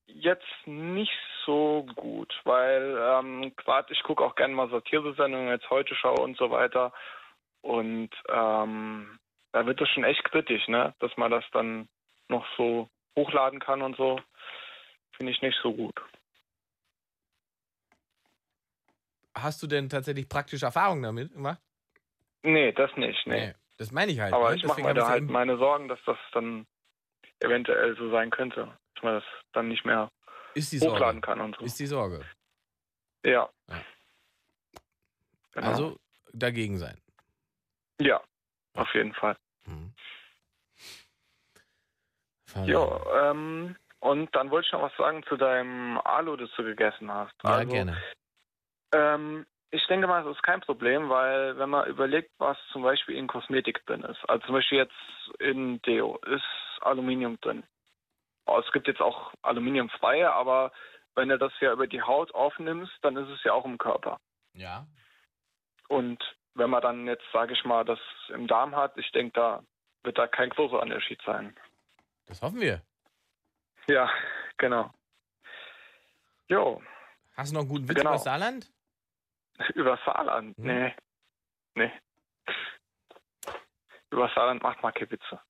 jetzt nicht so gut, weil ähm, gerade ich gucke auch gerne mal Satiresendungen, jetzt heute Show und so weiter. Und ähm, da wird das schon echt kritisch, ne? Dass man das dann noch so hochladen kann und so. Finde ich nicht so gut. Hast du denn tatsächlich praktische Erfahrungen damit gemacht? Nee, das nicht, nee. Das meine ich halt. Aber ne? ich mache mir da halt meine Sorgen, dass das dann eventuell so sein könnte. Dass man das dann nicht mehr Ist die Sorge. hochladen kann und so. Ist die Sorge. Ja. Ja. Genau. Also dagegen sein. Ja, auf jeden Fall. Mhm. Fabian. Ja, ähm, und dann wollte ich noch was sagen zu deinem Alu, das du gegessen hast. Ja, also, gerne. Ähm, ich denke mal, das ist kein Problem, weil wenn man überlegt, was zum Beispiel in Kosmetik drin ist, also zum Beispiel jetzt in Deo, ist Aluminium drin. Oh, Es gibt jetzt auch aluminiumfreie, aber wenn du das ja über die Haut aufnimmst, dann ist es ja auch im Körper. Ja. Und wenn man dann jetzt, sage ich mal, das im Darm hat, ich denke, da wird da kein großer Unterschied sein. Das hoffen wir. Ja, genau. Jo, Hast du noch einen guten Witz Genau. über Saarland? über Saarland. Hm. Nee. Nee. Über Saarland macht man keine Witze.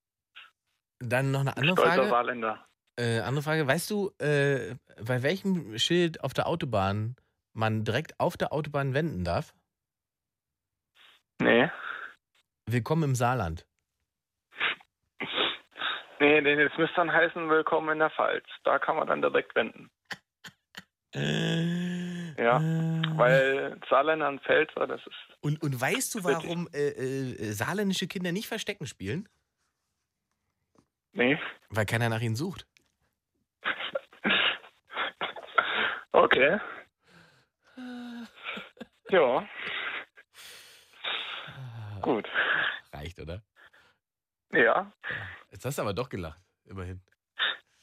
Dann noch eine andere Stolzer Frage. Saarländer. Äh, andere Frage. Weißt du, äh, bei welchem Schild auf der Autobahn man direkt auf der Autobahn wenden darf? Nee. Willkommen im Saarland. Nee, nee, das müsste dann heißen, willkommen in der Pfalz. Da kann man dann direkt wenden. Ja, Äh, Weil Saarländer und Pfälzer, das ist. Und, und weißt du, warum äh, äh, saarländische Kinder nicht Verstecken spielen? Nee. Weil keiner nach ihnen sucht. Okay. Ja. Gut. Reicht, oder? Ja. Jetzt hast du aber doch gelacht, immerhin.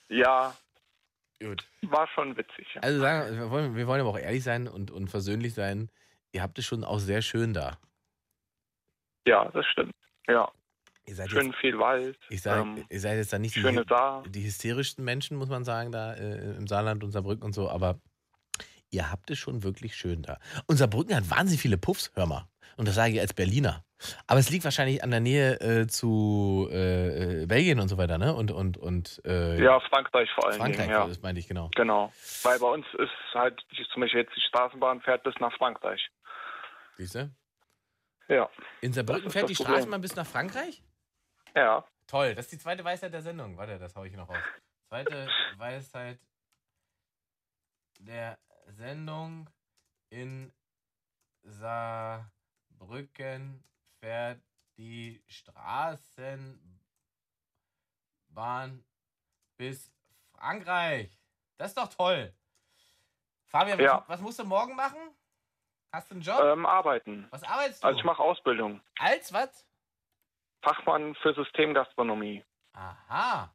Ja, Gut. war schon witzig. ja. Also sagen, wir wollen, wir wollen aber auch ehrlich sein und, und versöhnlich sein. Ihr habt es schon auch sehr schön da. Ja, das stimmt. Ja. Schön jetzt, viel Wald. ich sag, ähm, ihr seid jetzt da nicht die, Saar. die hysterischsten Menschen, muss man sagen, da äh, im Saarland und Saarbrücken und so, aber ihr habt es schon wirklich schön da. Und Saarbrücken hat wahnsinnig viele Puffs, hör mal. Und das sage ich als Berliner. Aber es liegt wahrscheinlich an der Nähe äh, zu äh, äh, Belgien und so weiter, ne? Und, und, und äh, Ja, Frankreich vor allen Frankreich, Dingen. Ja. das meinte ich genau. Genau. Weil bei uns ist halt zum Beispiel jetzt die Straßenbahn fährt bis nach Frankreich. Siehst du? Ja. In Saarbrücken fährt die Problem. Straßenbahn bis nach Frankreich? Ja. Toll, das ist die zweite Weisheit der Sendung. Warte, das hau ich noch raus. Zweite Weisheit der Sendung in Saarbrücken fährt die Straßenbahn bis Frankreich. Das ist doch toll. Fabian, Ja. was, was musst du morgen machen? Hast du einen Job? Ähm, arbeiten. was arbeitest du? Also ich mache Ausbildung. Als was? Fachmann für Systemgastronomie. Aha.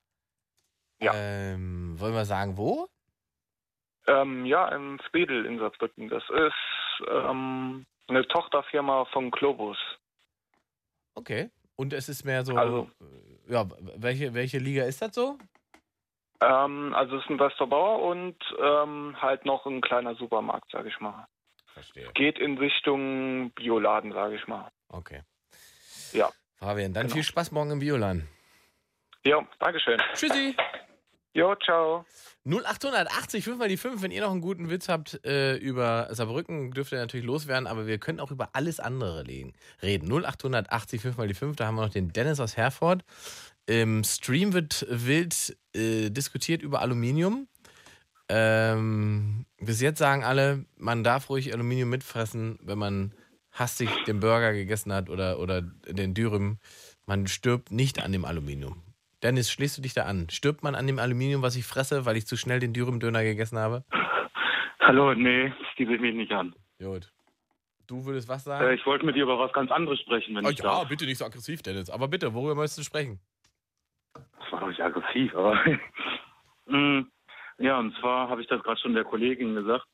Ja. Ähm, wollen wir sagen, wo? Ähm, ja, im Spedel in Saarbrücken. Das ist ähm, eine Tochterfirma von Globus. Okay. Und es ist mehr so. Also- äh, ja, welche, welche Liga ist das so? Ähm, also es ist ein Restaurant und ähm, halt noch ein kleiner Supermarkt, sage ich mal. Verstehe. Geht in Richtung Bioladen, sage ich mal. Okay. Ja. Fabian, dann Genau. viel Spaß morgen im Biolan. Ja, Dankeschön. Tschüssi. Jo, ciao. 0880, 5 mal die 5. Wenn ihr noch einen guten Witz habt äh, über Saarbrücken, dürft ihr natürlich loswerden, aber wir können auch über alles andere reden. 0880, 5 mal die 5. Da haben wir noch den Dennis aus Herford. Im Stream wird wild äh, diskutiert über Aluminium. Ähm, bis jetzt sagen alle, man darf ruhig Aluminium mitfressen, wenn man hastig den Burger gegessen hat oder, oder den Dürüm. Man stirbt nicht an dem Aluminium. Dennis, schließt du dich da an? Stirbt man an dem Aluminium, was ich fresse, weil ich zu schnell den Dürüm-Döner gegessen habe? Hallo, nee, schließe ich mich nicht an. Gut. Du würdest was Äh, sagen? ich wollte mit dir über was ganz anderes sprechen, wenn oh, ich ja, darf. bitte nicht so aggressiv, Dennis. Aber bitte, worüber möchtest du sprechen? Das war doch nicht aggressiv, aber. Mm, ja, und zwar habe ich das gerade schon der Kollegin gesagt.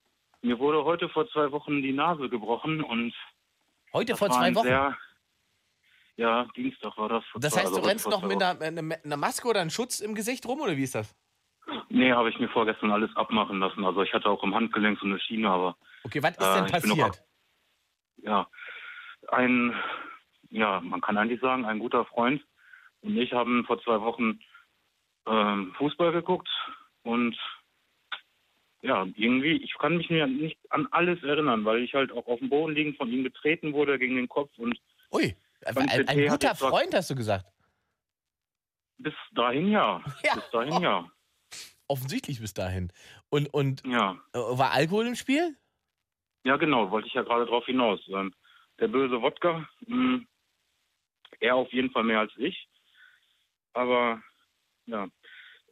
Mir wurde heute vor zwei Wochen die Nase gebrochen und. Heute vor zwei Wochen? Ja, Dienstag war das. Das heißt, also du heute rennst noch mit einer, einer, Maske oder einem Schutz im Gesicht rum oder wie ist das? Nee, habe ich mir vorgestern alles abmachen lassen. Also ich hatte auch im Handgelenk so eine Schiene, aber Okay, was ist Äh, denn noch passiert? ja, ein, ja, man kann eigentlich sagen, ein guter Freund und ich haben vor zwei Wochen ähm, Fußball geguckt und ja, irgendwie, ich kann mich mir nicht an alles erinnern, weil ich halt auch auf dem Boden liegen von ihm getreten wurde gegen den Kopf und Ui, ein, Beim ein, hat guter Freund, hast du gesagt. bis dahin ja. Ja. Bis dahin ja. Offensichtlich bis dahin. Und, und Ja. äh, war Alkohol im Spiel? Ja, genau, wollte ich ja gerade drauf hinaus. Ähm, der böse Wodka, mh, er auf jeden Fall mehr als ich. Aber ja,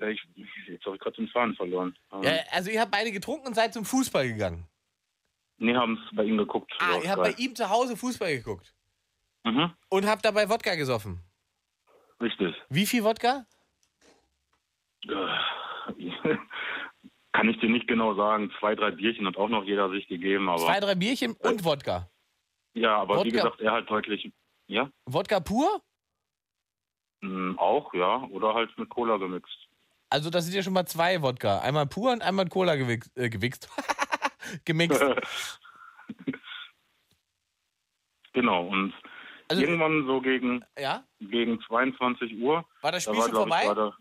äh, ich, jetzt habe ich gerade den Faden verloren. Ähm, Ja, also ihr habt beide getrunken und seid zum Fußball gegangen. Nee, haben es bei ihm geguckt. Ah, ihr habt bei ihm zu Hause Fußball geguckt. Mhm, Und habt dabei Wodka gesoffen. richtig. Wie viel Wodka? Äh, Kann ich dir nicht genau sagen. Zwei, drei Bierchen hat auch noch jeder sich gegeben. Aber Zwei, drei Bierchen und Wodka. ja, aber wie Wodka- gesagt, er halt deutlich. Ja, Wodka pur? mh, auch, ja. Oder halt mit Cola gemixt. Also das sind ja schon mal zwei Wodka. Einmal pur und einmal Cola gewichst. Äh, gewichst. Gemixt. genau, und Also- irgendwann so gegen, Ja? gegen 22 Uhr. War das da Spiel schon glaub ich, vorbei? gerade-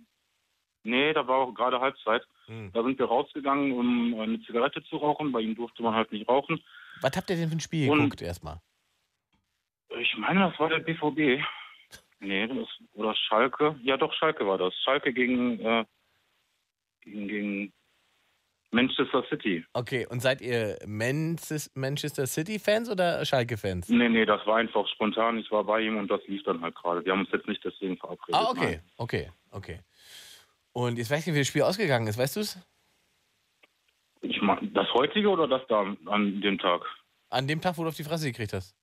nee, da war auch gerade Halbzeit. Hm. Da sind wir rausgegangen, um eine Zigarette zu rauchen. Bei ihm durfte man halt nicht rauchen. Was habt ihr denn für ein Spiel Und- geguckt erstmal? Ich meine, das war der BVB. Nee, das, oder Schalke. Ja, doch, Schalke war das. Schalke gegen, äh, gegen, gegen Manchester City. Okay, und seid ihr Manches- Manchester City-Fans oder Schalke-Fans? Nee, nee, das war einfach spontan. Ich war bei ihm und das lief dann halt gerade. Wir haben uns jetzt nicht deswegen verabredet. Ah, okay, Nein. okay, okay. Und jetzt weiß ich nicht, wie das Spiel ausgegangen ist, weißt du es? Ich mein, das heutige oder das da an dem Tag? An dem Tag, wo du auf die Fresse gekriegt hast.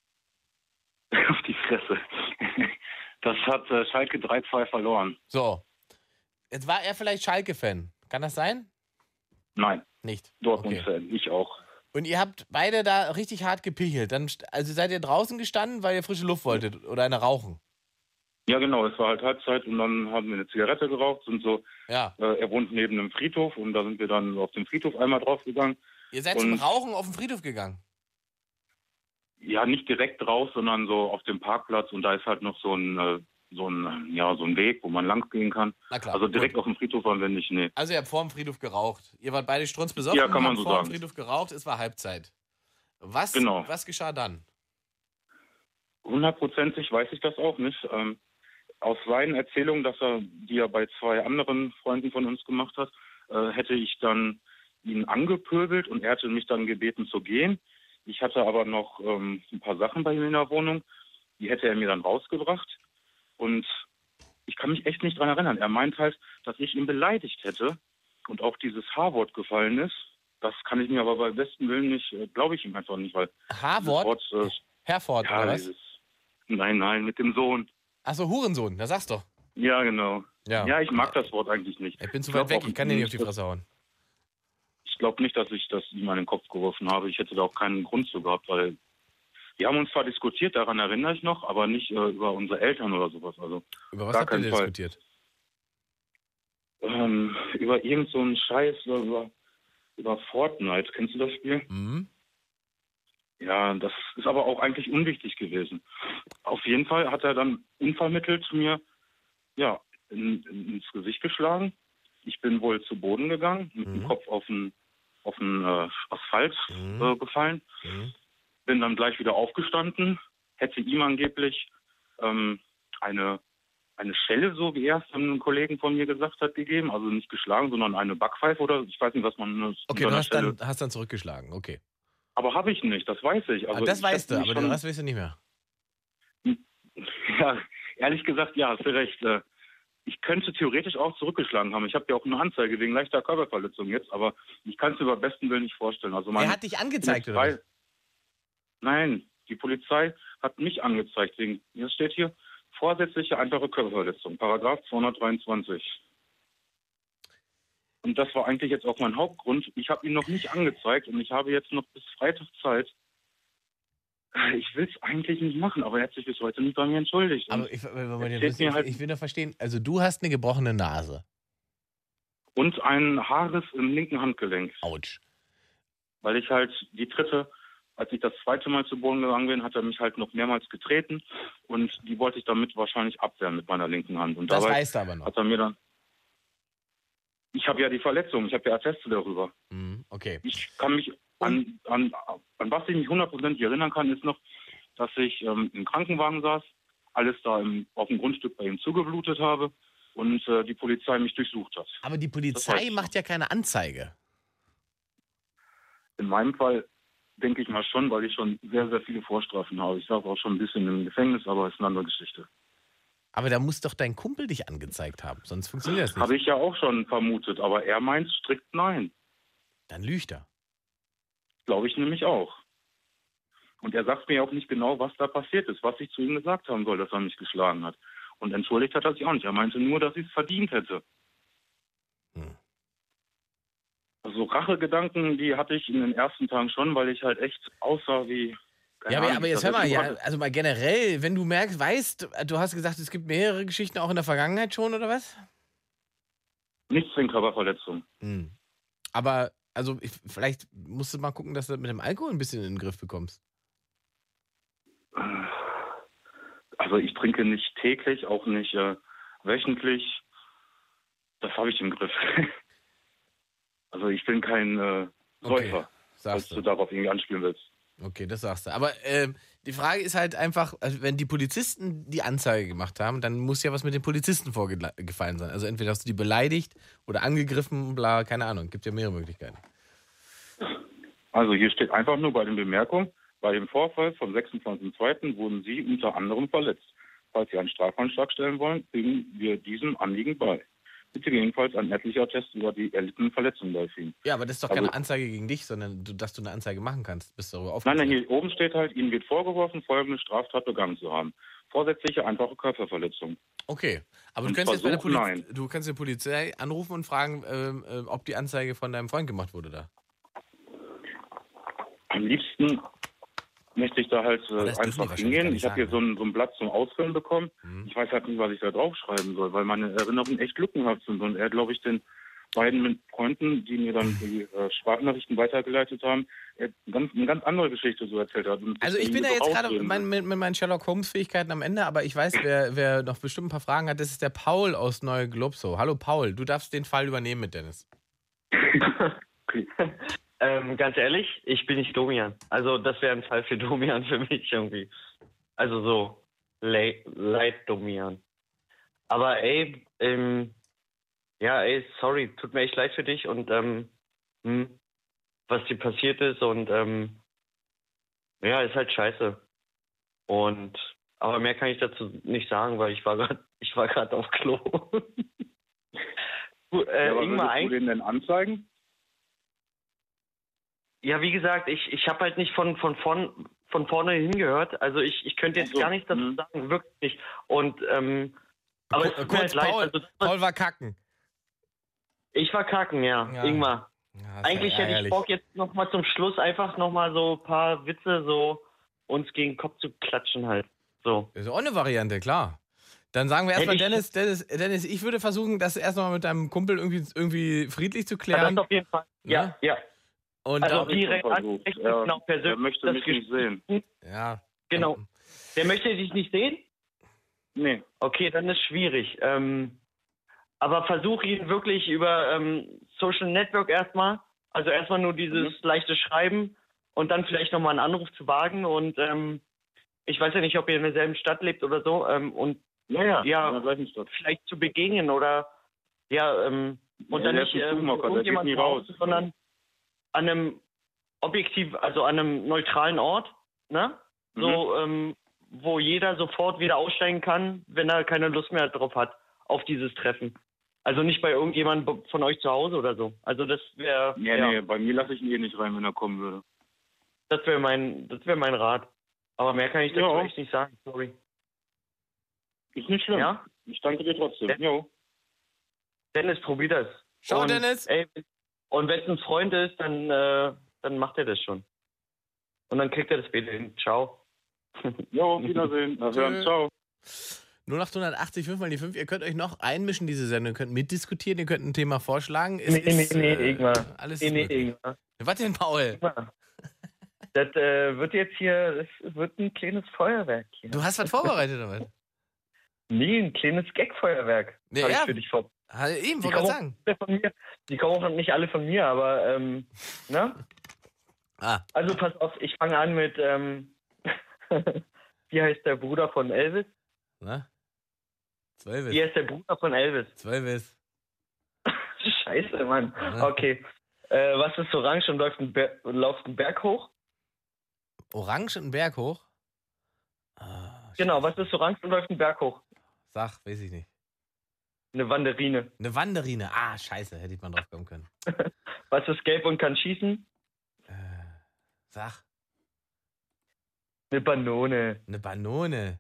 Auf die Fresse. Das hat äh, Schalke 3-2 verloren. So. Jetzt war er vielleicht Schalke-Fan. Kann das sein? Nein, Nicht. Dortmund-Fan. Ich auch. Und ihr habt beide da richtig hart gepichelt. Dann, also seid ihr draußen gestanden, weil ihr frische Luft wolltet oder eine rauchen? Ja, genau. Es war halt Halbzeit und dann haben wir eine Zigarette geraucht. Sind so, Ja. äh, er wohnt neben einem Friedhof und da sind wir dann auf dem Friedhof einmal draufgegangen. Ihr seid Und- zum Rauchen auf den Friedhof gegangen. Ja, nicht direkt raus, sondern so auf dem Parkplatz und da ist halt noch so ein, äh, so ein, ja, so ein Weg, wo man lang gehen kann. Na klar. Also direkt gut. auf dem Friedhof waren wir nicht, nee. Also ihr habt vor dem Friedhof geraucht. Ihr wart beide strunzbesoffen, Ja, kann man so vor dem sagen. Friedhof geraucht, es war Halbzeit. Was, Genau. was geschah dann? Hundertprozentig weiß ich das auch nicht. Ähm, aus seinen Erzählungen, dass er, die er bei zwei anderen Freunden von uns gemacht hat, äh, hätte ich dann ihn angepöbelt und er hatte mich dann gebeten zu gehen. Ich hatte aber noch ähm, ein paar Sachen bei ihm in der Wohnung, die hätte er mir dann rausgebracht. Und ich kann mich echt nicht dran erinnern. Er meint halt, dass ich ihn beleidigt hätte und auch dieses H-Wort gefallen ist. Das kann ich mir aber bei besten Willen nicht, äh, glaube ich ihm einfach nicht, weil H-Wort? äh, Herford, ja, oder was? dieses, nein, nein, mit dem Sohn. Achso, Hurensohn, da sag's doch. Ja, genau. Ja. Ja, ich mag das Wort eigentlich nicht. Ich bin zu Ich weit weg, ich kann dir nicht auf die Fresse hauen. Ich glaube nicht, dass ich das ihm in den Kopf geworfen habe. Ich hätte da auch keinen Grund zu gehabt, weil wir haben uns zwar diskutiert, daran erinnere ich noch, aber nicht äh, über unsere Eltern oder sowas. Also Über was habt ihr diskutiert? Ähm, über irgend so einen Scheiß, über, über, Fortnite. Kennst du das Spiel? Mhm. Ja, das ist aber auch eigentlich unwichtig gewesen. Auf jeden Fall hat er dann unvermittelt mir ja, in, in, ins Gesicht geschlagen. Ich bin wohl zu Boden gegangen, mit dem Mhm. Kopf auf den, auf den äh, Asphalt Mhm. äh, gefallen. Mhm. Bin dann gleich wieder aufgestanden, hätte ihm angeblich ähm, eine, eine Schelle, so wie er es einem Kollegen von mir gesagt hat, gegeben. Also nicht geschlagen, sondern eine Backpfeife oder ich weiß nicht, was man Okay, du hast Schelle- dann, hast dann zurückgeschlagen, okay. Aber habe ich nicht, das weiß ich. Ah, Also das ich weißt du, aber den Rest weißt du nicht mehr. Ja, ehrlich gesagt, ja, hast du recht. Äh, Ich könnte theoretisch auch zurückgeschlagen haben. Ich habe ja auch eine Anzeige wegen leichter Körperverletzung jetzt, aber ich kann es mir über besten Willen nicht vorstellen. Also Er meine hat dich angezeigt, oder was? Nein, die Polizei hat mich angezeigt wegen, hier steht hier, vorsätzliche einfache Körperverletzung, Paragraph 223. Und das war eigentlich jetzt auch mein Hauptgrund. Ich habe ihn noch nicht angezeigt und ich habe jetzt noch bis Freitag Zeit. Ich will es eigentlich nicht machen, aber er hat sich bis heute nicht bei mir entschuldigt. Aber ich, ich, halt- ich will nur verstehen, also du hast eine gebrochene Nase. und ein Haarriss im linken Handgelenk, Autsch. weil ich halt die dritte, als ich das zweite Mal zu Boden gegangen bin, hat er mich halt noch mehrmals getreten und die wollte ich damit wahrscheinlich abwehren mit meiner linken Hand. Und Das du aber noch. hat er mir dann, ich habe ja die Verletzung, ich habe ja Atteste darüber. Mhm, okay. Ich kann mich an, an, an was ich mich hundertprozentig erinnern kann, ist noch, dass ich ähm, im Krankenwagen saß, alles da im, auf dem Grundstück bei ihm zugeblutet habe und äh, die Polizei mich durchsucht hat. Aber die Polizei ich macht ja keine Anzeige. In meinem Fall denke ich mal schon, weil ich schon sehr, sehr viele Vorstrafen habe. Ich saß auch schon ein bisschen im Gefängnis, aber ist eine andere Geschichte. Aber da muss doch dein Kumpel dich angezeigt haben, sonst funktioniert das nicht. Habe ich ja auch schon vermutet, aber er meint strikt nein. Dann lügt er. Glaube ich nämlich auch. Und er sagt mir auch nicht genau, was da passiert ist, was ich zu ihm gesagt haben soll, dass er mich geschlagen hat. Und entschuldigt hat er sich auch nicht. Er meinte nur, dass ich es verdient hätte. Hm. Also Rachegedanken, die hatte ich in den ersten Tagen schon, weil ich halt echt aussah wie. Ja, aber, aber jetzt hör mal, ja, also mal generell, wenn du merkst, weißt, du hast gesagt, es gibt mehrere Geschichten auch in der Vergangenheit schon, oder was? Nichts wegen Körperverletzung. Hm. Aber, also, ich, vielleicht musst du mal gucken, dass du mit dem Alkohol ein bisschen in den Griff bekommst. Also ich trinke nicht täglich, auch nicht äh, wöchentlich. Das habe ich im Griff. also ich bin kein äh, Okay, Säufer, sagst falls du darauf irgendwie anspielen willst. Okay, das sagst du. Aber ähm, die Frage ist halt einfach, also wenn die Polizisten die Anzeige gemacht haben, dann muss ja was mit den Polizisten vorgefallen sein. Also entweder hast du die beleidigt oder angegriffen, bla, keine Ahnung. Gibt ja mehrere Möglichkeiten. Also hier steht einfach nur bei den Bemerkungen, bei dem Vorfall vom 26.02. wurden Sie unter anderem verletzt. Falls Sie einen Strafantrag stellen wollen, bringen wir diesem Anliegen bei. Bitte gegebenenfalls ein etlicher Attest über die erlittenen Verletzungen beifügen. Ja, aber das ist doch Also- keine Anzeige gegen dich, sondern dass du eine Anzeige machen kannst. Bist du darüber Nein, aufgeklärt? nein, hier oben steht halt, Ihnen wird vorgeworfen, folgende Straftat begangen zu haben. Vorsätzliche einfache Körperverletzung. Okay, aber du Und kannst jetzt bei der Versuch, Polizei, nein. du kannst die Polizei anrufen und fragen, ähm, äh, ob die Anzeige von deinem Freund gemacht wurde da. Am liebsten möchte ich da halt äh, einfach hingehen. Ich habe hier so ein, so ein Blatt zum Ausfüllen bekommen. Mhm. Ich weiß halt nicht, was ich da draufschreiben soll, weil meine Erinnerungen echt lückenhaft sind. Und er, glaube ich, den beiden mit Freunden, die mir dann die äh, Sprachnachrichten weitergeleitet haben, er ganz, eine ganz andere Geschichte so erzählt hat. Und Also ich bin da jetzt gerade mein, mit, mit meinen Sherlock Holmes Fähigkeiten am Ende, aber ich weiß, wer, wer noch bestimmt ein paar Fragen hat, das ist der Paul aus Neue Globso. Hallo Paul, du darfst den Fall übernehmen mit Dennis. Ähm, ganz ehrlich, ich bin nicht Domian. Also das wäre ein Fall für Domian für mich irgendwie. Also so le leid Domian. Aber ey, ähm, ja, ey, sorry, tut mir echt leid für dich und ähm, hm, was dir passiert ist und ähm, ja, ist halt scheiße. Und aber mehr kann ich dazu nicht sagen, weil ich war gerade, ich war gerade auf Klo. Gut, äh, ja, aber Ingmar, würdest du den denn anzeigen? Ja, wie gesagt, ich, ich habe halt nicht von, von, von, von vorne hingehört. Also ich, ich könnte jetzt Ach so, gar nichts dazu mhm. sagen, wirklich nicht. Und ähm, aber es Ku- tut mir Kurz halt leid. Paul, Also, Paul war kacken. ich war kacken, ja, Ja. Ingmar. Ja, ja Eigentlich hätte ich. Bock, jetzt nochmal zum Schluss einfach nochmal so ein paar Witze so uns gegen den Kopf zu klatschen halt. So. Das ist auch eine Variante, klar. Dann sagen wir erstmal, Dennis, Dennis, Dennis, ich würde versuchen, das erst noch mal mit deinem Kumpel irgendwie, irgendwie friedlich zu Ja, das klären. auf jeden Fall. Ja, Ne? ja. Und Also direkt ansprechen, Ja, genau, persönlich. Er möchte das mich nicht sehen. ja. Genau. Der möchte dich nicht sehen? Nee. Okay, dann ist schwierig. Ähm, aber versuch ihn wirklich über ähm, Social Network erstmal, also erstmal nur dieses Mhm. leichte Schreiben und dann vielleicht nochmal einen Anruf zu wagen und ähm, ich weiß ja nicht, ob ihr in derselben Stadt lebt oder so ähm, und Ja, ja, Ja. der vielleicht zu begegnen oder ja ähm, und Ja, dann der nicht ähm, der irgendjemand Hause, raus. sondern an einem objektiv, also an einem neutralen Ort, ne? So, ähm, wo jeder sofort wieder aussteigen kann, wenn er keine Lust mehr drauf hat auf dieses Treffen. Also nicht bei irgendjemandem von euch zu Hause oder so. Also das wäre Ja, ja, nee, bei mir lasse ich ihn eh nicht rein, wenn er kommen würde. das wäre mein das wäre mein Rat. Aber mehr kann ich dazu Ja. echt nicht sagen. Sorry. Ist nicht schlimm. Ja? Ich danke dir trotzdem. Ja. Jo. Dennis, probier das. Ciao, und, Dennis. Ey, und wenn es ein Freund ist, dann äh, dann macht er das schon. Und dann kriegt er das bitte hin. Ciao. Jo, Wiedersehen. Hören. Tschö. Ciao. 0880 5 mal die 5. Ihr könnt euch noch einmischen, diese Sendung. Ihr könnt mitdiskutieren, ihr könnt ein Thema vorschlagen. Es Nee, nee, ist, nee, äh, Ingmar. Alles Nee, nee. Ingmar. Was denn, Paul? Ingmar. Das äh, wird jetzt hier, das wird ein kleines Feuerwerk hier. Du hast was vorbereitet, oder was? Nee, ein kleines Gag-Feuerwerk. Ja, hab ich für dich vor. Ah, Eben, Die wollte auch sagen. von mir. die kommen auch nicht alle von mir, aber ähm, ne? Ah, Also pass auf, ich fange an mit, ähm, wie heißt der Bruder von Elvis? ne? Zwölf Wie ist. heißt der Bruder von Elvis? Zwölf ist. Scheiße, Mann. Ja. Okay. Äh, was ist orange und läuft einen, läuft einen Berg hoch? Orange und einen Berg hoch? Ah, Genau, was ist orange und läuft einen Berg hoch? Sag, weiß ich nicht. Eine Wanderine. Eine Wanderine. Ah, scheiße, hätte ich mal drauf kommen können. Was ist gelb und kann schießen? Äh, sag, Eine Banone. eine Banone.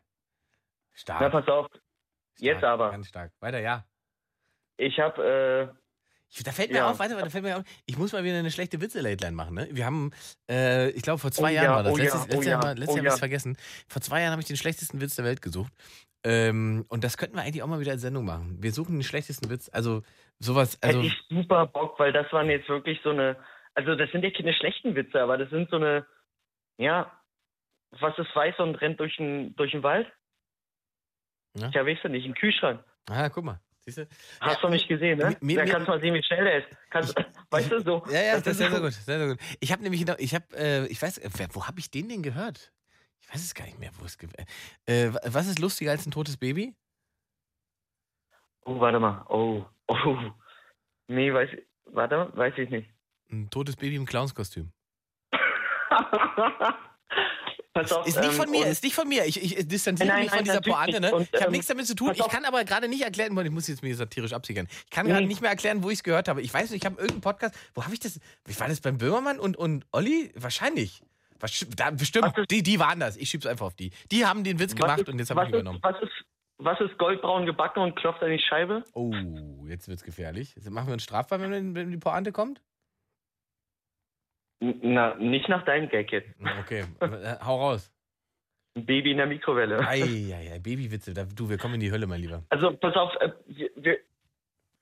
Stark. Na, pass auf. stark, Jetzt aber. Ganz stark. Weiter, ja. Ich habe, äh, Ich, da fällt mir Ja. auf, weiter, da fällt mir auf, ich muss mal wieder eine schlechte Witze-Late-Line machen. Ne? Wir haben, äh, ich glaube, vor zwei Oh Jahren ja, war das. oh ja, letztes oh letztes ja, Jahr, letztes oh Jahr habe ich ja. vergessen. Vor zwei Jahren habe ich den schlechtesten Witz der Welt gesucht. Ähm, und das könnten wir eigentlich auch mal wieder als Sendung machen. Wir suchen den schlechtesten Witz. Also sowas. Also, Hätte ich super Bock, weil das waren jetzt wirklich so eine, also das sind ja keine schlechten Witze, aber das sind so eine, ja, was ist weiß und rennt durch den, durch den Wald? Ja. Ja, weißt du nicht, ein Kühlschrank. ah, guck mal. Siehst du? Hast du nicht gesehen, ne? mir- da mir- kannst du mal sehen, wie schnell er ist. Kannst, weißt du, so. Ja, ja, das, ist sehr, sehr so- gut. Sehr, sehr gut. Ich habe nämlich, ich habe, äh, ich weiß, wo habe ich den denn gehört? Ich weiß es gar nicht mehr, wo es. ge- Äh, wa- was ist lustiger als ein totes Baby? Oh, warte mal. Oh, oh. Nee, weiß ich, warte mal, weiß ich nicht. Ein totes Baby im Clownskostüm. Pass auf, Ist nicht ähm, von mir, und- ist nicht von mir. Ich, ich distanziere Nein, mich von nein, dieser natürlich Pointe. Ne? Und, ich habe ähm, nichts damit zu tun. Ich kann aber gerade nicht erklären, ich muss jetzt mir satirisch absichern. Ich kann Nee. gerade nicht mehr erklären, wo ich es gehört habe. Ich weiß nicht, ich habe irgendeinen Podcast. Wo habe ich das? Wie war das beim Böhmermann und, und Olli? Wahrscheinlich. Was, da, bestimmt, die, die waren das. Ich schieb's einfach auf die. Die haben den Witz gemacht ist- und jetzt habe ich ist- übernommen. Was ist, was ist goldbraun gebacken und klopft an die Scheibe? Oh, jetzt wird's gefährlich. Machen wir uns strafbar, wenn, wenn die Pointe kommt? Na, nicht nach deinem Gag jetzt. Okay, äh, hau raus. Ein Baby in der Mikrowelle. Eieiei, Babywitze. Du, wir kommen in die Hölle, mein Lieber. Also pass auf, äh, wir,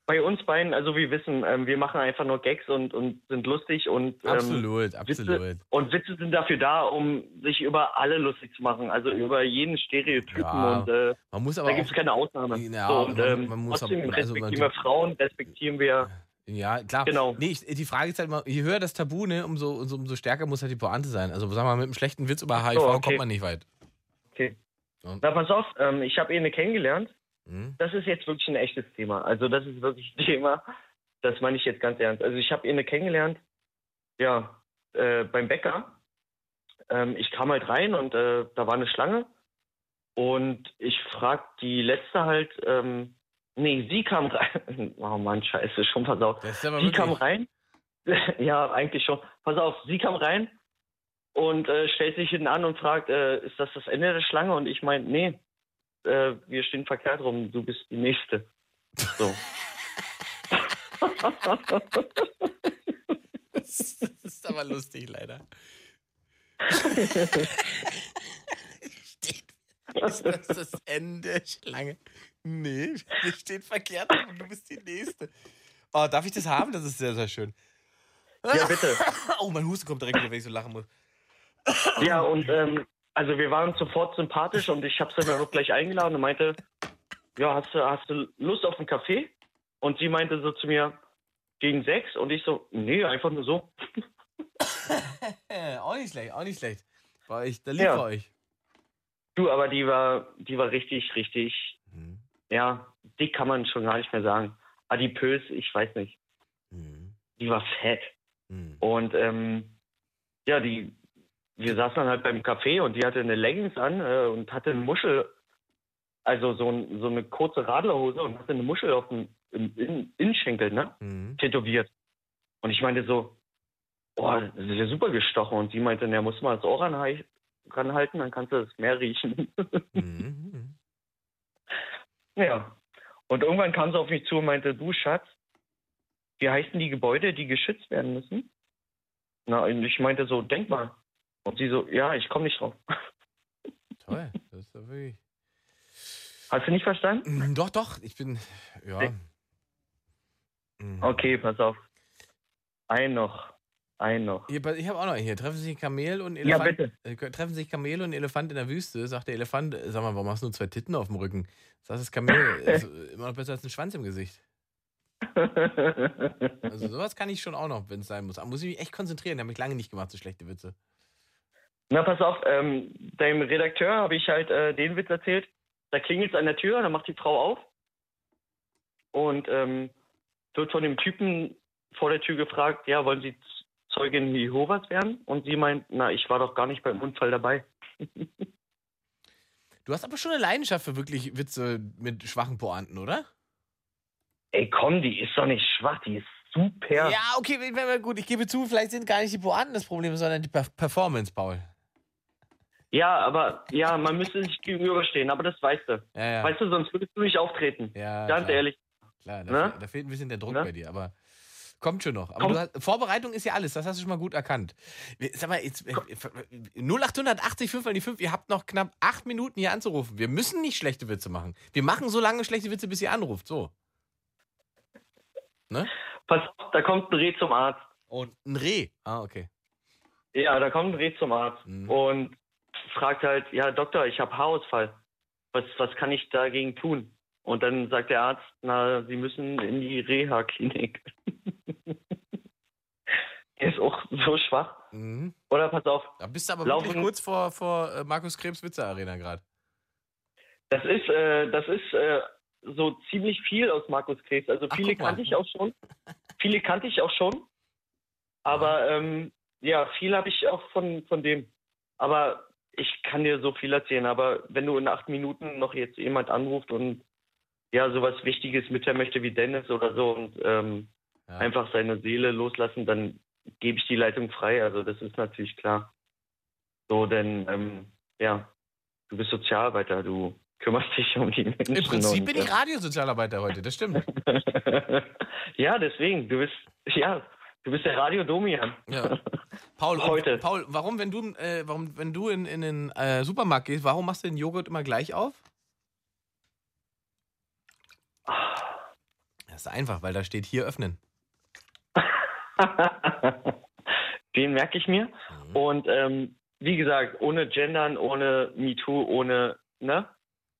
bei uns beiden, also wir wissen, ähm, wir machen einfach nur Gags und, und sind lustig und ähm, Absolut, Witze, absolut. und Witze sind dafür da, um sich über alle lustig zu machen, also über jeden Stereotypen Ja, und äh, man muss aber da gibt es keine Ausnahme. Ja, so, und, man- ähm, man muss trotzdem aber- also respektieren wir Frauen, respektieren wir Ja, klar. Genau. Nee, ich, die Frage ist halt mal, je höher das Tabu, ne, umso, umso, umso stärker muss halt die Pointe sein. Also sag mal, mit einem schlechten Witz über HIV So, okay. kommt man nicht weit. Okay. Ja. Na, pass auf, ähm, ich habe eine kennengelernt. Mhm. Das ist jetzt wirklich ein echtes Thema. Also das ist wirklich ein Thema, das meine ich jetzt ganz ernst. Also ich habe eine kennengelernt, ja, äh, beim Bäcker. Ähm, ich kam halt rein und äh, da war eine Schlange. Und ich frag die letzte halt, ähm, nee, sie kam rein. Oh Mann, scheiße, schon versaut. Sie wirklich- kam rein. ja, eigentlich schon. Pass auf, sie kam rein und äh, stellt sich hinten an und fragt, äh, ist das das Ende der Schlange? Und ich meine, nee, äh, wir stehen verkehrt rum, du bist die Nächste. So. Das ist aber lustig, leider. Steht, ist das das Ende Schlange? Nee, wir stehen verkehrt und du bist die Nächste. Oh, darf ich das haben? Das ist sehr, sehr schön. Ja, bitte. Oh, mein Husten kommt direkt wieder, wenn ich so lachen muss. Ja, und ähm, also wir waren sofort sympathisch und ich habe sie dann auch gleich eingeladen und meinte, ja, hast du, hast du Lust auf einen Kaffee? Und sie meinte so zu mir, gegen sechs? Und ich so, nee, einfach nur so. Auch nicht schlecht, auch nicht schlecht. Bei euch, da lieb Ja. bei euch. Du, aber die war, die war richtig, richtig, Mhm. ja, dick kann man schon gar nicht mehr sagen. Adipös, ich weiß nicht. Mhm. Die war fett. Mhm. Und ähm, ja, die, wir saßen dann halt beim Café und die hatte eine Leggings an äh, und hatte eine Muschel, also so, ein, so eine kurze Radlerhose und hatte eine Muschel auf dem in, Innenschenkel, ne? Mhm. Tätowiert. Und ich meinte so, boah, das ist ja super gestochen. Und sie meinte, na, muss mal das Ohr ranhalten, dann kannst du das Meer riechen. Mhm. ja. Und irgendwann kam sie auf mich zu und meinte, du Schatz, wie heißen die Gebäude, die geschützt werden müssen? Na, und ich meinte so, denk mal. Und sie so, ja, ich komme nicht drauf. Toll, das ist doch wirklich. Hast du nicht verstanden? Mhm, Doch, doch, ich bin. Ja. Mhm. Okay, pass auf. Ein noch. Ein noch. Ich habe auch noch hier. Treffen sich Kamel und Ja, Elefant. bitte. äh, treffen sich Kamel und Elefant in der Wüste. Sagt der Elefant, äh, sag mal, warum hast du nur zwei Titten auf dem Rücken? Sagt das Kamel, ist äh, immer noch besser als ein Schwanz im Gesicht. Also sowas kann ich schon auch noch, wenn es sein muss. Aber muss ich mich echt konzentrieren. Habe ich lange nicht gemacht, so schlechte Witze. Na, pass auf, ähm, deinem Redakteur habe ich halt äh, den Witz erzählt. Da klingelt es an der Tür, dann macht die Frau auf und ähm, wird von dem Typen vor der Tür gefragt, ja, wollen Sie Zeugin Jehovas werden? Und sie meint, na, ich war doch gar nicht beim Unfall dabei. Du hast aber schon eine Leidenschaft für wirklich Witze mit schwachen Pointen, oder? Ey, komm, die ist doch nicht schwach, die ist super. Ja, okay, gut, ich gebe zu, vielleicht sind gar nicht die Pointen das Problem, sondern die Per- Performance, Paul. Ja, aber ja, man müsste sich gegenüberstehen, aber das weißt du. Ja, ja. Weißt du, sonst würdest du nicht auftreten. Ja, Ganz klar. ehrlich. Klar, da, Ne? da fehlt ein bisschen der Druck Ne? bei dir, aber Kommt schon noch. Aber du hast, Vorbereitung ist ja alles, das hast du schon mal gut erkannt. Sag mal, jetzt, äh, 0880 5 an die 5, ihr habt noch knapp acht Minuten hier anzurufen. Wir müssen nicht schlechte Witze machen. Wir machen so lange schlechte Witze, bis ihr anruft. So. Ne? Pass auf, da kommt ein Reh zum Arzt. Und ein Reh. Ah, okay. Ja, da kommt ein Reh zum Arzt Mhm. und fragt halt, ja Doktor, ich habe Haarausfall. Was, was kann ich dagegen tun? Und dann sagt der Arzt, na, Sie müssen in die Reha-Klinik. der ist auch so schwach. Mhm. Oder pass auf, Da bist du aber Laufen- wirklich kurz vor, vor äh, Markus Krebs Witze Arena gerade. das ist, äh, das ist äh, so ziemlich viel aus Markus Krebs. Also Ach, viele kannte ich auch schon. Viele kannte ich auch schon. Aber ähm, ja, viel habe ich auch von, von dem. Aber ich kann dir so viel erzählen. Aber wenn du in acht Minuten noch jetzt jemand anruft und ja, sowas Wichtiges mitteilen möchte wie Dennis oder so und ähm, Ja. einfach seine Seele loslassen, dann gebe ich die Leitung frei. Also das ist natürlich klar. So, denn ähm, ja, du bist Sozialarbeiter, du kümmerst dich um die Menschen. Im Prinzip und, bin ich äh, Radiosozialarbeiter heute, das stimmt. ja, deswegen, du bist, ja, du bist der Radio Domian. Ja. Paul, Heute. Paul, warum, wenn du, äh, warum, wenn du in, in den äh, Supermarkt gehst, warum machst du den Joghurt immer gleich auf? Das ist einfach, weil da steht hier öffnen. Den merke ich mir. Mhm. Und ähm, wie gesagt, ohne Gendern, ohne MeToo, ohne, ne?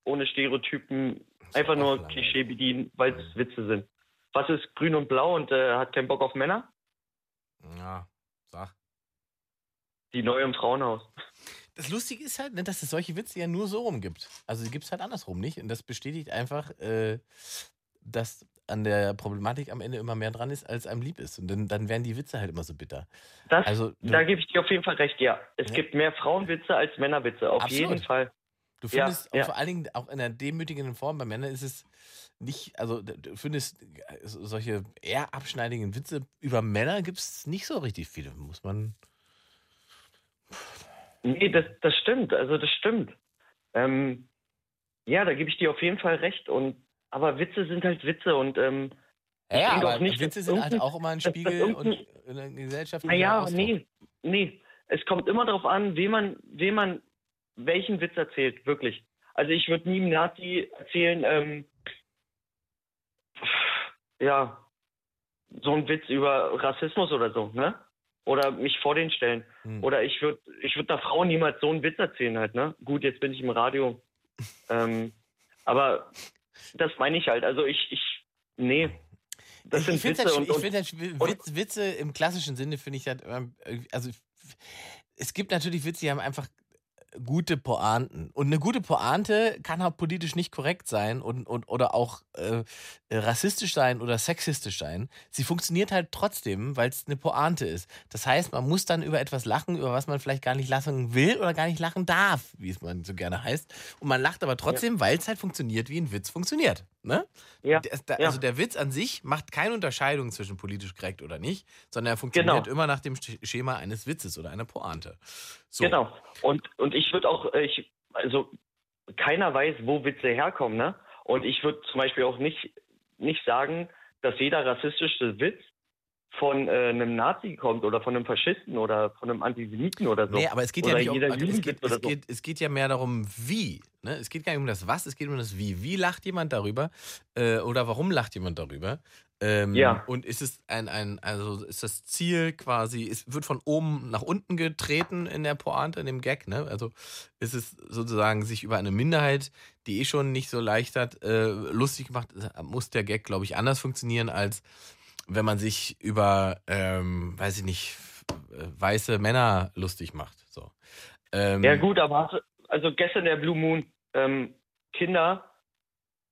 Ohne Stereotypen, einfach nur. Klischee bedienen, weil es Witze sind. Was ist grün und blau und äh, hat keinen Bock auf Männer? Ja, sag. Die neue im Frauenhaus. Das Lustige ist halt, ne, dass es solche Witze ja nur so rum gibt. Also die gibt es halt andersrum nicht. Und das bestätigt einfach, äh, dass an der Problematik am Ende immer mehr dran ist, als einem lieb ist. Und dann, dann werden die Witze halt immer so bitter. Das, Also, da gebe ich dir auf jeden Fall recht, ja. Es Ja. gibt mehr Frauenwitze als Männerwitze, auf Absolut. jeden Fall. Du Ja, findest auch ja. vor allen Dingen auch in einer demütigenden Form bei Männern ist es nicht, also du findest äh, so- solche eher abschneidigen Witze über Männer gibt es nicht so richtig viele, muss man. Nee, das, das stimmt, also das stimmt. Ähm, ja, da gebe ich dir auf jeden Fall recht. Und aber Witze sind halt Witze und ähm, Ja, aber auch nicht, Witze sind halt auch immer ein Spiegel und in der Gesellschaft. Naja, nee, nee. Es kommt immer darauf an, wem man, wem man welchen Witz erzählt, wirklich. Also ich würde nie einem Nazi erzählen, ähm, ja, so ein Witz über Rassismus oder so, ne? Oder mich vor den stellen. Hm. Oder ich würde ich würd einer Frau niemals so einen Witz erzählen halt, ne? Gut, jetzt bin ich im Radio. ähm, aber das meine ich halt. Also ich, ich, nee. Das ich sind ich finde Witze halt, und, ich und find halt Wi- und- Witz, Witze im klassischen Sinne finde ich halt, immer, äh, also es gibt natürlich Witze, die haben einfach gute Pointen. Und eine gute Pointe kann auch politisch nicht korrekt sein und, und, oder auch äh, rassistisch sein oder sexistisch sein. Sie funktioniert halt trotzdem, weil es eine Pointe ist. Das heißt, man muss dann über etwas lachen, über was man vielleicht gar nicht lachen will oder gar nicht lachen darf, wie es man so gerne heißt. Und man lacht aber trotzdem, weil es halt funktioniert, wie ein Witz funktioniert. Ne? Ja, Der, da, ja. Also der Witz an sich macht keine Unterscheidung zwischen politisch korrekt oder nicht, sondern er funktioniert Genau. immer nach dem Sch- Schema eines Witzes oder einer Pointe. So. Genau. Und, und ich würde auch, äh, ich, also keiner weiß, wo Witze herkommen, ne? Und ich würde zum Beispiel auch nicht, nicht sagen, dass jeder rassistische Witz von äh, einem Nazi kommt oder von einem Faschisten oder von einem Antisemiten oder so. Nee, aber es geht ja oder nicht um, also es, geht, es, so. geht, es geht ja mehr darum, wie. Ne? Es geht gar nicht um das Was, es geht um das Wie. Wie lacht jemand darüber? Äh, oder warum lacht jemand darüber? Ähm, Ja. Und ist es ein, ein, also ist das Ziel quasi, es wird von oben nach unten getreten in der Pointe, in dem Gag, ne? Also ist es sozusagen sich über eine Minderheit, die eh schon nicht so leicht hat, äh, lustig gemacht, muss der Gag, glaube ich, anders funktionieren, als wenn man sich über, ähm, weiß ich nicht, äh, weiße Männer lustig macht. So. Ähm, Ja gut, aber hast also gestern der Blue Moon, ähm, Kinder,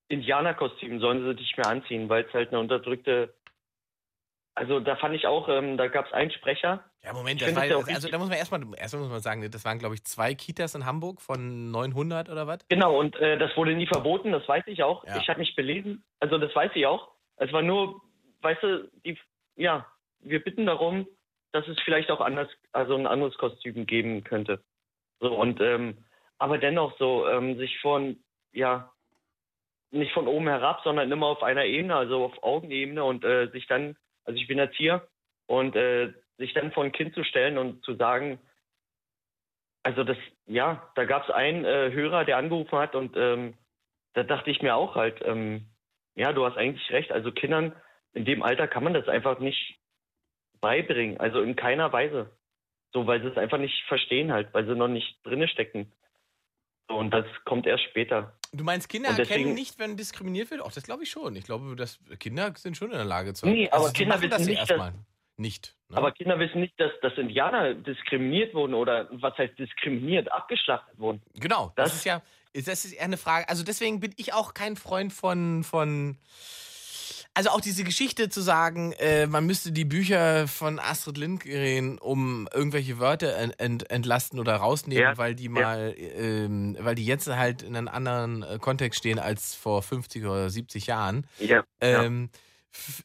Indianerkostümen sollen sie nicht mehr anziehen, weil es halt eine unterdrückte, also da fand ich auch, ähm, da gab es einen Sprecher. Ja, Moment, das war, das also da muss man erstmal, erstmal muss man sagen, das waren, glaube ich, zwei Kitas in Hamburg von 900 oder was? Genau, und äh, das wurde nie verboten, das weiß ich auch. Ja. Ich habe mich belesen, also das weiß ich auch. Es war nur, weißt du, die, ja, wir bitten darum, dass es vielleicht auch anders, also ein anderes Kostüm geben könnte. So, und, ähm, aber dennoch so, ähm, sich von, ja, nicht von oben herab, sondern immer auf einer Ebene, also auf Augenebene und äh, sich dann Also ich bin Erzieher und äh, sich dann vor ein Kind zu stellen und zu sagen, also das, ja, da gab es einen äh, Hörer, der angerufen hat und ähm, da dachte ich mir auch halt, ähm, ja, du hast eigentlich recht. Also Kindern in dem Alter kann man das einfach nicht beibringen. Also in keiner Weise. So, weil sie es einfach nicht verstehen halt, weil sie noch nicht drinne stecken. So, und das kommt erst später. Du meinst, Kinder deswegen- erkennen nicht, wenn diskriminiert wird? Auch das glaube ich schon. Ich glaube, dass Kinder sind schon in der Lage zu. Nee, aber sie Kinder das wissen ja nicht, erstmal nicht. Ne? Aber Kinder wissen nicht, dass, dass Indianer diskriminiert wurden oder was heißt diskriminiert, abgeschlachtet wurden. Genau, das, ist ja, das ist eher eine Frage. Also deswegen bin ich auch kein Freund von, von also auch diese Geschichte zu sagen, äh, man müsste die Bücher von Astrid Lindgren um irgendwelche Wörter ent, ent, entlasten oder rausnehmen, Ja, weil die ja. mal, ähm, weil die jetzt halt in einem anderen äh, Kontext stehen als vor 50 oder 70 Jahren. Ja, Ähm, f-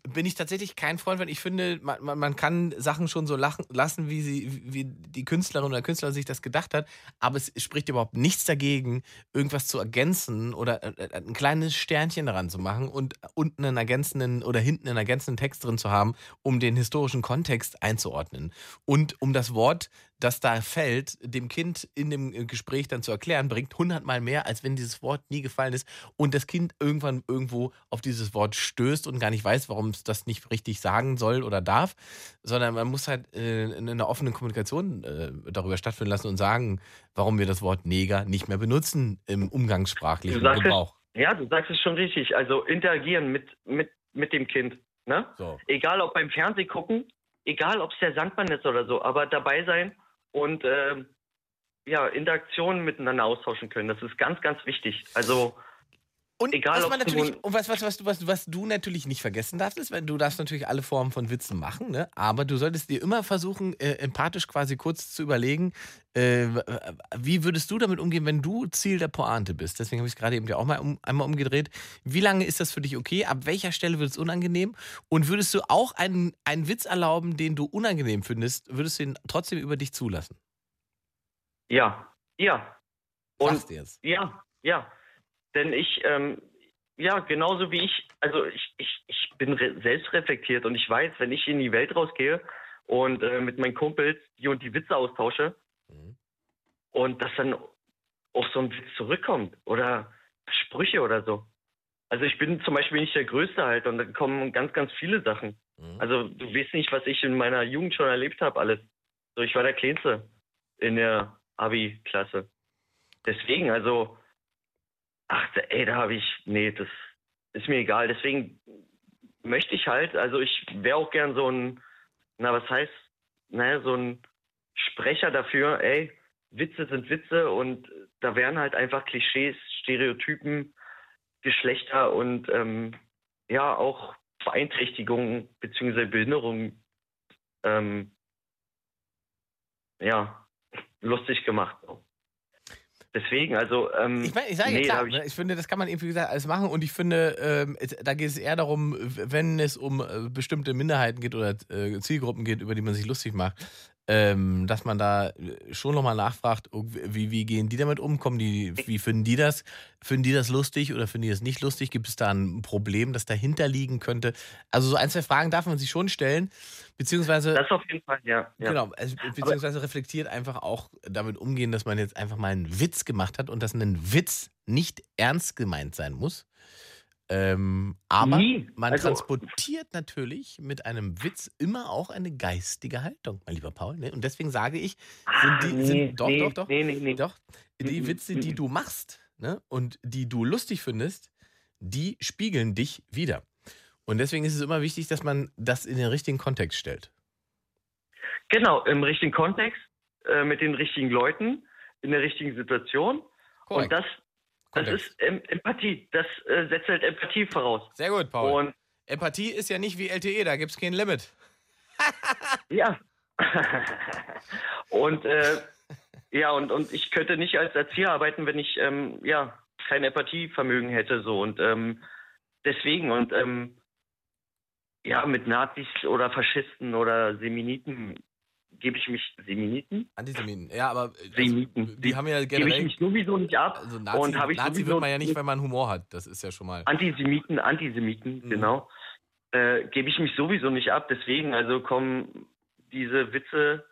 bin ich tatsächlich kein Freund, weil ich finde, man, man, man kann Sachen schon so lachen, lassen, wie sie, wie die Künstlerin oder Künstler sich das gedacht hat, aber es spricht überhaupt nichts dagegen, irgendwas zu ergänzen oder äh, äh, ein kleines Sternchen daran zu machen und unten einen ergänzenden oder hinten einen ergänzenden Text drin zu haben, um den historischen Kontext einzuordnen. Und um das Wort das da fällt, dem Kind in dem äh, Gespräch dann zu erklären, bringt hundertmal mehr, als wenn dieses Wort nie gefallen ist und das Kind irgendwann irgendwo auf dieses Wort stößt und gar nicht weiß, warum es das nicht richtig sagen soll oder darf, sondern man muss halt äh, in einer offenen Kommunikation äh, darüber stattfinden lassen und sagen, warum wir das Wort Neger nicht mehr benutzen im umgangssprachlichen Gebrauch. Es, ja, du sagst es schon richtig. Also interagieren mit, mit, mit dem Kind. Ne? So. Egal ob beim Fernseh gucken, egal ob es der Sandmann ist oder so, aber dabei sein und ähm, ja, Interaktionen miteinander austauschen können. Das ist ganz, ganz wichtig. Also Und egal was man natürlich, und was, was, was, du- was, was du natürlich nicht vergessen darfst, ist, weil du darfst natürlich alle Formen von Witzen machen, ne? aber du solltest dir immer versuchen, äh, empathisch quasi kurz zu überlegen, äh, wie würdest du damit umgehen, wenn du Ziel der Pointe bist? Deswegen habe ich es gerade eben ja auch mal um, einmal umgedreht. Wie lange ist das für dich okay? Ab welcher Stelle wird es unangenehm? Und würdest du auch einen, einen Witz erlauben, den du unangenehm findest, würdest du ihn trotzdem über dich zulassen? Ja, ja. Und Sagst jetzt? ja, ja. Denn ich, ähm, ja, genauso wie ich, also ich, ich, ich bin re selbstreflektiert und ich weiß, wenn ich in die Welt rausgehe und äh, mit meinen Kumpels die und die Witze austausche Mhm. und dass dann auch so ein Witz zurückkommt oder Sprüche oder so. Also ich bin zum Beispiel nicht der Größte halt und dann kommen ganz, ganz viele Sachen. Mhm. Also du weißt nicht, was ich in meiner Jugend schon erlebt habe alles. So, ich war der Kleinste in der Abi-Klasse. Deswegen, also, ach, ey, da habe ich, nee, das ist mir egal. Deswegen möchte ich halt, also ich wäre auch gern so ein, na, was heißt, naja, so ein Sprecher dafür, ey, Witze sind Witze und da werden halt einfach Klischees, Stereotypen, Geschlechter und ähm, ja auch Beeinträchtigungen bzw. Behinderungen ähm, ja lustig gemacht. Deswegen, also ähm, Ich, meine, ich sage nee, ja klar, ich, ne, ich finde, das kann man eben, wie gesagt, alles machen und ich finde, ähm, da geht es eher darum, wenn es um äh, bestimmte Minderheiten geht oder äh, Zielgruppen geht, über die man sich lustig macht, ähm, dass man da äh, schon nochmal nachfragt, oh, wie, wie gehen die damit um? Kommen die, wie finden die das? Finden die das lustig oder finden die das nicht lustig? Gibt es da ein Problem, das dahinter liegen könnte? Also so ein, zwei Fragen darf man sich schon stellen, beziehungsweise das auf jeden Fall, ja. ja. Genau, also, beziehungsweise reflektiert einfach auch damit umgehen, dass man jetzt einfach mal einen Witz gemacht hat und dass ein Witz nicht ernst gemeint sein muss. Ähm, aber Nie. man Also- transportiert natürlich mit einem Witz immer auch eine geistige Haltung, mein lieber Paul. Ne? Und deswegen sage ich, sind die, nee, sind, doch, nee, doch, doch, nee, nee, nee. doch, die Mhm, Witze, die mhm. du machst ne? und die du lustig findest, die spiegeln dich wieder. Und deswegen ist es immer wichtig, dass man das in den richtigen Kontext stellt. Genau, im richtigen Kontext, äh, mit den richtigen Leuten, in der richtigen Situation. Korrekt. Und das, das ist em Empathie. Das äh, setzt halt Empathie voraus. Sehr gut, Paul. Und Empathie ist ja nicht wie LTE, da gibt es kein Limit. Ja. und äh, ja, und, und ich könnte nicht als Erzieher arbeiten, wenn ich ähm, ja kein Empathievermögen hätte. So und ähm, deswegen und ähm, ja, mit Nazis oder Faschisten oder Seminiten gebe ich mich Seminiten? Antisemiten, ja, aber äh, Semiten. also, die haben ja Gebe ich generell. mich sowieso nicht ab. Also Nazi, und ich Nazi wird man ja nicht, wenn man Humor hat. Das ist ja schon mal. Antisemiten, Antisemiten, Mhm. genau. äh, gebe ich mich sowieso nicht ab. Deswegen, also kommen diese Witze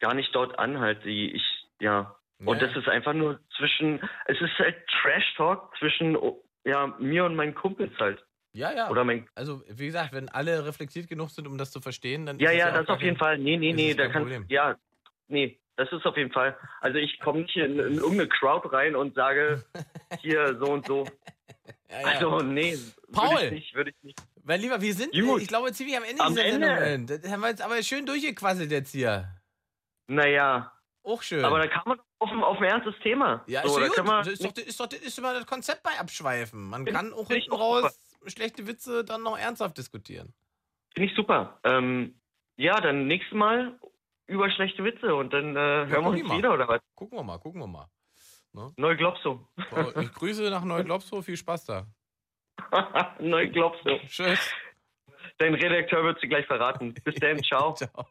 gar nicht dort an, halt, die ich, ja. Und Ja. das ist einfach nur zwischen, es ist halt Trash-Talk zwischen, oh, ja, mir und meinen Kumpels halt. Ja, ja. Oder mein, Also, wie gesagt, wenn alle reflektiert genug sind, um das zu verstehen, dann ja, ist ja, auch das auf jeden Fall. Nee, nee, nee, da kann, Problem. ja, nee, das ist auf jeden Fall. Also ich komme nicht in, in irgendeine Crowd rein und sage, hier so und so. Ja, ja. Also, nee, Paul! würde ich nicht, würde ich nicht. Mein Lieber, wir sind, Gut. ich glaube, ziemlich am Ende Am dieser Ende. Sendung. Das haben wir jetzt aber schön durchgequasselt jetzt hier. Naja, Auch schön. aber da kann man auf ein, auf ein ernstes Thema. ja, so, ist, da ja gut. kann man, das ist doch, ist doch ist immer das Konzept bei Abschweifen. Man kann auch hinten auch raus schlechte Witze dann noch ernsthaft diskutieren. Finde ich super. Ähm, ja, dann nächstes Mal über schlechte Witze und dann äh, hören wir uns mal. wieder, oder was? Gucken wir mal, gucken wir mal. Neu Globso. So, ich grüße nach Neuglobsow, viel Spaß da. Neu Globso. Tschüss. Dein Redakteur wird sie gleich verraten. Bis dann, ciao. Ciao.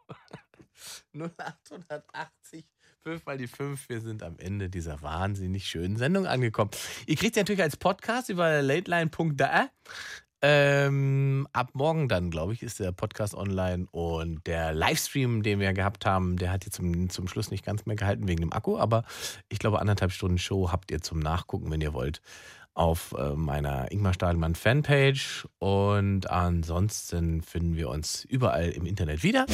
0880 5 mal die 5. Wir sind am Ende dieser wahnsinnig schönen Sendung angekommen. Ihr kriegt sie natürlich als Podcast über lateline.de. Ähm, ab morgen dann, glaube ich, ist der Podcast online und der Livestream, den wir gehabt haben, der hat jetzt zum, zum Schluss nicht ganz mehr gehalten wegen dem Akku, aber ich glaube, anderthalb Stunden Show habt ihr zum Nachgucken, wenn ihr wollt, auf äh, meiner Ingmar Stadelmann Fanpage und ansonsten finden wir uns überall im Internet wieder.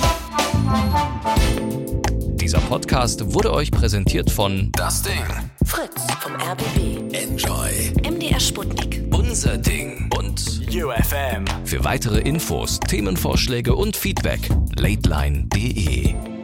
Dieser Podcast wurde euch präsentiert von Das Ding. Fritz vom RBB. Enjoy. MDR Sputnik. Unser Ding. Und UFM. Für weitere Infos, Themenvorschläge und Feedback, lateline.de.